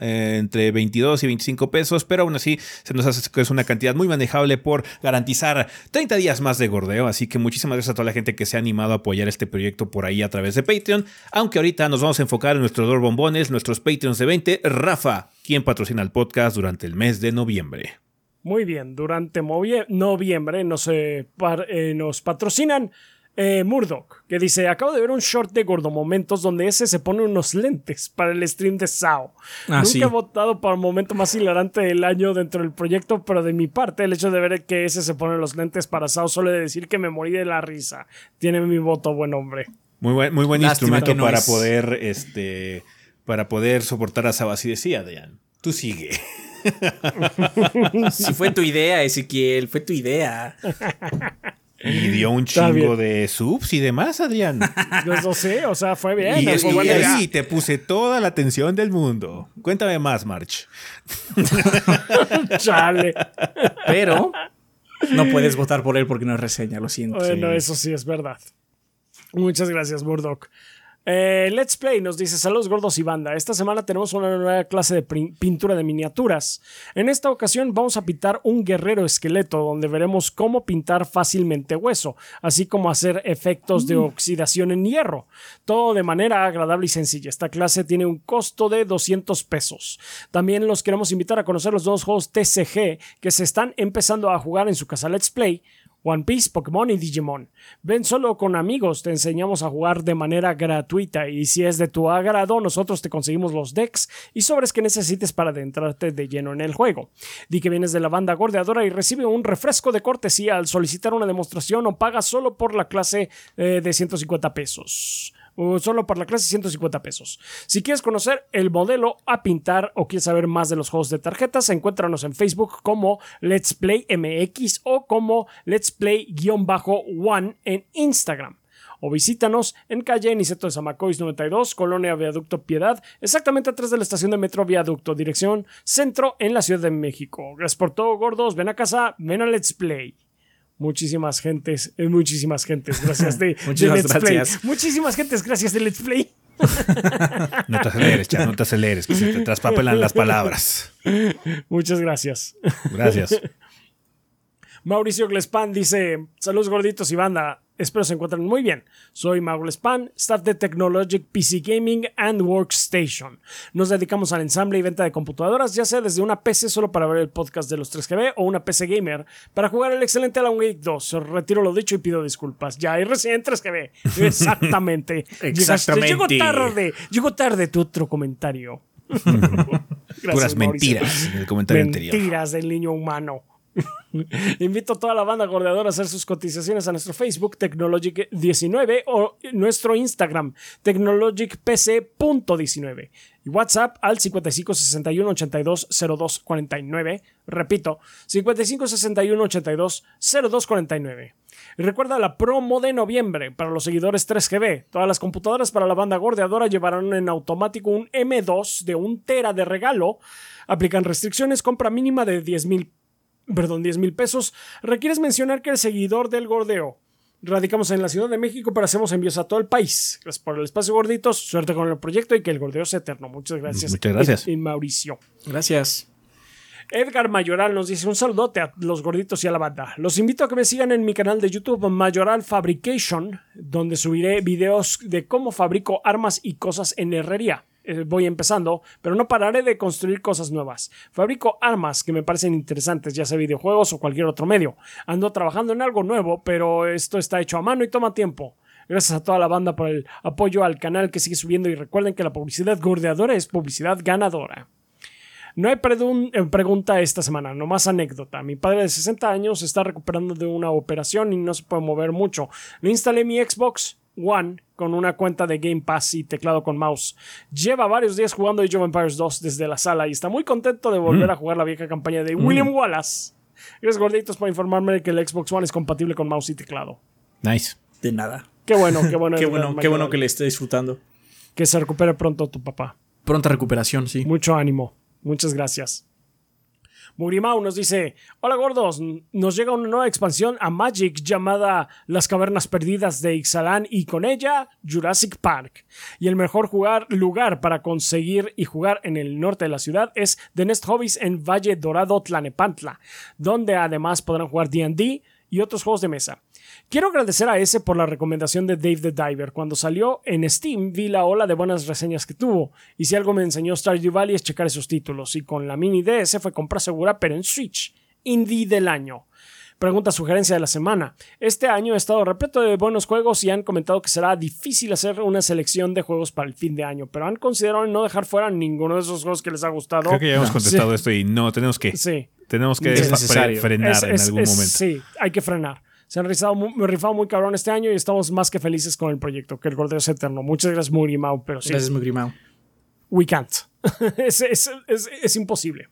eh, entre 22 y 25 pesos, pero aún así se nos hace que es una cantidad muy manejable por garantizar 30 días más de gordeo. Así que muchísimas gracias a toda la gente que se ha animado a apoyar este proyecto por ahí a través de Patreon. Aunque ahorita nos vamos a enfocar en nuestros dos bombones, nuestros Patreons de 20. Rafa, quien patrocina el podcast durante el mes de noviembre. Muy bien, durante noviembre nos, eh, eh, nos patrocinan eh, Murdoch, que dice, acabo de ver un short de Gordomomentos donde ese se pone unos lentes para el stream de SAO. Ah, Nunca sí. he votado para el momento más hilarante del año dentro del proyecto, pero de mi parte el hecho de ver que ese se pone los lentes para SAO solo de decir que me morí de la risa. Tiene mi voto, buen hombre. Muy buen, muy buen Lástima instrumento no para es. poder, este, para poder soportar a Sabas y decía, Adrián, tú sigue. Si fue tu idea, Ezequiel, fue tu idea. Y dio un chingo de subs y demás, Adrián. Yo no sé, o sea, fue bien. y, fue ahí te puse toda la atención del mundo. Cuéntame más, March. Chale. Pero no puedes votar por él porque no es reseña, lo siento. Bueno, Sí. eso sí es verdad. Muchas gracias, Murdoch. Eh, Let's Play nos dice saludos gordos y banda. Esta semana tenemos una nueva clase de pintura de miniaturas. En esta ocasión vamos a pintar un guerrero esqueleto donde veremos cómo pintar fácilmente hueso, así como hacer efectos de oxidación en hierro. Todo de manera agradable y sencilla. Esta clase tiene un costo de 200 pesos. También los queremos invitar a conocer los dos juegos TCG que se están empezando a jugar en su casa Let's Play. One Piece, Pokémon y Digimon. Ven solo con amigos, te enseñamos a jugar de manera gratuita y si es de tu agrado, nosotros te conseguimos los decks y sobres que necesites para adentrarte de lleno en el juego. Di que vienes de la banda gordeadora y recibe un refresco de cortesía al solicitar una demostración o paga solo por la clase eh, de 150 pesos. Solo para la clase 150 pesos. Si quieres conocer el modelo a pintar o quieres saber más de los juegos de tarjetas, encuéntranos en Facebook como Let's Play MX o como Let's Play-One en Instagram o visítanos en calle Niceto de Zamacois 92, Colonia Viaducto Piedad, exactamente atrás de la estación de metro Viaducto, dirección centro en la Ciudad de México. Gracias por todo, gordos. Ven a casa, ven a Let's Play. Muchísimas gentes, eh, muchísimas gentes, gracias de, Muchísimas Let's gracias. Play. Muchísimas gentes, gracias de Let's Play. No te aceleres, chat, no te aceleres, que se te traspapelan las palabras. Muchas gracias. Gracias. Mauricio Glespan dice: Saludos gorditos y banda. Espero se encuentren muy bien. Soy Mauro Glespan, staff de Technologic PC Gaming and Workstation. Nos dedicamos al ensamble y venta de computadoras, ya sea desde una PC solo para ver el podcast de los 3GB o una PC gamer para jugar el excelente Alan Wake 2. Retiro lo dicho y pido disculpas. Ya hay recién 3GB. Exactamente. Exactamente. Llegó tarde. Llegó tarde tu otro comentario. Gracias, Puras Mauricio. mentiras en el comentario anterior. Mentiras del niño humano. Invito a toda la banda gordeadora a hacer sus cotizaciones a nuestro Facebook Technologic19 o nuestro Instagram technologicpc.19 y WhatsApp al 5561 82 02 49. Repito, 5561 82 02 49. Y recuerda la promo de noviembre para los seguidores 3GB. Todas las computadoras para la banda gordeadora llevarán en automático un M2 de un tera de regalo. Aplican restricciones, compra mínima de 10 mil perdón, 10 mil pesos, requieres mencionar que eres seguidor del gordeo. Radicamos en la Ciudad de México, pero hacemos envíos a todo el país. Gracias por el espacio, gorditos. Suerte con el proyecto y que el gordeo sea eterno. Muchas gracias. Muchas gracias. Y, y Mauricio. Gracias. Edgar Mayoral nos dice un saludote a los gorditos y a la banda. Los invito a que me sigan en mi canal de YouTube Mayoral Fabrication, donde subiré videos de cómo fabrico armas y cosas en herrería. Eh, voy empezando, pero no pararé de construir cosas nuevas. Fabrico armas que me parecen interesantes, ya sea videojuegos o cualquier otro medio. Ando trabajando en algo nuevo, pero esto está hecho a mano y toma tiempo. Gracias a toda la banda por el apoyo al canal que sigue subiendo y recuerden que la publicidad gordeadora es publicidad ganadora. No hay eh, pregunta esta semana, nomás anécdota. Mi padre de 60 años está recuperando de una operación y no se puede mover mucho. Le instalé mi Xbox One con una cuenta de Game Pass y teclado con mouse. Lleva varios días jugando Age of Empires 2 desde la sala y está muy contento de volver a jugar la vieja campaña de William Wallace. Gracias gorditos por informarme de que el Xbox One es compatible con mouse y teclado. Nice. De nada. Qué bueno, qué bueno. Qué bueno que le esté disfrutando. Que se recupere pronto tu papá. Pronta recuperación, sí. Mucho ánimo. Muchas gracias. Murimau nos dice: Hola gordos, nos llega una nueva expansión a Magic llamada Las Cavernas Perdidas de Ixalan y con ella Jurassic Park. Y el mejor lugar para conseguir y jugar en el norte de la ciudad es The Nest Hobbies en Valle Dorado, Tlanepantla, donde además podrán jugar D&D y otros juegos de mesa. Quiero agradecer a ese por la recomendación de Dave the Diver. Cuando salió en Steam vi la ola de buenas reseñas que tuvo. Y si algo me enseñó Stardew Valley es checar esos títulos. Y con la mini DS fue compra segura, pero en Switch. Indie del año. Pregunta sugerencia de la semana. Este año ha estado repleto de buenos juegos y han comentado que será difícil hacer una selección de juegos para el fin de año, pero han considerado no dejar fuera ninguno de esos juegos que les ha gustado. Creo que ya hemos No, contestado esto y no, tenemos que, Sí. tenemos que Es fre- necesario. frenar Es- en es- algún es- momento. Sí, hay que frenar. Se han rifado, mu- rifado muy cabrón este año y estamos más que felices con el proyecto, que el gordeo es eterno. Muchas gracias, Murimau, pero sí, Gracias, Mugrimao. we can't. es, es- es- es imposible.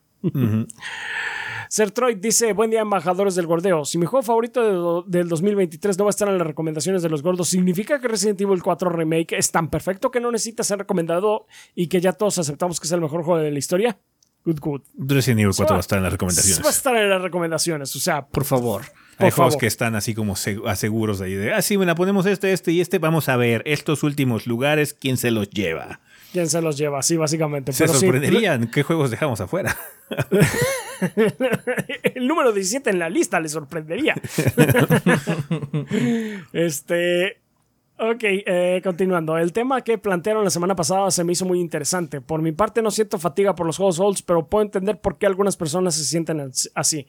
Sertroid dice, buen día embajadores del gordeo. Si mi juego favorito de del 2023 no va a estar en las recomendaciones de los gordos, ¿significa que Resident Evil 4 Remake es tan perfecto que no necesita ser recomendado y que ya todos aceptamos que es el mejor juego de la historia? Good, good. Resident Evil 4 va- va a estar en las Va a recomendaciones. estar en las recomendaciones, o sea, Por favor. Hay por juegos favor. que están así como seg- aseguros de ahí de, ah, sí, bueno, ponemos este, este y este, vamos a ver estos últimos lugares, quién se los lleva. ¿quién se los lleva? Sí, básicamente. Se Pero sí, sorprenderían qué juegos dejamos afuera. el número 17 en la lista le sorprendería. este. Ok, eh, continuando. El tema que plantearon la semana pasada se me hizo muy interesante. Por mi parte no siento fatiga por los juegos Souls, pero puedo entender por qué algunas personas se sienten as- así.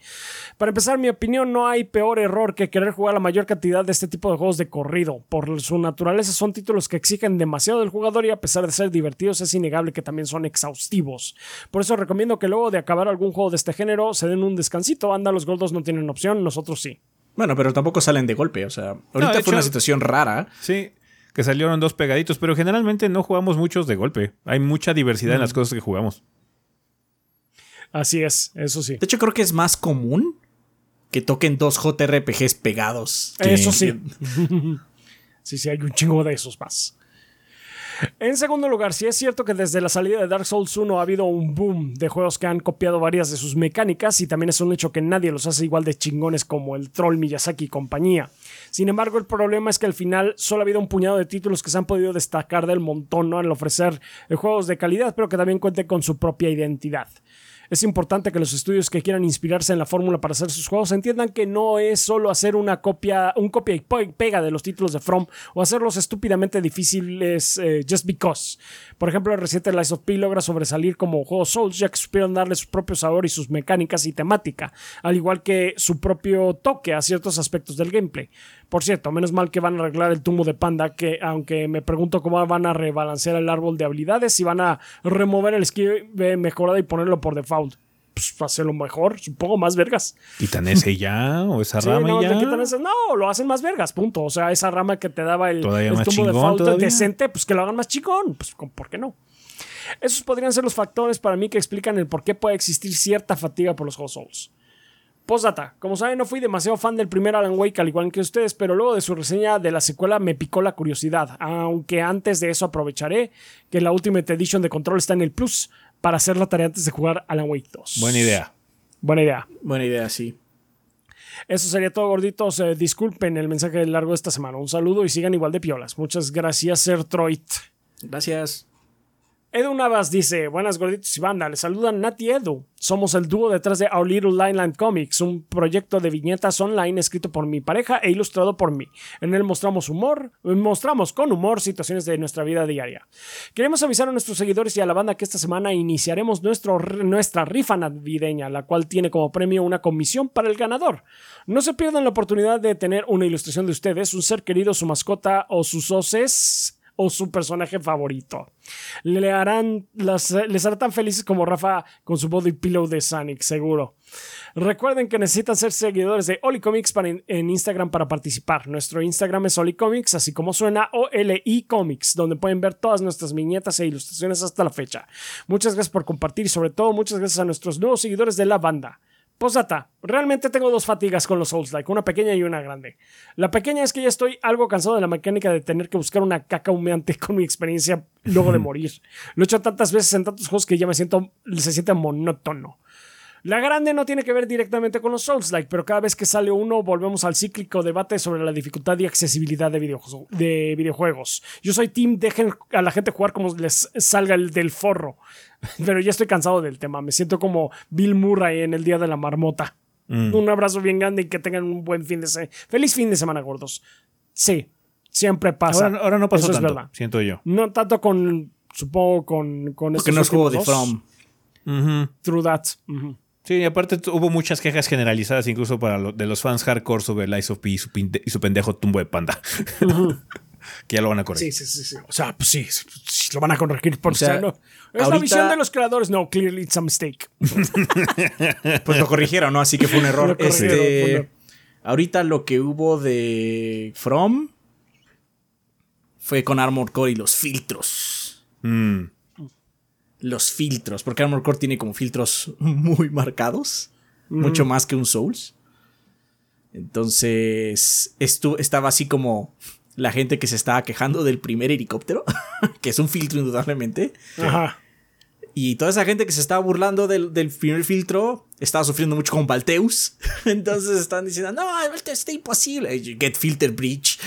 Para empezar, mi opinión, no hay peor error que querer jugar la mayor cantidad de este tipo de juegos de corrido. Por su naturaleza son títulos que exigen demasiado del jugador y a pesar de ser divertidos es innegable que también son exhaustivos. Por eso recomiendo que luego de acabar algún juego de este género se den un descansito. Anda, los gordos no tienen opción, nosotros sí. Bueno, pero tampoco salen de golpe. O sea, ahorita fue una situación rara. Sí. que salieron dos pegaditos, pero generalmente no jugamos muchos de golpe. Hay mucha diversidad en las cosas que jugamos. Así es, eso sí. De hecho, creo que es más común que toquen dos JRPGs pegados. Eso sí. sí, sí, hay un chingo de esos más. En segundo lugar, sí es cierto que desde la salida de Dark Souls 1 ha habido un boom de juegos que han copiado varias de sus mecánicas y también es un hecho que nadie los hace igual de chingones como el Troll Miyazaki y compañía. Sin embargo, el problema es que al final solo ha habido un puñado de títulos que se han podido destacar del montón al ofrecer juegos de calidad, pero que también cuenten con su propia identidad. Es importante que los estudios que quieran inspirarse en la fórmula para hacer sus juegos entiendan que no es solo hacer una copia, un copia y pega de los títulos de From o hacerlos estúpidamente difíciles eh, just because. Por ejemplo, el reciente Lies of P logra sobresalir como juego Souls ya que supieron darle su propio sabor y sus mecánicas y temática, al igual que su propio toque a ciertos aspectos del gameplay. Por cierto, menos mal que van a arreglar el tumbo de panda, que aunque me pregunto cómo van a rebalancear el árbol de habilidades, si van a remover el esquive mejorado y ponerlo por default. Pues hacerlo mejor, supongo, más vergas. ¿Quitan ese ya? ¿O esa rama no, ya? no, lo hacen más vergas, punto. O sea, esa rama que te daba el, el tumbo de default decente, pues que lo hagan más chicón. Pues, ¿por qué no? Esos podrían ser los factores para mí que explican el por qué puede existir cierta fatiga por los Souls. Postdata, como saben, no fui demasiado fan del primer Alan Wake al igual que ustedes, pero luego de su reseña de la secuela me picó la curiosidad, aunque antes de eso aprovecharé que la Ultimate Edition de Control está en el Plus para hacer la tarea antes de jugar Alan Wake 2. Buena idea. Buena idea. Buena idea, sí. Eso sería todo, gorditos. Eh, disculpen el mensaje largo de esta semana. Un saludo y sigan igual de piolas. Muchas gracias, Sertroid. Gracias. Edu Navas dice, buenas gorditos y banda, les saludan Nati Edu. Somos el dúo detrás de Our Little Lineland Comics, un proyecto de viñetas online escrito por mi pareja e ilustrado por mí. En él mostramos humor, mostramos con humor situaciones de nuestra vida diaria. Queremos avisar a nuestros seguidores y a la banda que esta semana iniciaremos nuestro, nuestra rifa navideña, la cual tiene como premio una comisión para el ganador. No se pierdan la oportunidad de tener una ilustración de ustedes, un ser querido, su mascota o sus oces o su personaje favorito. Le harán las, les hará tan felices como Rafa con su body pillow de Sonic, seguro. Recuerden que necesitan ser seguidores de Oli Comics para en Instagram para participar. Nuestro Instagram es Oli Comics, así como suena OLI Comics, donde pueden ver todas nuestras viñetas e ilustraciones hasta la fecha. Muchas gracias por compartir y sobre todo muchas gracias a nuestros nuevos seguidores de la banda. Posdata, realmente tengo dos fatigas con los Souls-like, una pequeña y una grande. La pequeña es que ya estoy algo cansado de la mecánica de tener que buscar una caca humeante con mi experiencia luego de morir. Lo he hecho tantas veces en tantos juegos que ya me siento, se siente monótono. La grande no tiene que ver directamente con los Souls-like, pero cada vez que sale uno volvemos al cíclico debate sobre la dificultad y accesibilidad de, videojuegos. Yo soy team, dejen a la gente jugar como les salga el del forro. Pero ya estoy cansado del tema, me siento como Bill Murray en el Día de la Marmota. Mm. Un abrazo bien grande y que tengan un buen fin de semana. Feliz fin de semana, gordos. Sí, siempre pasa. Ahora, no pasó tanto, siento yo. No tanto con, supongo, con, con Porque no es juego de From. True that. Sí, y aparte hubo muchas quejas generalizadas incluso para de los fans hardcore sobre el Ice of P y su, pendejo tumbo de panda. que ya lo van a corregir. Sí, sí, sí, O sea, pues sí, lo van a corregir por o sea, no. Es la visión de los creadores. No, clearly it's a mistake. pues lo corrigieron, ¿no? Así que fue un error. Este, ahorita lo que hubo de From fue con Armor Core y los filtros. Mm los filtros, porque Armor Core tiene como filtros muy marcados, mucho más que un Souls. Entonces, esto estaba así como la gente que se estaba quejando del primer helicóptero, que es un filtro indudablemente. Ajá. Y toda esa gente que se estaba burlando del, primer filtro estaba sufriendo mucho con Valteus. Entonces están diciendo, no, Valteus está imposible. Get filter breach.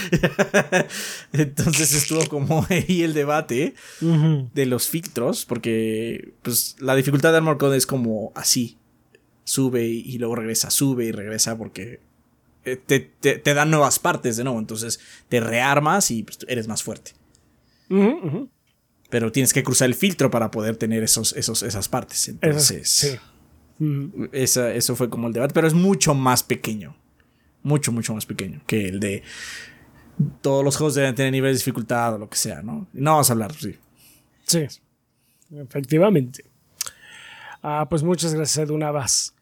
Entonces estuvo como ahí el debate de los filtros, porque pues la dificultad de Armor Code es como así. Sube y luego regresa, sube y regresa porque eh, te, dan nuevas partes de nuevo. Entonces te rearmas y pues, eres más fuerte pero tienes que cruzar el filtro para poder tener esos, esos, esas partes. Entonces, sí. eso fue como el debate, pero es mucho más pequeño. Mucho, mucho más pequeño que el de todos los juegos deben tener niveles de dificultad o lo que sea, ¿no? No vamos a hablar, sí. Sí, efectivamente. Ah, pues muchas gracias, Edu Navas.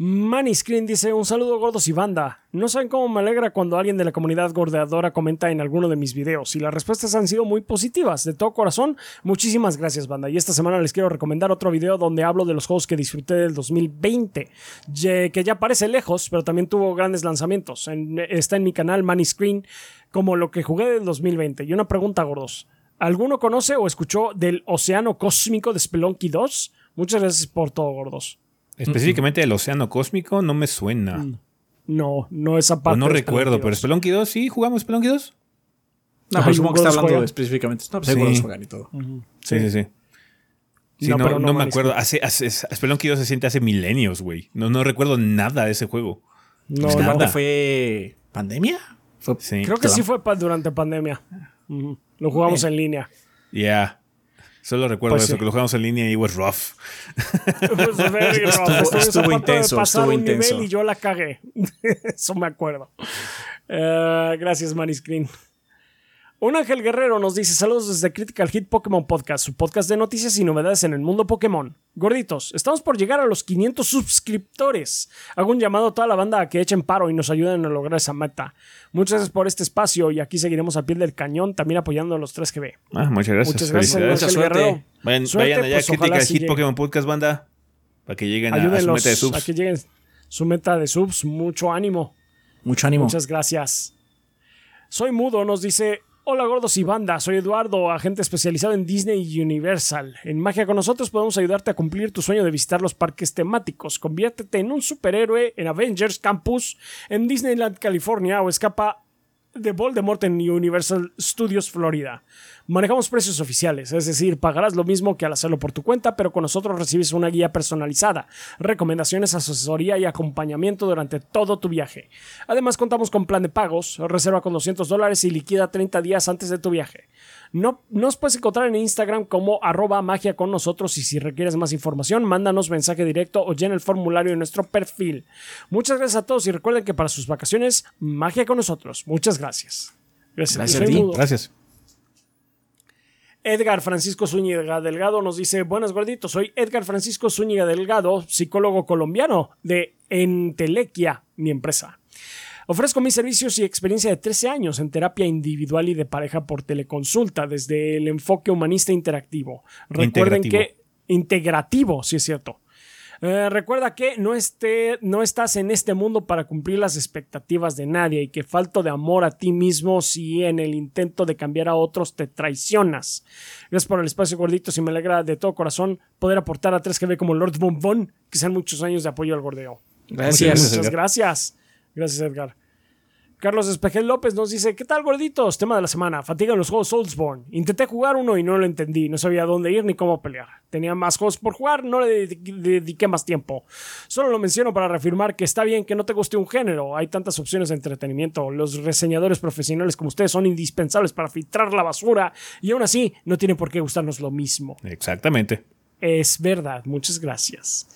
Manny Screen dice: Un saludo gordos y banda. No saben cómo me alegra cuando alguien de la comunidad gordeadora comenta en alguno de mis videos. Y las respuestas han sido muy positivas. De todo corazón, muchísimas gracias, banda. Y esta semana les quiero recomendar otro video donde hablo de los juegos que disfruté del 2020. Que ya parece lejos, pero también tuvo grandes lanzamientos. está en mi canal Manny Screen como lo que jugué del 2020. Y una pregunta, gordos. ¿Alguno conoce o escuchó del Océano Cósmico de Spelunky 2? Muchas gracias por todo, gordos. Específicamente el océano cósmico no me suena. Mm. No, no esa parte. no recuerdo, pero Spelunky 2, ¿sí? ¿Jugamos Spelunky 2? No, pero supongo que está hablando específicamente. No, pues sí. juegan y todo. Sí, sí, sí. Sí, no, no, me acuerdo. Hace, hace, Spelunky 2 se siente hace milenios, güey. No, no recuerdo nada de ese juego. No, pues nada. ¿Fue pandemia? sí. Creo que sí fue durante pandemia. Lo jugamos en línea. Ya. Solo recuerdo pues eso, que lo jugamos en línea y was rough. Pues estuvo, estuvo intenso, estuvo intenso. y yo la cagué. eso me acuerdo. Uh, gracias, Maniscreen. Un Ángel Guerrero nos dice saludos desde Critical Hit Pokémon Podcast, su podcast de noticias y novedades en el mundo Pokémon. Gorditos, estamos por llegar a los 500 suscriptores. Hago un llamado a toda la banda a que echen paro y nos ayuden a lograr esa meta. Muchas gracias por este espacio y aquí seguiremos al pie del cañón, también apoyando a los 3 GB. Ah, muchas gracias. Muchas gracias, Mucha suerte. Vayan, vayan allá a pues, Critical Hit Pokémon Podcast, banda, para que lleguen a, su meta de subs. A que lleguen su meta de subs. Mucho ánimo. Mucho ánimo. Muchas gracias. Soy mudo, nos dice Hola gordos y banda, soy Eduardo, agente especializado en Disney y Universal. En Magia con nosotros podemos ayudarte a cumplir tu sueño de visitar los parques temáticos. Conviértete en un superhéroe en Avengers Campus en Disneyland, California o escapa de Voldemort en Universal Studios Florida. Manejamos precios oficiales, es decir, pagarás lo mismo que al hacerlo por tu cuenta, pero con nosotros recibes una guía personalizada, recomendaciones, asesoría y acompañamiento durante todo tu viaje. Además, contamos con plan de pagos, reserva con 200 dólares y liquida 30 días antes de tu viaje. No, nos puedes encontrar en Instagram como arroba magia con nosotros y si requieres más información, mándanos mensaje directo o llena el formulario en nuestro perfil. Muchas gracias a todos y recuerden que para sus vacaciones, magia con nosotros. Muchas gracias. Gracias, gracias. gracias. Edgar Francisco Zúñiga Delgado nos dice, buenas gorditos, soy Edgar Francisco Zúñiga Delgado, psicólogo colombiano de Entelequia, mi empresa. Ofrezco mis servicios y experiencia de 13 años en terapia individual y de pareja por teleconsulta desde el enfoque humanista interactivo. Recuerden que integrativo, sí es cierto. Eh, recuerda que no, esté, no estás en este mundo para cumplir las expectativas de nadie y que falto de amor a ti mismo si en el intento de cambiar a otros te traicionas. Gracias por el espacio gordito y me alegra de todo corazón poder aportar a 3GB como Lord Bombón, que sean muchos años de apoyo al gordeo. Gracias. Muchas gracias. Gracias, Edgar. Carlos Espejel López nos dice, ¿qué tal gorditos? Tema de la semana, fatiga en los juegos Soulsborne. Intenté jugar uno y no lo entendí, no sabía dónde ir ni cómo pelear. Tenía más juegos por jugar, no le dediqué más tiempo. Solo lo menciono para reafirmar que está bien que no te guste un género, hay tantas opciones de entretenimiento. Los reseñadores profesionales como ustedes son indispensables para filtrar la basura y aún así no tienen por qué gustarnos lo mismo. Exactamente. Es verdad, muchas gracias.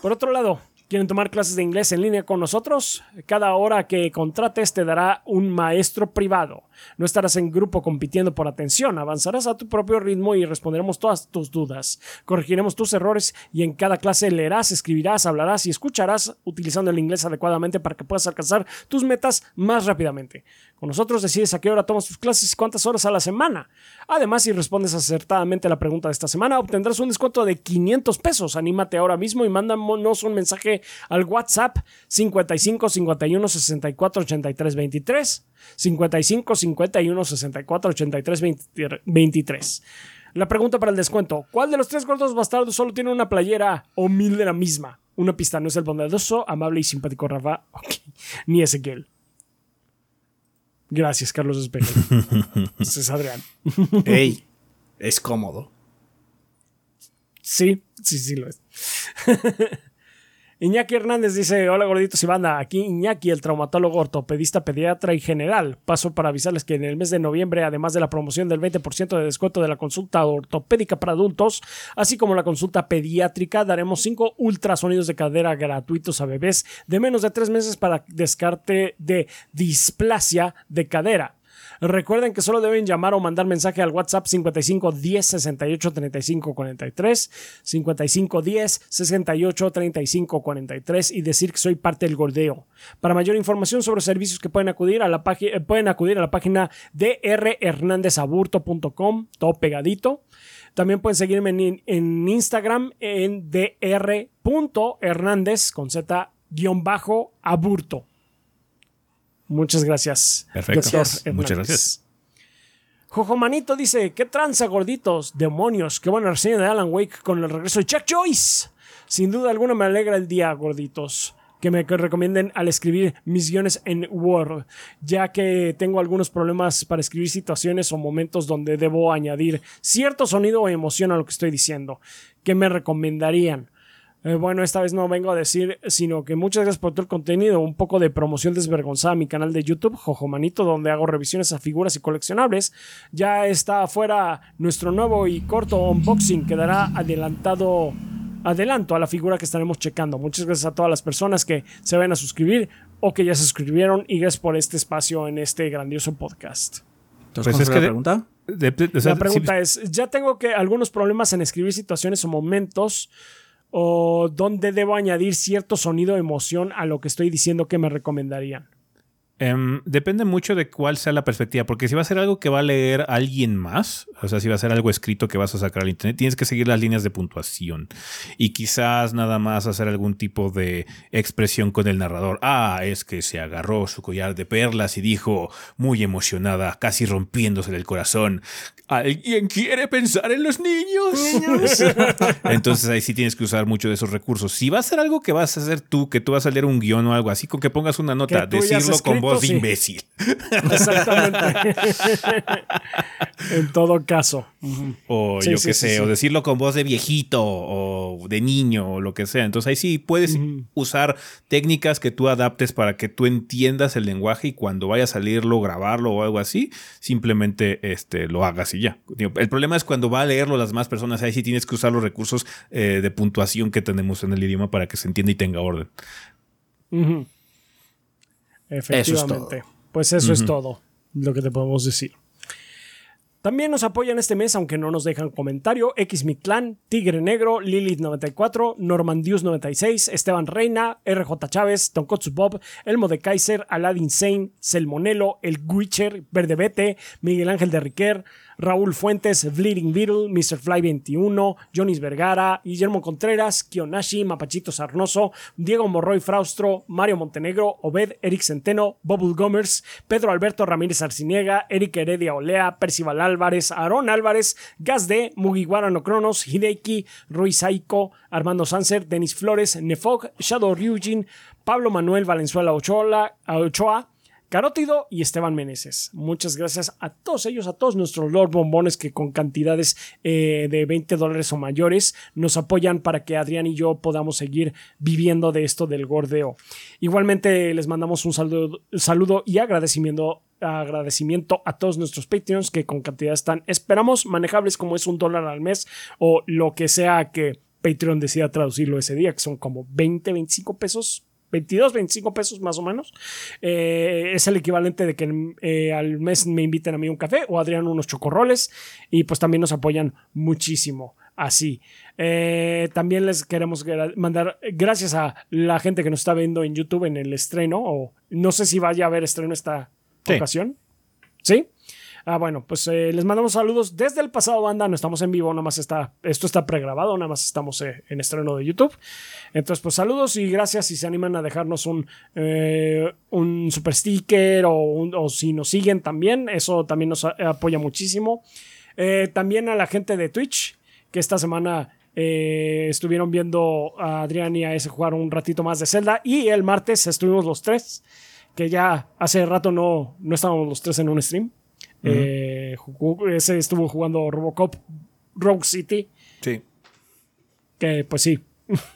Por otro lado, ¿Quieren tomar clases de inglés en línea con nosotros? Cada hora que contrates te dará un maestro privado. No estarás en grupo compitiendo por atención, avanzarás a tu propio ritmo y responderemos todas tus dudas. Corregiremos tus errores y en cada clase leerás, escribirás, hablarás y escucharás utilizando el inglés adecuadamente para que puedas alcanzar tus metas más rápidamente. Con nosotros decides a qué hora tomas tus clases y cuántas horas a la semana. Además, si respondes acertadamente a la pregunta de esta semana, obtendrás un descuento de 500 pesos. Anímate ahora mismo y mándanos un mensaje al WhatsApp 55 51 64 83 23. 55 51 64 83 23. La pregunta para el descuento: ¿Cuál de los tres gordos bastardos solo tiene una playera o mil de la misma? Una pista no es el bondadoso, amable y simpático Rafa, ni Ezequiel. Gracias, Carlos Espejo. es Adrián. Ey, es cómodo. Sí, sí, sí lo es. Iñaki Hernández dice, hola gorditos y banda, aquí Iñaki, el traumatólogo ortopedista, pediatra y general. Paso para avisarles que en el mes de noviembre, además de la promoción del 20% de descuento de la consulta ortopédica para adultos, así como la consulta pediátrica, daremos 5 ultrasonidos de cadera gratuitos a bebés de menos de 3 meses para descarte de displasia de cadera. Recuerden que solo deben llamar o mandar mensaje al WhatsApp 55 10 68 35 43, 55 10 68 35 43 y decir que soy parte del gordeo. Para mayor información sobre servicios que pueden acudir a la página, pueden acudir a la página drhernandezaburto.com, todo pegadito. También pueden seguirme en, en Instagram en dr.hernández con z guion bajo aburto. Muchas gracias. Perfecto. Muchas gracias. Jojo Manito dice, ¿qué tranza gorditos? Demonios, qué buena reseña de Alan Wake con el regreso de Chuck Joyce. Sin duda alguna me alegra el día, gorditos. Que me recomienden al escribir mis guiones en Word, ya que tengo algunos problemas para escribir situaciones o momentos donde debo añadir cierto sonido o emoción a lo que estoy diciendo. ¿Qué me recomendarían? Eh, bueno, esta vez no vengo a decir, sino que muchas gracias por todo el contenido, un poco de promoción desvergonzada a mi canal de YouTube, Jojo Manito, donde hago revisiones a figuras y coleccionables. Ya está afuera nuestro nuevo y corto unboxing que dará adelantado adelanto a la figura que estaremos checando. Muchas gracias a todas las personas que se vayan a suscribir o que ya se suscribieron y gracias por este espacio en este grandioso podcast. Entonces, Pues ¿cuál es que la pregunta? De- de- la pregunta es, ya tengo que algunos problemas en escribir situaciones o momentos o donde debo añadir cierto sonido o emoción a lo que estoy diciendo que me recomendarían. Em, depende mucho de cuál sea la perspectiva, porque si va a ser algo que va a leer alguien más, o sea, si va a ser algo escrito que vas a sacar al internet, tienes que seguir las líneas de puntuación y quizás nada más hacer algún tipo de expresión con el narrador. Ah, es que se agarró su collar de perlas y dijo, muy emocionada, casi rompiéndose el corazón, ¿alguien quiere pensar en los niños? Entonces ahí sí tienes que usar mucho de esos recursos. Si va a ser algo que vas a hacer tú, que tú vas a leer un guion o algo así, con que pongas una nota, decirlo con voz de sí. imbécil. Exactamente. en todo caso. O Sí, yo sí, qué sé, o decirlo con voz de viejito o de niño o lo que sea. Entonces ahí sí puedes usar técnicas que tú adaptes para que tú entiendas el lenguaje y cuando vaya a salirlo, grabarlo o algo así, simplemente este, lo hagas y ya. El problema es cuando va a leerlo las más personas, ahí sí tienes que usar los recursos eh, de puntuación que tenemos en el idioma para que se entienda y tenga orden. Efectivamente. Pues eso es todo lo que te podemos decir. También nos apoyan este mes, aunque no nos dejan comentario, X Mi Clan, Tigre Negro, Lilith94, Normandius96, Esteban Reina, RJ Chávez, Tonkotsu Bob, Elmo de Kaiser, Aladdin Sane, Selmonelo, El Witcher, Verde Bete, Miguel Ángel de Riquer, Raúl Fuentes, Bleeding Beetle, Mr. Fly 21, Jonis Vergara, Guillermo Contreras, Kionashi, Mapachito Sarnoso, Diego Morroy Fraustro, Mario Montenegro, Obed, Eric Centeno, Bubble Gomers, Pedro Alberto Ramírez Arciniega, Eric Heredia Olea, Percival Álvarez, Aarón Álvarez, Gas D, Mugiwara no Cronos, Hideki, Rui Saiko, Armando Sanser, Denis Flores, Nefog, Shadow Ryujin, Pablo Manuel Valenzuela Ochoa, Ochoa Carótido y Esteban Meneses. Muchas gracias a todos ellos, a todos nuestros Lord Bombones que con cantidades eh, de 20 dólares o mayores nos apoyan para que Adrián y yo podamos seguir viviendo de esto del gordeo. Igualmente les mandamos un saludo, saludo y agradecimiento, agradecimiento a todos nuestros Patreons que con cantidades tan esperamos manejables como es un dólar al mes o lo que sea que Patreon decida traducirlo ese día, que son como 20, 25 pesos 22, 25 pesos más o menos. Eh, es el equivalente de que eh, al mes me inviten a mí un café o Adrián unos chocorroles y pues también nos apoyan muchísimo. Así. Eh, también les queremos gra- mandar gracias a la gente que nos está viendo en YouTube en el estreno o no sé si vaya a haber estreno esta Sí. ocasión. ¿Sí? Ah, bueno, pues eh, les mandamos saludos desde el pasado, banda. No estamos en vivo, nada más está. Esto está pregrabado, nada más estamos eh, en estreno de YouTube. Entonces, pues saludos y gracias si se animan a dejarnos un, eh, un super sticker o, o si nos siguen también. Eso también nos apoya muchísimo. También a la gente de Twitch, que esta semana estuvieron viendo a Adrián y a ese jugar un ratito más de Zelda. Y el martes estuvimos los tres, que ya hace rato no, no estábamos los tres en un stream. Eh, jugó- ese estuvo jugando Robocop Rogue City, Sí. que pues sí.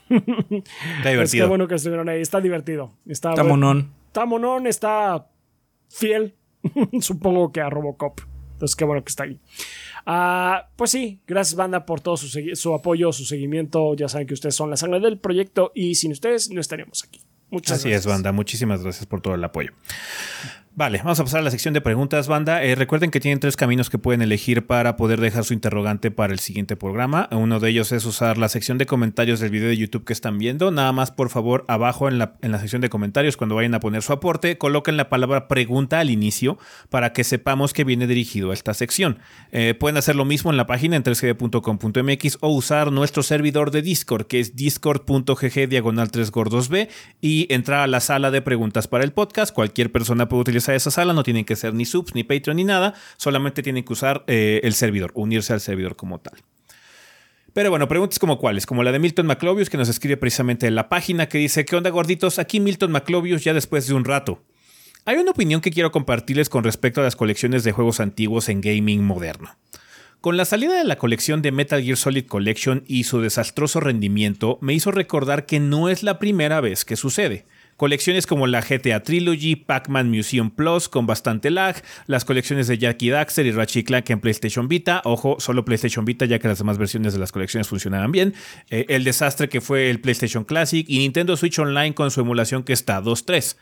Está Es divertido. que bueno que estuvieron ahí. Está divertido. Está, Está monón. está monón, está fiel. Supongo que a Robocop. Entonces, qué bueno que está ahí. Ah, pues sí, gracias, banda, por todo su, su apoyo, su seguimiento. Ya saben que ustedes son la sangre del proyecto y sin ustedes no estaríamos aquí. Muchas Así gracias. es, banda. Muchísimas gracias por todo el apoyo. Vale, vamos a pasar a la sección de preguntas, banda. Eh, recuerden que tienen tres caminos que pueden elegir para poder dejar su interrogante para el siguiente programa. Uno de ellos es usar la sección de comentarios del video de YouTube que están viendo. Nada más, por favor, abajo en la, en la sección de comentarios, cuando vayan a poner su aporte, coloquen la palabra pregunta al inicio para que sepamos que viene dirigido a esta sección. Eh, pueden hacer lo mismo en la página en 3gd.com.mx o usar nuestro servidor de Discord, que es discord.gg diagonal 3 gordos B, y entrar a la sala de preguntas para el podcast. Cualquier persona puede utilizar a esa sala, no tienen que ser ni subs, ni Patreon, ni nada, solamente tienen que usar eh, el servidor, unirse al servidor como tal. Pero bueno, preguntas como cuáles, como la de Milton McLovius, que nos escribe precisamente en la página, que dice, ¿qué onda gorditos? Aquí Milton McLovius ya después de un rato. Hay una opinión que quiero compartirles con respecto a las colecciones de juegos antiguos en gaming moderno. Con la salida de la colección de Metal Gear Solid Collection y su desastroso rendimiento, me hizo recordar que no es la primera vez que sucede. Colecciones como la GTA Trilogy, Pac-Man Museum Plus con bastante lag, las colecciones de Jackie Daxter y Ratchet Clank en PlayStation Vita, ojo, solo PlayStation Vita ya que las demás versiones de las colecciones funcionaban bien, eh, el desastre que fue el PlayStation Classic y Nintendo Switch Online con su emulación que está 2.3.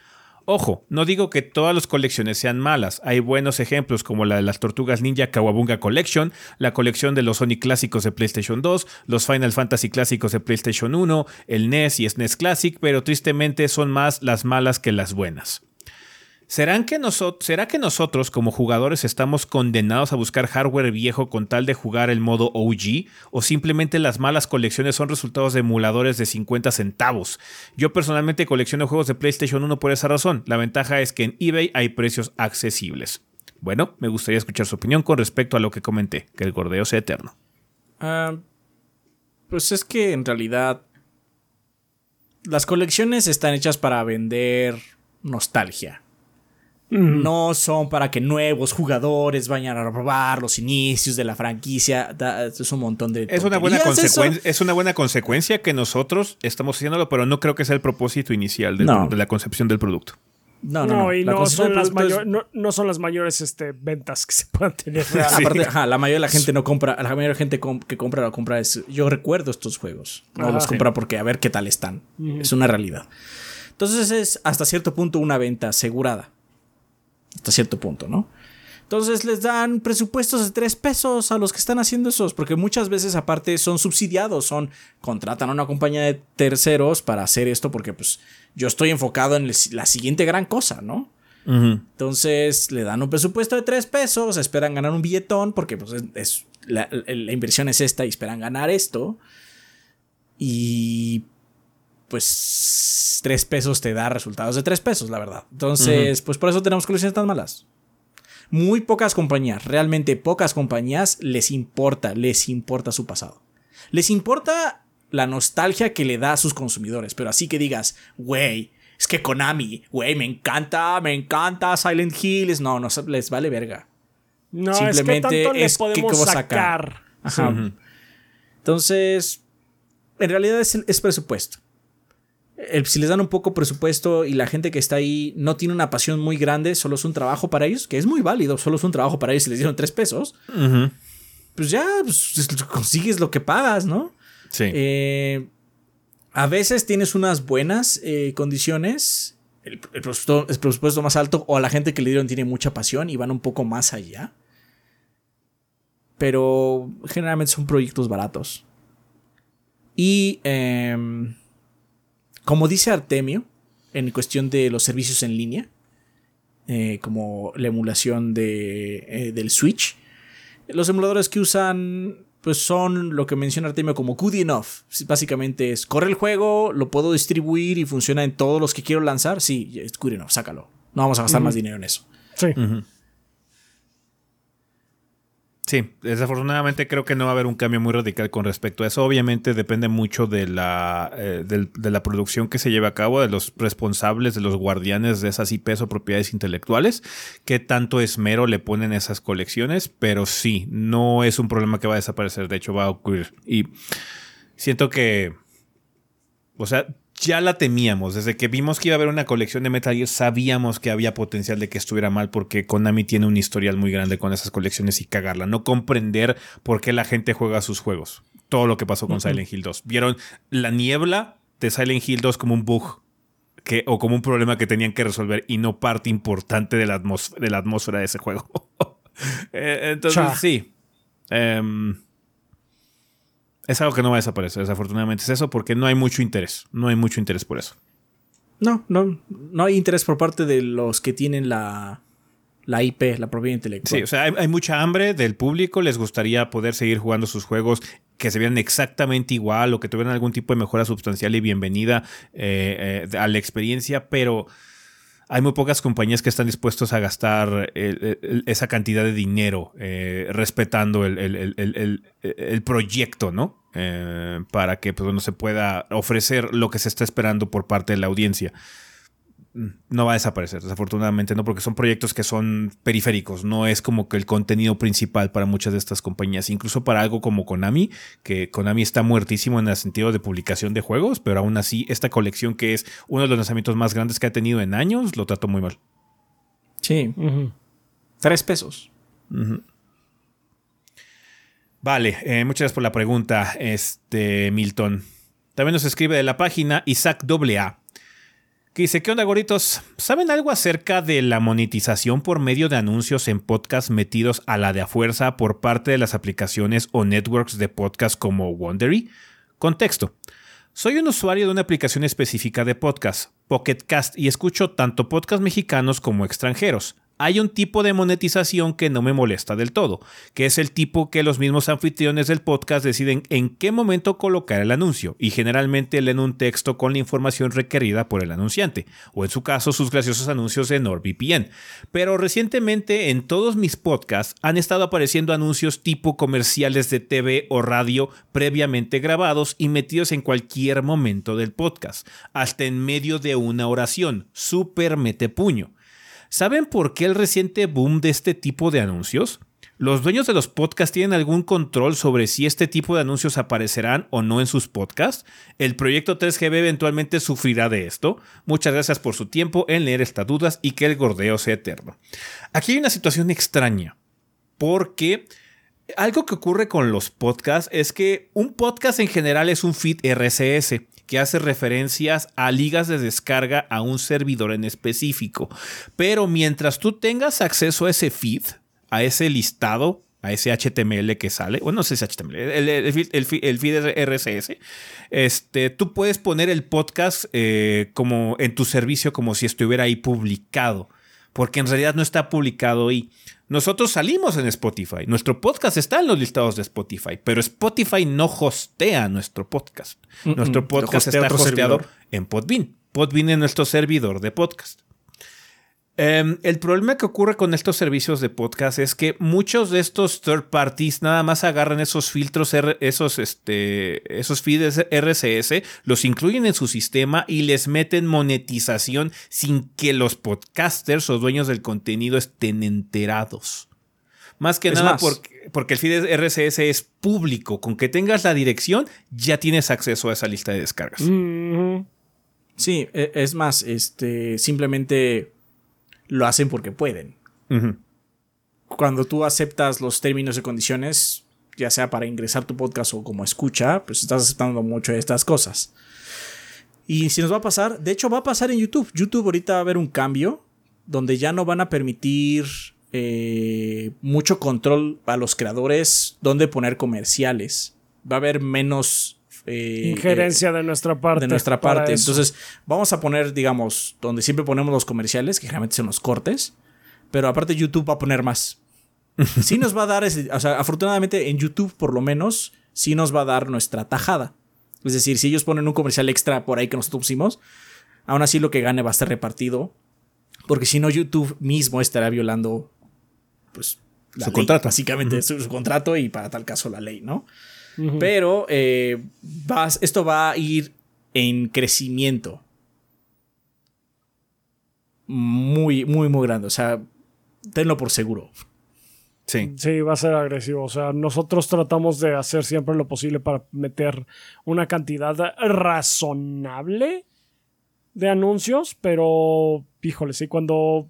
Ojo, no digo que todas las colecciones sean malas, hay buenos ejemplos como la de las Tortugas Ninja Kawabunga Collection, la colección de los Sonic clásicos de PlayStation 2, los Final Fantasy clásicos de PlayStation 1, el NES y SNES Classic, pero tristemente son más las malas que las buenas. ¿Será que nosotros como jugadores estamos condenados a buscar hardware viejo con tal de jugar el modo OG? ¿O simplemente las malas colecciones son resultados de emuladores de 50 centavos? Yo personalmente colecciono juegos de PlayStation 1 por esa razón. La ventaja es que en eBay hay precios accesibles. Bueno, me gustaría escuchar su opinión con respecto a lo que comenté, que el gordeo sea eterno. Ah, pues es que en realidad las colecciones están hechas para vender nostalgia. No son para que nuevos jugadores vayan a robar los inicios de la franquicia. es un montón de. Es una, buena consecuencia, es una buena consecuencia que nosotros estamos haciéndolo, pero no creo que sea el propósito inicial de, la concepción del producto. No, no, no. y no son, las no, son, las mayores este, ventas que se puedan tener. Aparte, la mayoría de la gente no compra, la mayoría de la gente que compra la compra es, yo recuerdo estos juegos. No los compra porque a ver qué tal están. Es una realidad. Entonces es hasta cierto punto una venta asegurada hasta cierto punto, ¿no? Entonces les dan presupuestos de tres pesos a los que están haciendo esos, porque muchas veces aparte son subsidiados, son contratan a una compañía de terceros para hacer esto, porque pues yo estoy enfocado en la siguiente gran cosa, ¿no? Entonces le dan un presupuesto de tres pesos, esperan ganar un billetón, porque pues es, la, la, inversión es esta y esperan ganar esto. Y pues tres pesos te da resultados de tres pesos, la verdad. Entonces, pues por eso tenemos colecciones tan malas. Muy pocas compañías, realmente pocas compañías les importa, les importa su pasado. Les importa la nostalgia que le da a sus consumidores, pero así que digas, güey, es que Konami, güey, me encanta, me encanta Silent Hills, no, no les vale verga. No, Simplemente es que tanto podemos sacar. Entonces, en realidad es presupuesto si les dan un poco presupuesto y la gente que está ahí no tiene una pasión muy grande, solo es un trabajo para ellos, que es muy válido, solo es un trabajo para ellos y les dieron tres pesos, pues ya pues, consigues lo que pagas, ¿no? Sí. Eh, a veces tienes unas buenas eh, condiciones, el, presupuesto, más alto, o a la gente que le dieron tiene mucha pasión y van un poco más allá. Pero generalmente son proyectos baratos. Y em, como dice Artemio, en cuestión de los servicios en línea, eh, como la emulación de, eh, del Switch, los emuladores que usan pues son lo que menciona Artemio como good enough. Básicamente es, corre el juego, lo puedo distribuir y funciona en todos los que quiero lanzar. Sí, es good enough, sácalo. No vamos a gastar más dinero en eso. Sí. Sí, desafortunadamente creo que no va a haber un cambio muy radical con respecto a eso. Obviamente depende mucho de la, eh, de, la producción que se lleve a cabo, de los responsables, de los guardianes de esas IPs o propiedades intelectuales, qué tanto esmero le ponen esas colecciones, pero sí, no es un problema que va a desaparecer, de hecho va a ocurrir. Y siento que, o sea, ya la temíamos. Desde que vimos que iba a haber una colección de Metal Gear, sabíamos que había potencial de que estuviera mal porque Konami tiene un historial muy grande con esas colecciones y cagarla. No comprender por qué la gente juega sus juegos. Todo lo que pasó con Silent Hill 2. Vieron la niebla de Silent Hill 2 como un bug que, o como un problema que tenían que resolver y no parte importante de la, de la atmósfera de ese juego. Eh, entonces, sí. Em, es algo que no va a desaparecer, desafortunadamente es eso, porque no hay mucho interés. No hay mucho interés por eso. No, no, no hay interés por parte de los que tienen la, la IP, la propiedad intelectual. Sí, o sea, hay, mucha hambre del público, les gustaría poder seguir jugando sus juegos que se vean exactamente igual o que tuvieran algún tipo de mejora sustancial y bienvenida eh, eh, a la experiencia, pero hay muy pocas compañías que están dispuestos a gastar esa cantidad de dinero eh, respetando el, proyecto, ¿no? Para que pues, no se pueda ofrecer lo que se está esperando por parte de la audiencia no va a desaparecer, desafortunadamente, no, porque son proyectos que son periféricos, no es como que el contenido principal para muchas de estas compañías, incluso para algo como Konami, que Konami está muertísimo en el sentido de publicación de juegos, pero aún así esta colección que es uno de los lanzamientos más grandes que ha tenido en años, lo trato muy mal. Sí. Tres pesos. Vale, eh, muchas gracias por la pregunta, este Milton. También nos escribe de la página Isaac AA dice, ¿qué onda, goritos? ¿Saben algo acerca de la monetización por medio de anuncios en podcast metidos a la de a fuerza por parte de las aplicaciones o networks de podcast como Wondery? Contexto. Soy un usuario de una aplicación específica de podcast, Pocket Cast, y escucho tanto podcasts mexicanos como extranjeros hay un tipo de monetización que no me molesta del todo, que es el tipo que los mismos anfitriones del podcast deciden en qué momento colocar el anuncio y generalmente leen un texto con la información requerida por el anunciante, o en su caso sus graciosos anuncios de NordVPN. Pero recientemente en todos mis podcasts han estado apareciendo anuncios tipo comerciales de TV o radio previamente grabados y metidos en cualquier momento del podcast, hasta en medio de una oración, súper mete puño. ¿Saben por qué el reciente boom de este tipo de anuncios? ¿Los dueños de los podcasts tienen algún control sobre si este tipo de anuncios aparecerán o no en sus podcasts? ¿El proyecto 3GB eventualmente sufrirá de esto? Muchas gracias por su tiempo en leer estas dudas y que el gordeo sea eterno. Aquí hay una situación extraña, porque algo que ocurre con los podcasts es que un podcast en general es un feed RSS que hace referencias a ligas de descarga a un servidor en específico. Pero mientras tú tengas acceso a ese feed, a ese listado, a ese HTML que sale, bueno, no sé si es HTML, el, feed, RSS, este, tú puedes poner el podcast eh, como en tu servicio como si estuviera ahí publicado, porque en realidad no está publicado ahí. Nosotros salimos en Spotify. Nuestro podcast está en los listados de Spotify, pero Spotify no hostea nuestro podcast. nuestro podcast está hosteado en Podbean. Podbean es nuestro servidor de podcast. Em, el problema que ocurre con estos servicios de podcast es que muchos de estos third parties nada más agarran esos filtros, esos, este, esos feeds RSS, los incluyen en su sistema y les meten monetización sin que los podcasters o dueños del contenido estén enterados. Más que nada porque, porque, el feed RSS es público. Con que tengas la dirección, ya tienes acceso a esa lista de descargas. Sí, e, es más, este, simplemente lo hacen porque pueden. Cuando tú aceptas los términos y condiciones, ya sea para ingresar tu podcast o como escucha, pues estás aceptando mucho de estas cosas. Y si nos va a pasar, de hecho va a pasar en YouTube. YouTube ahorita va a haber un cambio donde ya no van a permitir eh, mucho control a los creadores donde poner comerciales. Va a haber menos eh, Injerencia de nuestra parte. De nuestra parte. Entonces, vamos a poner, digamos, donde siempre ponemos los comerciales, que generalmente son los cortes, pero aparte YouTube va a poner más. sí nos va a dar, ese, o sea, afortunadamente en YouTube por lo menos, sí nos va a dar nuestra tajada. Es decir, si ellos ponen un comercial extra por ahí que nosotros pusimos, aún así lo que gane va a estar repartido. Porque si no, YouTube mismo estará violando, pues, su contrato. Básicamente, su, contrato y para tal caso la ley, ¿no? Pero eh, esto va a ir en crecimiento. Muy, muy, muy grande. O sea, tenlo por seguro. Sí. Sí, va a ser agresivo. O sea, nosotros tratamos de hacer siempre lo posible para meter una cantidad razonable de anuncios, pero, híjole, sí, cuando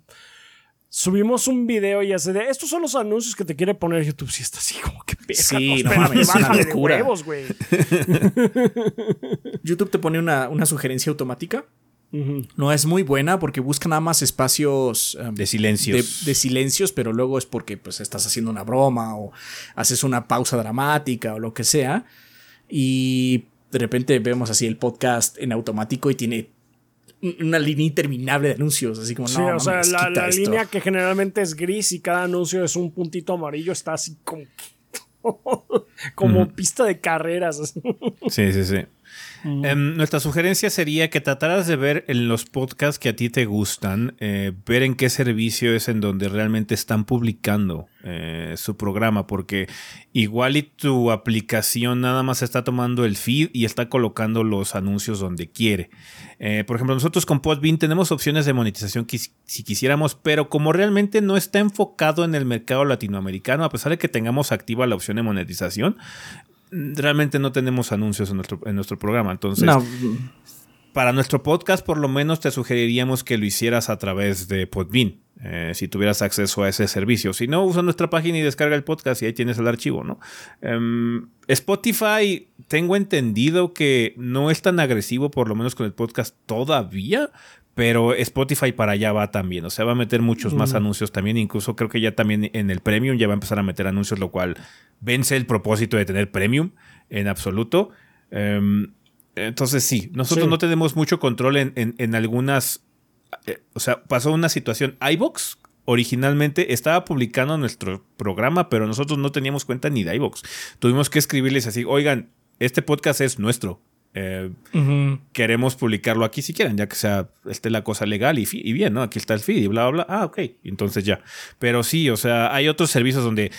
subimos un video y hace de estos son los anuncios que te quiere poner YouTube. Si está así como que Sí, no mames, de huevos, güey. YouTube te pone una, sugerencia automática No es muy buena porque busca nada más espacios em, de silencios. De, silencios, pero luego es porque pues, estás haciendo una broma o haces una pausa dramática o lo que sea. Y de repente vemos así el podcast en automático y tiene una línea interminable de anuncios, así como no, o sea, la, línea que generalmente es gris y cada anuncio es un puntito amarillo está así como como pista de carreras. Sí, sí, sí. Em, nuestra sugerencia sería que trataras de ver en los podcasts que a ti te gustan, eh, ver en qué servicio es en donde realmente están publicando eh, su programa, porque igual y tu aplicación nada más está tomando el feed y está colocando los anuncios donde quiere. Eh, por ejemplo, nosotros con Podbean tenemos opciones de monetización si quisiéramos, pero como realmente no está enfocado en el mercado latinoamericano, a pesar de que tengamos activa la opción de monetización, realmente no tenemos anuncios en nuestro, en nuestro programa. Entonces, para nuestro podcast, por lo menos te sugeriríamos que lo hicieras a través de Podbean, eh, si tuvieras acceso a ese servicio. Si no, usa nuestra página y descarga el podcast y ahí tienes el archivo, ¿no? Em, Spotify, tengo entendido que no es tan agresivo, por lo menos con el podcast todavía, pero Spotify para allá va también, o sea, va a meter muchos más anuncios también, incluso creo que ya también en el Premium ya va a empezar a meter anuncios, lo cual vence el propósito de tener Premium en absoluto. Em, entonces sí, nosotros no tenemos mucho control en, algunas, eh, o sea, pasó una situación, iBox originalmente estaba publicando nuestro programa, pero nosotros no teníamos cuenta ni de iBox. Tuvimos que escribirles así, oigan, este podcast es nuestro, eh, queremos publicarlo aquí si quieren, ya que sea esté la cosa legal y, y, bien, ¿no? Aquí está el feed y bla, bla, bla. Ah, ok. Entonces ya. Pero sí, o sea, hay otros servicios donde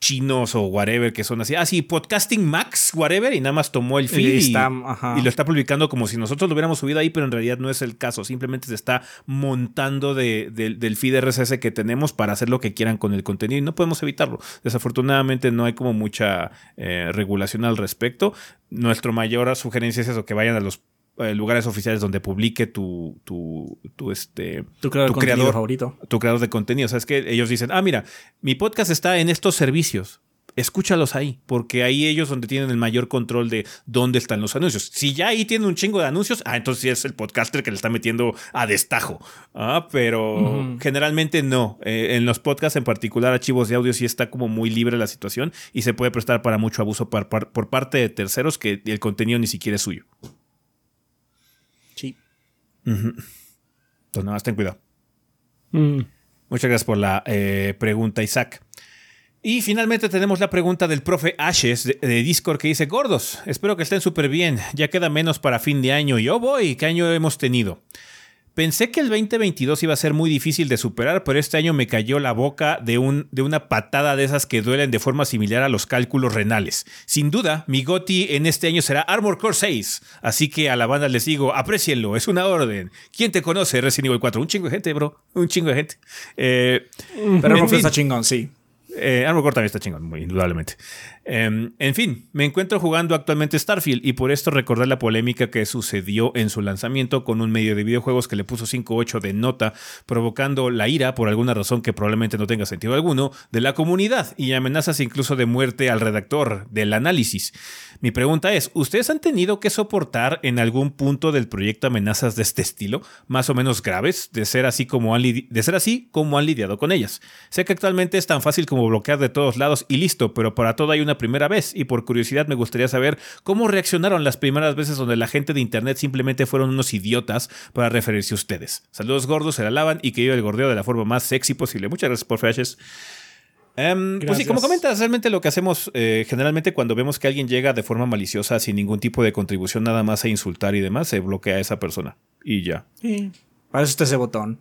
chinos o whatever que son así. Ah, sí, Podcasting Max, whatever, y nada más tomó el feed y, lo está publicando como si nosotros lo hubiéramos subido ahí, pero en realidad no es el caso. Simplemente se está montando del feed RSS que tenemos para hacer lo que quieran con el contenido y no podemos evitarlo. Desafortunadamente no hay como mucha eh, regulación al respecto. Nuestra mayor sugerencia es eso, que vayan a los eh, lugares oficiales donde publique tu, tu, tu, este, tu creador, favorito. Tu creador de contenido. O sea, es que ellos dicen, ah, mira, mi podcast está en estos servicios. Escúchalos ahí, porque ahí ellos donde tienen el mayor control de dónde están los anuncios. Si ya ahí tiene un chingo de anuncios, ah, entonces sí es el podcaster que le está metiendo a destajo. Ah, pero generalmente no. Eh, en los podcasts, en particular archivos de audio, sí está como muy libre la situación y se puede prestar para mucho abuso por parte de terceros que el contenido ni siquiera es suyo. Entonces, nada más ten cuidado. Mm. Muchas gracias por la eh, pregunta, Isaac. Y finalmente tenemos la pregunta del profe Ashes de, de Discord que dice: Gordos, espero que estén súper bien. Ya queda menos para fin de año. Y oh boy, ¿qué año hemos tenido? Pensé que el 2022 iba a ser muy difícil de superar, pero este año me cayó la boca de, un, de una patada de esas que duelen de forma similar a los cálculos renales. Sin duda, mi goti en este año será Armor Core 6. Así que a la banda les digo, aprecienlo, es una orden. ¿Quién te conoce Resident Evil 4? Un chingo de gente, bro. Un chingo de gente. Eh, pero Armor está chingón, sí. Eh, Armor Core también está chingón, muy indudablemente. Em, en fin, me encuentro jugando actualmente Starfield y por esto recordar la polémica que sucedió en su lanzamiento con un medio de videojuegos que le puso 5.8 de nota, provocando la ira, por alguna razón que probablemente no tenga sentido alguno, de la comunidad y amenazas incluso de muerte al redactor del análisis. Mi pregunta es, ¿ustedes han tenido que soportar en algún punto del proyecto amenazas de este estilo, más o menos graves, de ser así como han, de ser así como han lidiado con ellas? Sé que actualmente es tan fácil como bloquear de todos lados y listo, pero para todo hay una primera vez y por curiosidad me gustaría saber cómo reaccionaron las primeras veces donde la gente de internet simplemente fueron unos idiotas para referirse a ustedes. Saludos gordos, se la lavan y que yo el gordeo de la forma más sexy posible. Muchas gracias por flashes. Em, pues sí, como comentas, realmente lo que hacemos eh, generalmente cuando vemos que alguien llega de forma maliciosa sin ningún tipo de contribución, nada más a insultar y demás, se bloquea a esa persona. Y ya. Sí. Para eso está ese botón.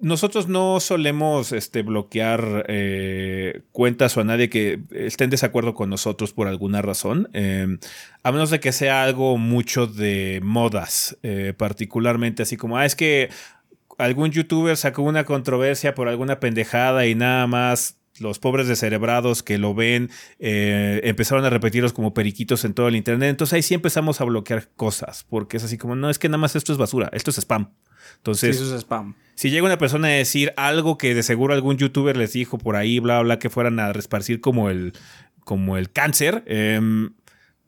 Nosotros no solemos este, bloquear eh, cuentas o a nadie que esté en desacuerdo con nosotros por alguna razón, em, a menos de que sea algo mucho de modas, eh, particularmente así como, ah, es que algún youtuber sacó una controversia por alguna pendejada y nada más los pobres descerebrados que lo ven eh, empezaron a repetirlos como periquitos en todo el internet. Entonces ahí sí empezamos a bloquear cosas, porque es así como, no, es que nada más esto es basura, esto es spam. Entonces, eso es spam. si llega una persona a decir algo que de seguro algún youtuber les dijo por ahí, bla, bla, que fueran a resparcir como el, como el cáncer, em,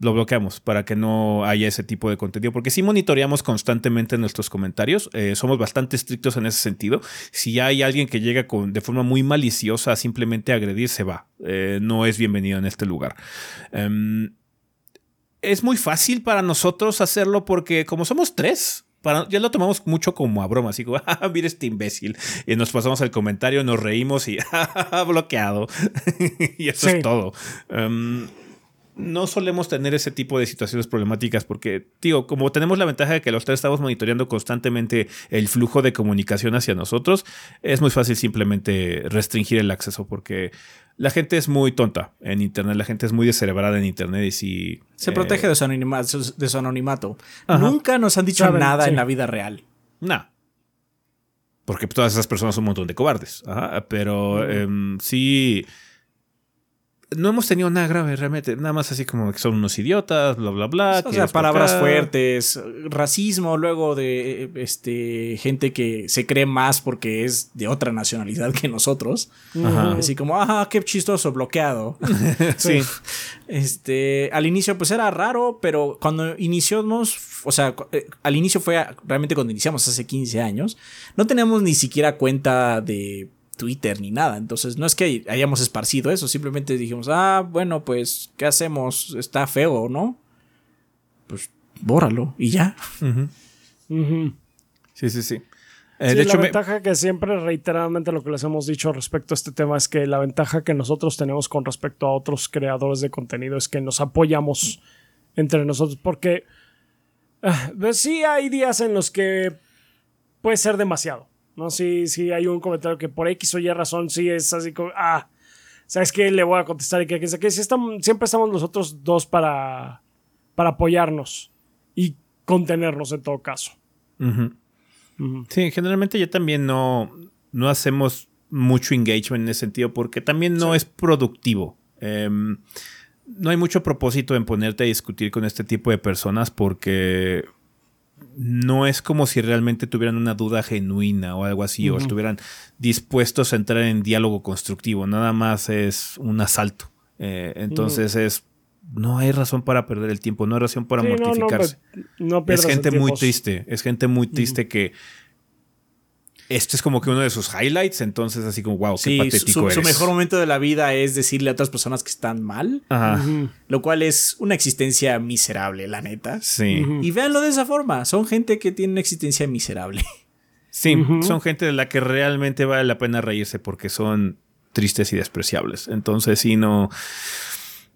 lo bloqueamos para que no haya ese tipo de contenido, porque sí monitoreamos constantemente nuestros comentarios, eh, somos bastante estrictos en ese sentido. Si hay alguien que llega con, de forma muy maliciosa a simplemente agredir, se va. Eh, no es bienvenido en este lugar. Em, es muy fácil para nosotros hacerlo porque como somos tres, ya lo tomamos mucho como a broma, así como, ah, mira este imbécil. Y nos pasamos al comentario, nos reímos y, bloqueado. y eso es todo. Em, no solemos tener ese tipo de situaciones problemáticas porque, digo, como tenemos la ventaja de que los tres estamos monitoreando constantemente el flujo de comunicación hacia nosotros, es muy fácil simplemente restringir el acceso porque la gente es muy tonta en Internet, la gente es muy descerebrada en Internet y si... Se protege de su anonimato. Nunca nos han dicho nada en la vida real. No. Porque todas esas personas son un montón de cobardes. Pero em, sí no hemos tenido nada grave realmente, nada más así como que son unos idiotas, bla, bla, bla. O sea, palabras fuertes, racismo, luego de este gente que se cree más porque es de otra nacionalidad que nosotros. Así como, ajá, qué chistoso, bloqueado. sí. Este, al inicio pues era raro, pero cuando iniciamos, o sea, eh, al inicio fue realmente cuando iniciamos hace 15 años, no teníamos ni siquiera cuenta de Twitter ni nada. Entonces, no es que hayamos esparcido eso, simplemente dijimos, ah, bueno, pues, ¿qué hacemos? Está feo, ¿no? Pues, bórralo y ya. Sí, sí, sí. Eh, de la ventaja que siempre reiteradamente lo que les hemos dicho respecto a este tema es que la ventaja que nosotros tenemos con respecto a otros creadores de contenido es que nos apoyamos entre nosotros porque ah, pues sí hay días en los que puede ser demasiado. ¿No? Si, si hay un comentario que por X o Y razón sí es así como, ah, ¿sabes qué? Le voy a contestar y que, que, que si estamos, siempre estamos nosotros dos para, para apoyarnos y contenernos en todo caso. Sí, generalmente ya también no, no hacemos mucho engagement en ese sentido porque también no es productivo. Em, no hay mucho propósito en ponerte a discutir con este tipo de personas porque no es como si realmente tuvieran una duda genuina o algo así, o estuvieran dispuestos a entrar en diálogo constructivo, nada más es un asalto. Eh, entonces es, no hay razón para perder el tiempo, no hay razón para mortificarse. es gente muy triste, es gente muy triste que este es como que uno de sus highlights, entonces así como, wow, qué patético su, su, mejor momento de la vida es decirle a otras personas que están mal, lo cual es una existencia miserable, la neta. Sí. Y véanlo de esa forma, son gente que tiene una existencia miserable. Sí, son gente de la que realmente vale la pena reírse porque son tristes y despreciables. Entonces, sí, no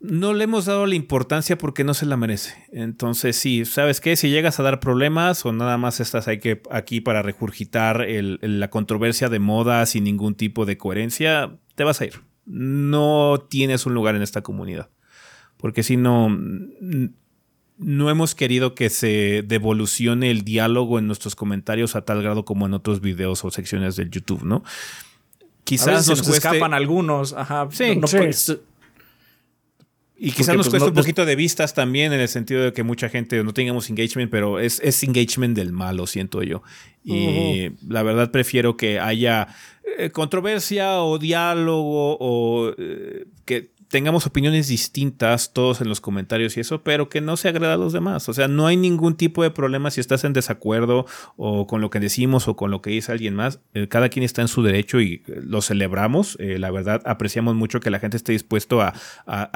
no le hemos dado la importancia porque no se la merece. Entonces, sí, ¿sabes qué? Si llegas a dar problemas o nada más estás aquí para regurgitar la controversia de moda sin ningún tipo de coherencia, te vas a ir. No tienes un lugar en esta comunidad. Porque si no, no hemos querido que se devolucione el diálogo en nuestros comentarios a tal grado como en otros videos o secciones del YouTube, ¿no? Quizás nos, escapan algunos. Ajá. Sí, sí. Y quizás nos pues, cuesta un poquito de vistas también en el sentido de que mucha gente no tengamos engagement, pero es, es engagement del malo, siento yo. Y la verdad prefiero que haya eh, controversia o diálogo o eh, que tengamos opiniones distintas todos en los comentarios y eso, pero que no se agrada a los demás. O sea, no hay ningún tipo de problema si estás en desacuerdo o con lo que decimos o con lo que dice alguien más. Eh, cada quien está en su derecho y eh, lo celebramos. Eh, la verdad, apreciamos mucho que la gente esté dispuesto a,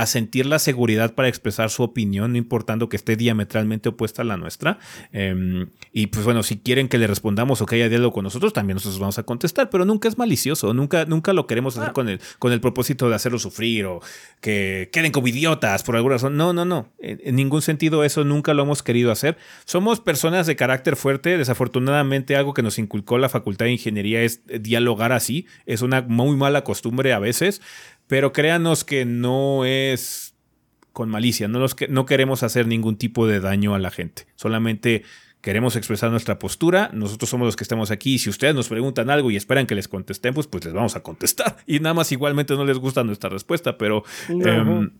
sentir la seguridad para expresar su opinión, no importando que esté diametralmente opuesta a la nuestra. Em, y pues bueno, si quieren que le respondamos o que haya diálogo con nosotros, también nosotros vamos a contestar, pero nunca es malicioso, nunca, nunca lo queremos hacer ah. con, el, con el propósito de hacerlo sufrir o que queden como idiotas por alguna razón. No, no, no. En, ningún sentido eso nunca lo hemos querido hacer. Somos personas de carácter fuerte. Desafortunadamente algo que nos inculcó la Facultad de Ingeniería es dialogar así. Es una muy mala costumbre a veces, pero créanos que no es con malicia. No, los que, no queremos hacer ningún tipo de daño a la gente. Solamente queremos expresar nuestra postura, nosotros somos los que estamos aquí, y si ustedes nos preguntan algo y esperan que les contestemos, pues les vamos a contestar. Y nada más igualmente no les gusta nuestra respuesta, pero em,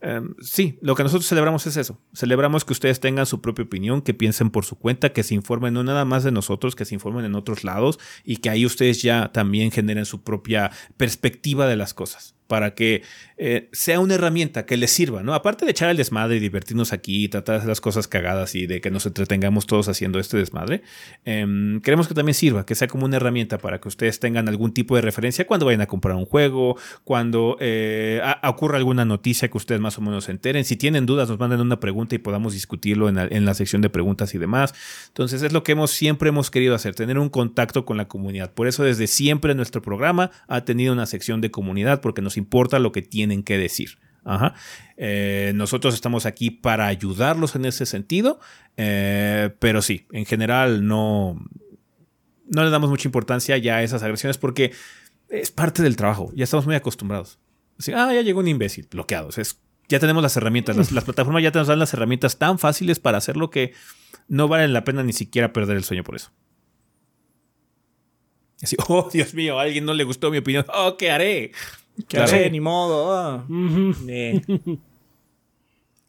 em, sí, lo que nosotros celebramos es eso. Celebramos que ustedes tengan su propia opinión, que piensen por su cuenta, que se informen no nada más de nosotros, que se informen en otros lados y que ahí ustedes ya también generen su propia perspectiva de las cosas para que eh, sea una herramienta que les sirva, ¿no? Aparte de echar el desmadre y divertirnos aquí y tratar las cosas cagadas y de que nos entretengamos todos haciendo este desmadre, em, queremos que también sirva, que sea como una herramienta para que ustedes tengan algún tipo de referencia cuando vayan a comprar un juego, cuando eh, ocurra alguna noticia que ustedes más o menos se enteren. Si tienen dudas, nos manden una pregunta y podamos discutirlo en la, en la sección de preguntas y demás. Entonces es lo que hemos siempre hemos querido hacer, tener un contacto con la comunidad. Por eso desde siempre nuestro programa ha tenido una sección de comunidad porque nos importa lo que tienen que decir. Eh, nosotros estamos aquí para ayudarlos en ese sentido, eh, pero sí, en general no, no le damos mucha importancia ya a esas agresiones porque es parte del trabajo, ya estamos muy acostumbrados. Ah, ya llegó un imbécil, bloqueados. Es, ya tenemos las herramientas, las, las plataformas ya nos dan las herramientas tan fáciles para hacer lo que no vale la pena ni siquiera perder el sueño por eso. Así, oh, Dios mío, a alguien no le gustó mi opinión. Oh, ¿qué haré? ¿Qué haré? Ni modo. Ah.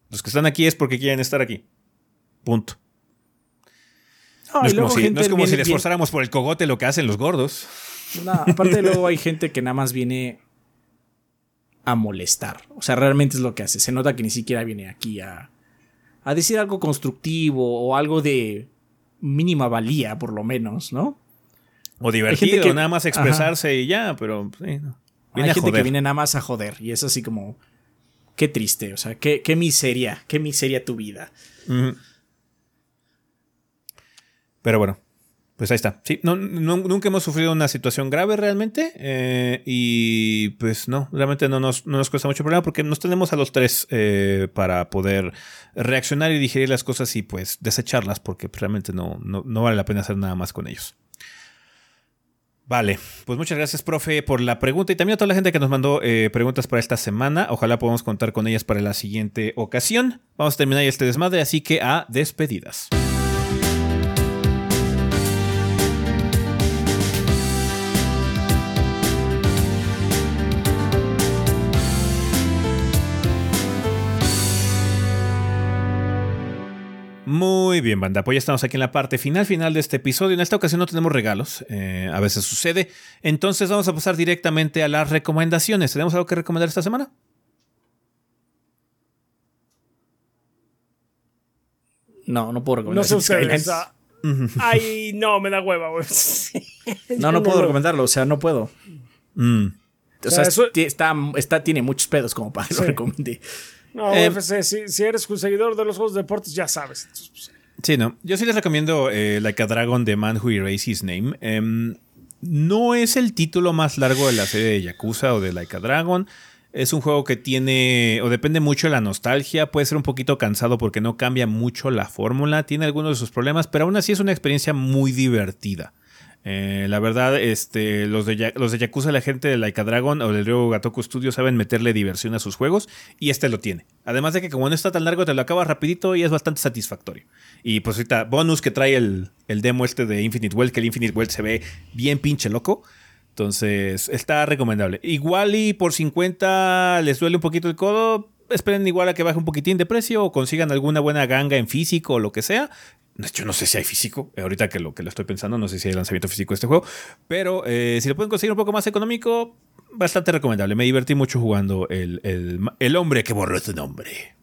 Los que están aquí es porque quieren estar aquí. Punto. No, es como si, no es como si les esforzáramos por el cogote lo que hacen los gordos. No, aparte luego hay gente que nada más viene a molestar. O sea, realmente es lo que hace. Se nota que ni siquiera viene aquí a, a decir algo constructivo o algo de mínima valía, por lo menos, ¿no? O divertido, que, nada más expresarse y ya, pero sí, Hay gente que viene nada más a joder y es así como, qué triste, o sea, qué, qué miseria, qué miseria tu vida. Pero bueno, pues ahí está. Sí, no, nunca hemos sufrido una situación grave realmente. Eh, y pues no, realmente no nos, no nos, cuesta mucho problema porque nos tenemos a los tres eh, para poder reaccionar y digerir las cosas y pues desecharlas porque realmente no, no, vale la pena hacer nada más con ellos. Vale, pues muchas gracias, profe, por la pregunta y también a toda la gente que nos mandó eh, preguntas para esta semana. Ojalá podamos contar con ellas para la siguiente ocasión. Vamos a terminar este desmadre, así que a despedidas. Muy bien, banda. Pues ya estamos aquí en la parte final, final de este episodio. En esta ocasión no tenemos regalos. Eh, a veces sucede. Entonces vamos a pasar directamente a las recomendaciones. ¿Tenemos algo que recomendar esta semana? No, no puedo recomendar. No sé Ay, no, me da hueva, güey. no, no puedo recomendarlo. O sea, no puedo. Mm. O sea, está, está, tiene muchos pedos como para que lo recomiende. No, eh, UFC, si, eres un seguidor de los juegos de deportes, ya sabes. Pues, sí, no. Yo sí les recomiendo eh, Like a Dragon The Man Who Erased His Name. Em, no es el título más largo de la serie de Yakuza o de Like a Dragon. Es un juego que tiene, o depende mucho de la nostalgia, puede ser un poquito cansado porque no cambia mucho la fórmula, tiene algunos de sus problemas, pero aún así es una experiencia muy divertida. Eh, la verdad, este, los, de, los de Yakuza, la gente de Laika Dragon o del Ryo Gatoku Studio saben meterle diversión a sus juegos y este lo tiene. Además de que como no está tan largo, te lo acabas rapidito y es bastante satisfactorio. Y pues ahorita, bonus que trae el, demo este de Infinite World, que el Infinite World se ve bien pinche loco. Entonces, está recomendable. Igual y por 50 les duele un poquito el codo, esperen igual a que baje un poquitín de precio o consigan alguna buena ganga en físico o lo que sea. Yo no sé si hay físico, ahorita que lo que lo estoy pensando, no sé si hay lanzamiento físico de este juego, pero eh, si lo pueden conseguir un poco más económico, bastante recomendable. Me divertí mucho jugando el, el hombre que borró su nombre.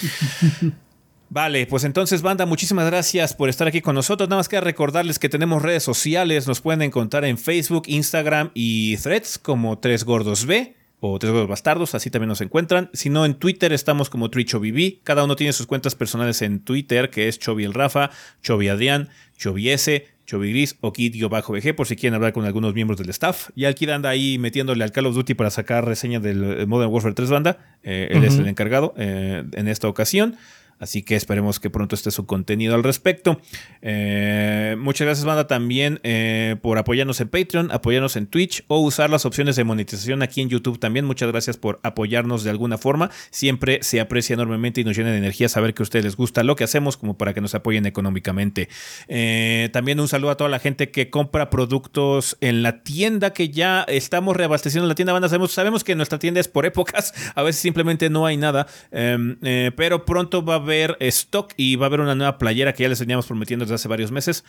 Vale, pues entonces, banda, muchísimas gracias por estar aquí con nosotros. Nada más que recordarles que tenemos redes sociales. Nos pueden encontrar en Facebook, Instagram y Threads como Tres Gordos B o Tres Gordos Bastardos, así también nos encuentran. Si no, en Twitter estamos como TrichoBB. Cada uno tiene sus cuentas personales en Twitter, que es Chobi el Rafa, Chobi Adrián, Chobi S, Chobi Gris o Kid-BG, por si quieren hablar con algunos miembros del staff. Y el Kid anda ahí metiéndole al Call of Duty para sacar reseña del Modern Warfare 3 banda. Eh, él es el encargado eh, en esta ocasión. Así que esperemos que pronto esté su contenido al respecto. Eh, muchas gracias, banda, también eh, por apoyarnos en Patreon, apoyarnos en Twitch o usar las opciones de monetización aquí en YouTube también. Muchas gracias por apoyarnos de alguna forma. Siempre se aprecia enormemente y nos llena de energía saber que a ustedes les gusta lo que hacemos, como para que nos apoyen económicamente. Eh, también un saludo a toda la gente que compra productos en la tienda, que ya estamos reabasteciendo la tienda. Sabemos, sabemos que nuestra tienda es por épocas, a veces simplemente no hay nada, em, pero pronto va a haber stock y va a haber una nueva playera que ya les veníamos prometiendo desde hace varios meses.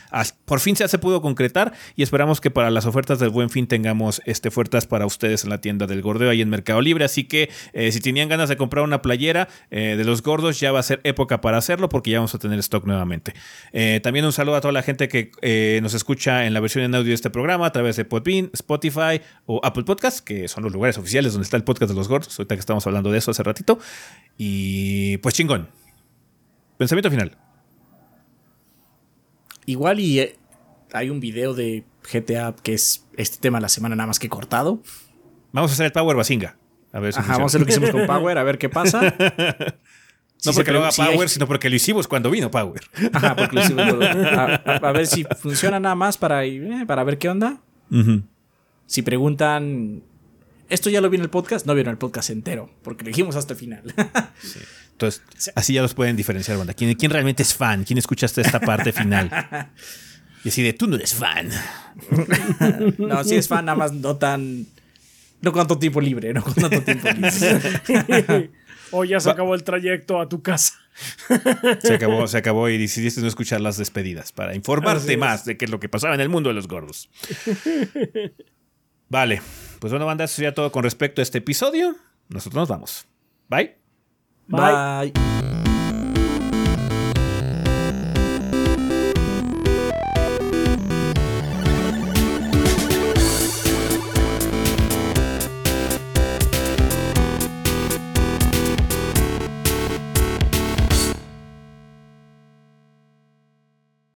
Por fin ya se pudo concretar y esperamos que para las ofertas del buen fin tengamos este, ofertas para ustedes en la tienda del gordeo ahí en Mercado Libre. Así que eh, si tenían ganas de comprar una playera eh, de los gordos, ya va a ser época para hacerlo porque ya vamos a tener stock nuevamente. Eh, también un saludo a toda la gente que nos escucha en la versión en audio de este programa a través de Podbean, Spotify o Apple Podcast, que son los lugares oficiales donde está el podcast de los gordos. Ahorita que estamos hablando de eso hace ratito. Y pues chingón. Pensamiento final. Igual y eh, hay un video de GTA que es este tema la semana nada más que cortado. Vamos a hacer el Power Basinga. A ver si Ajá, vamos a hacer lo que hicimos con Power, a ver qué pasa. no porque lo haga Power, sino porque lo hicimos cuando vino Power. Ajá, porque lo hicimos. A, ver si funciona nada más para, eh, para ver qué onda. Si preguntan esto ya lo vi en el podcast, no vieron el podcast entero, porque lo dijimos hasta el final. Entonces, así ya los pueden diferenciar, banda. ¿Quién, ¿Quién, realmente es fan? ¿Quién escuchaste esta parte final? Y así de, tú no eres fan. no, sí es fan, nada más no tan... No con tanto tiempo libre, no con tanto tiempo libre. o ya se acabó el trayecto a tu casa. se acabó, se acabó y decidiste no escuchar las despedidas para informarte más de qué es lo que pasaba en el mundo de los gordos. Vale, pues bueno, banda, eso sería todo con respecto a este episodio. Nosotros nos vamos. Bye. Bye.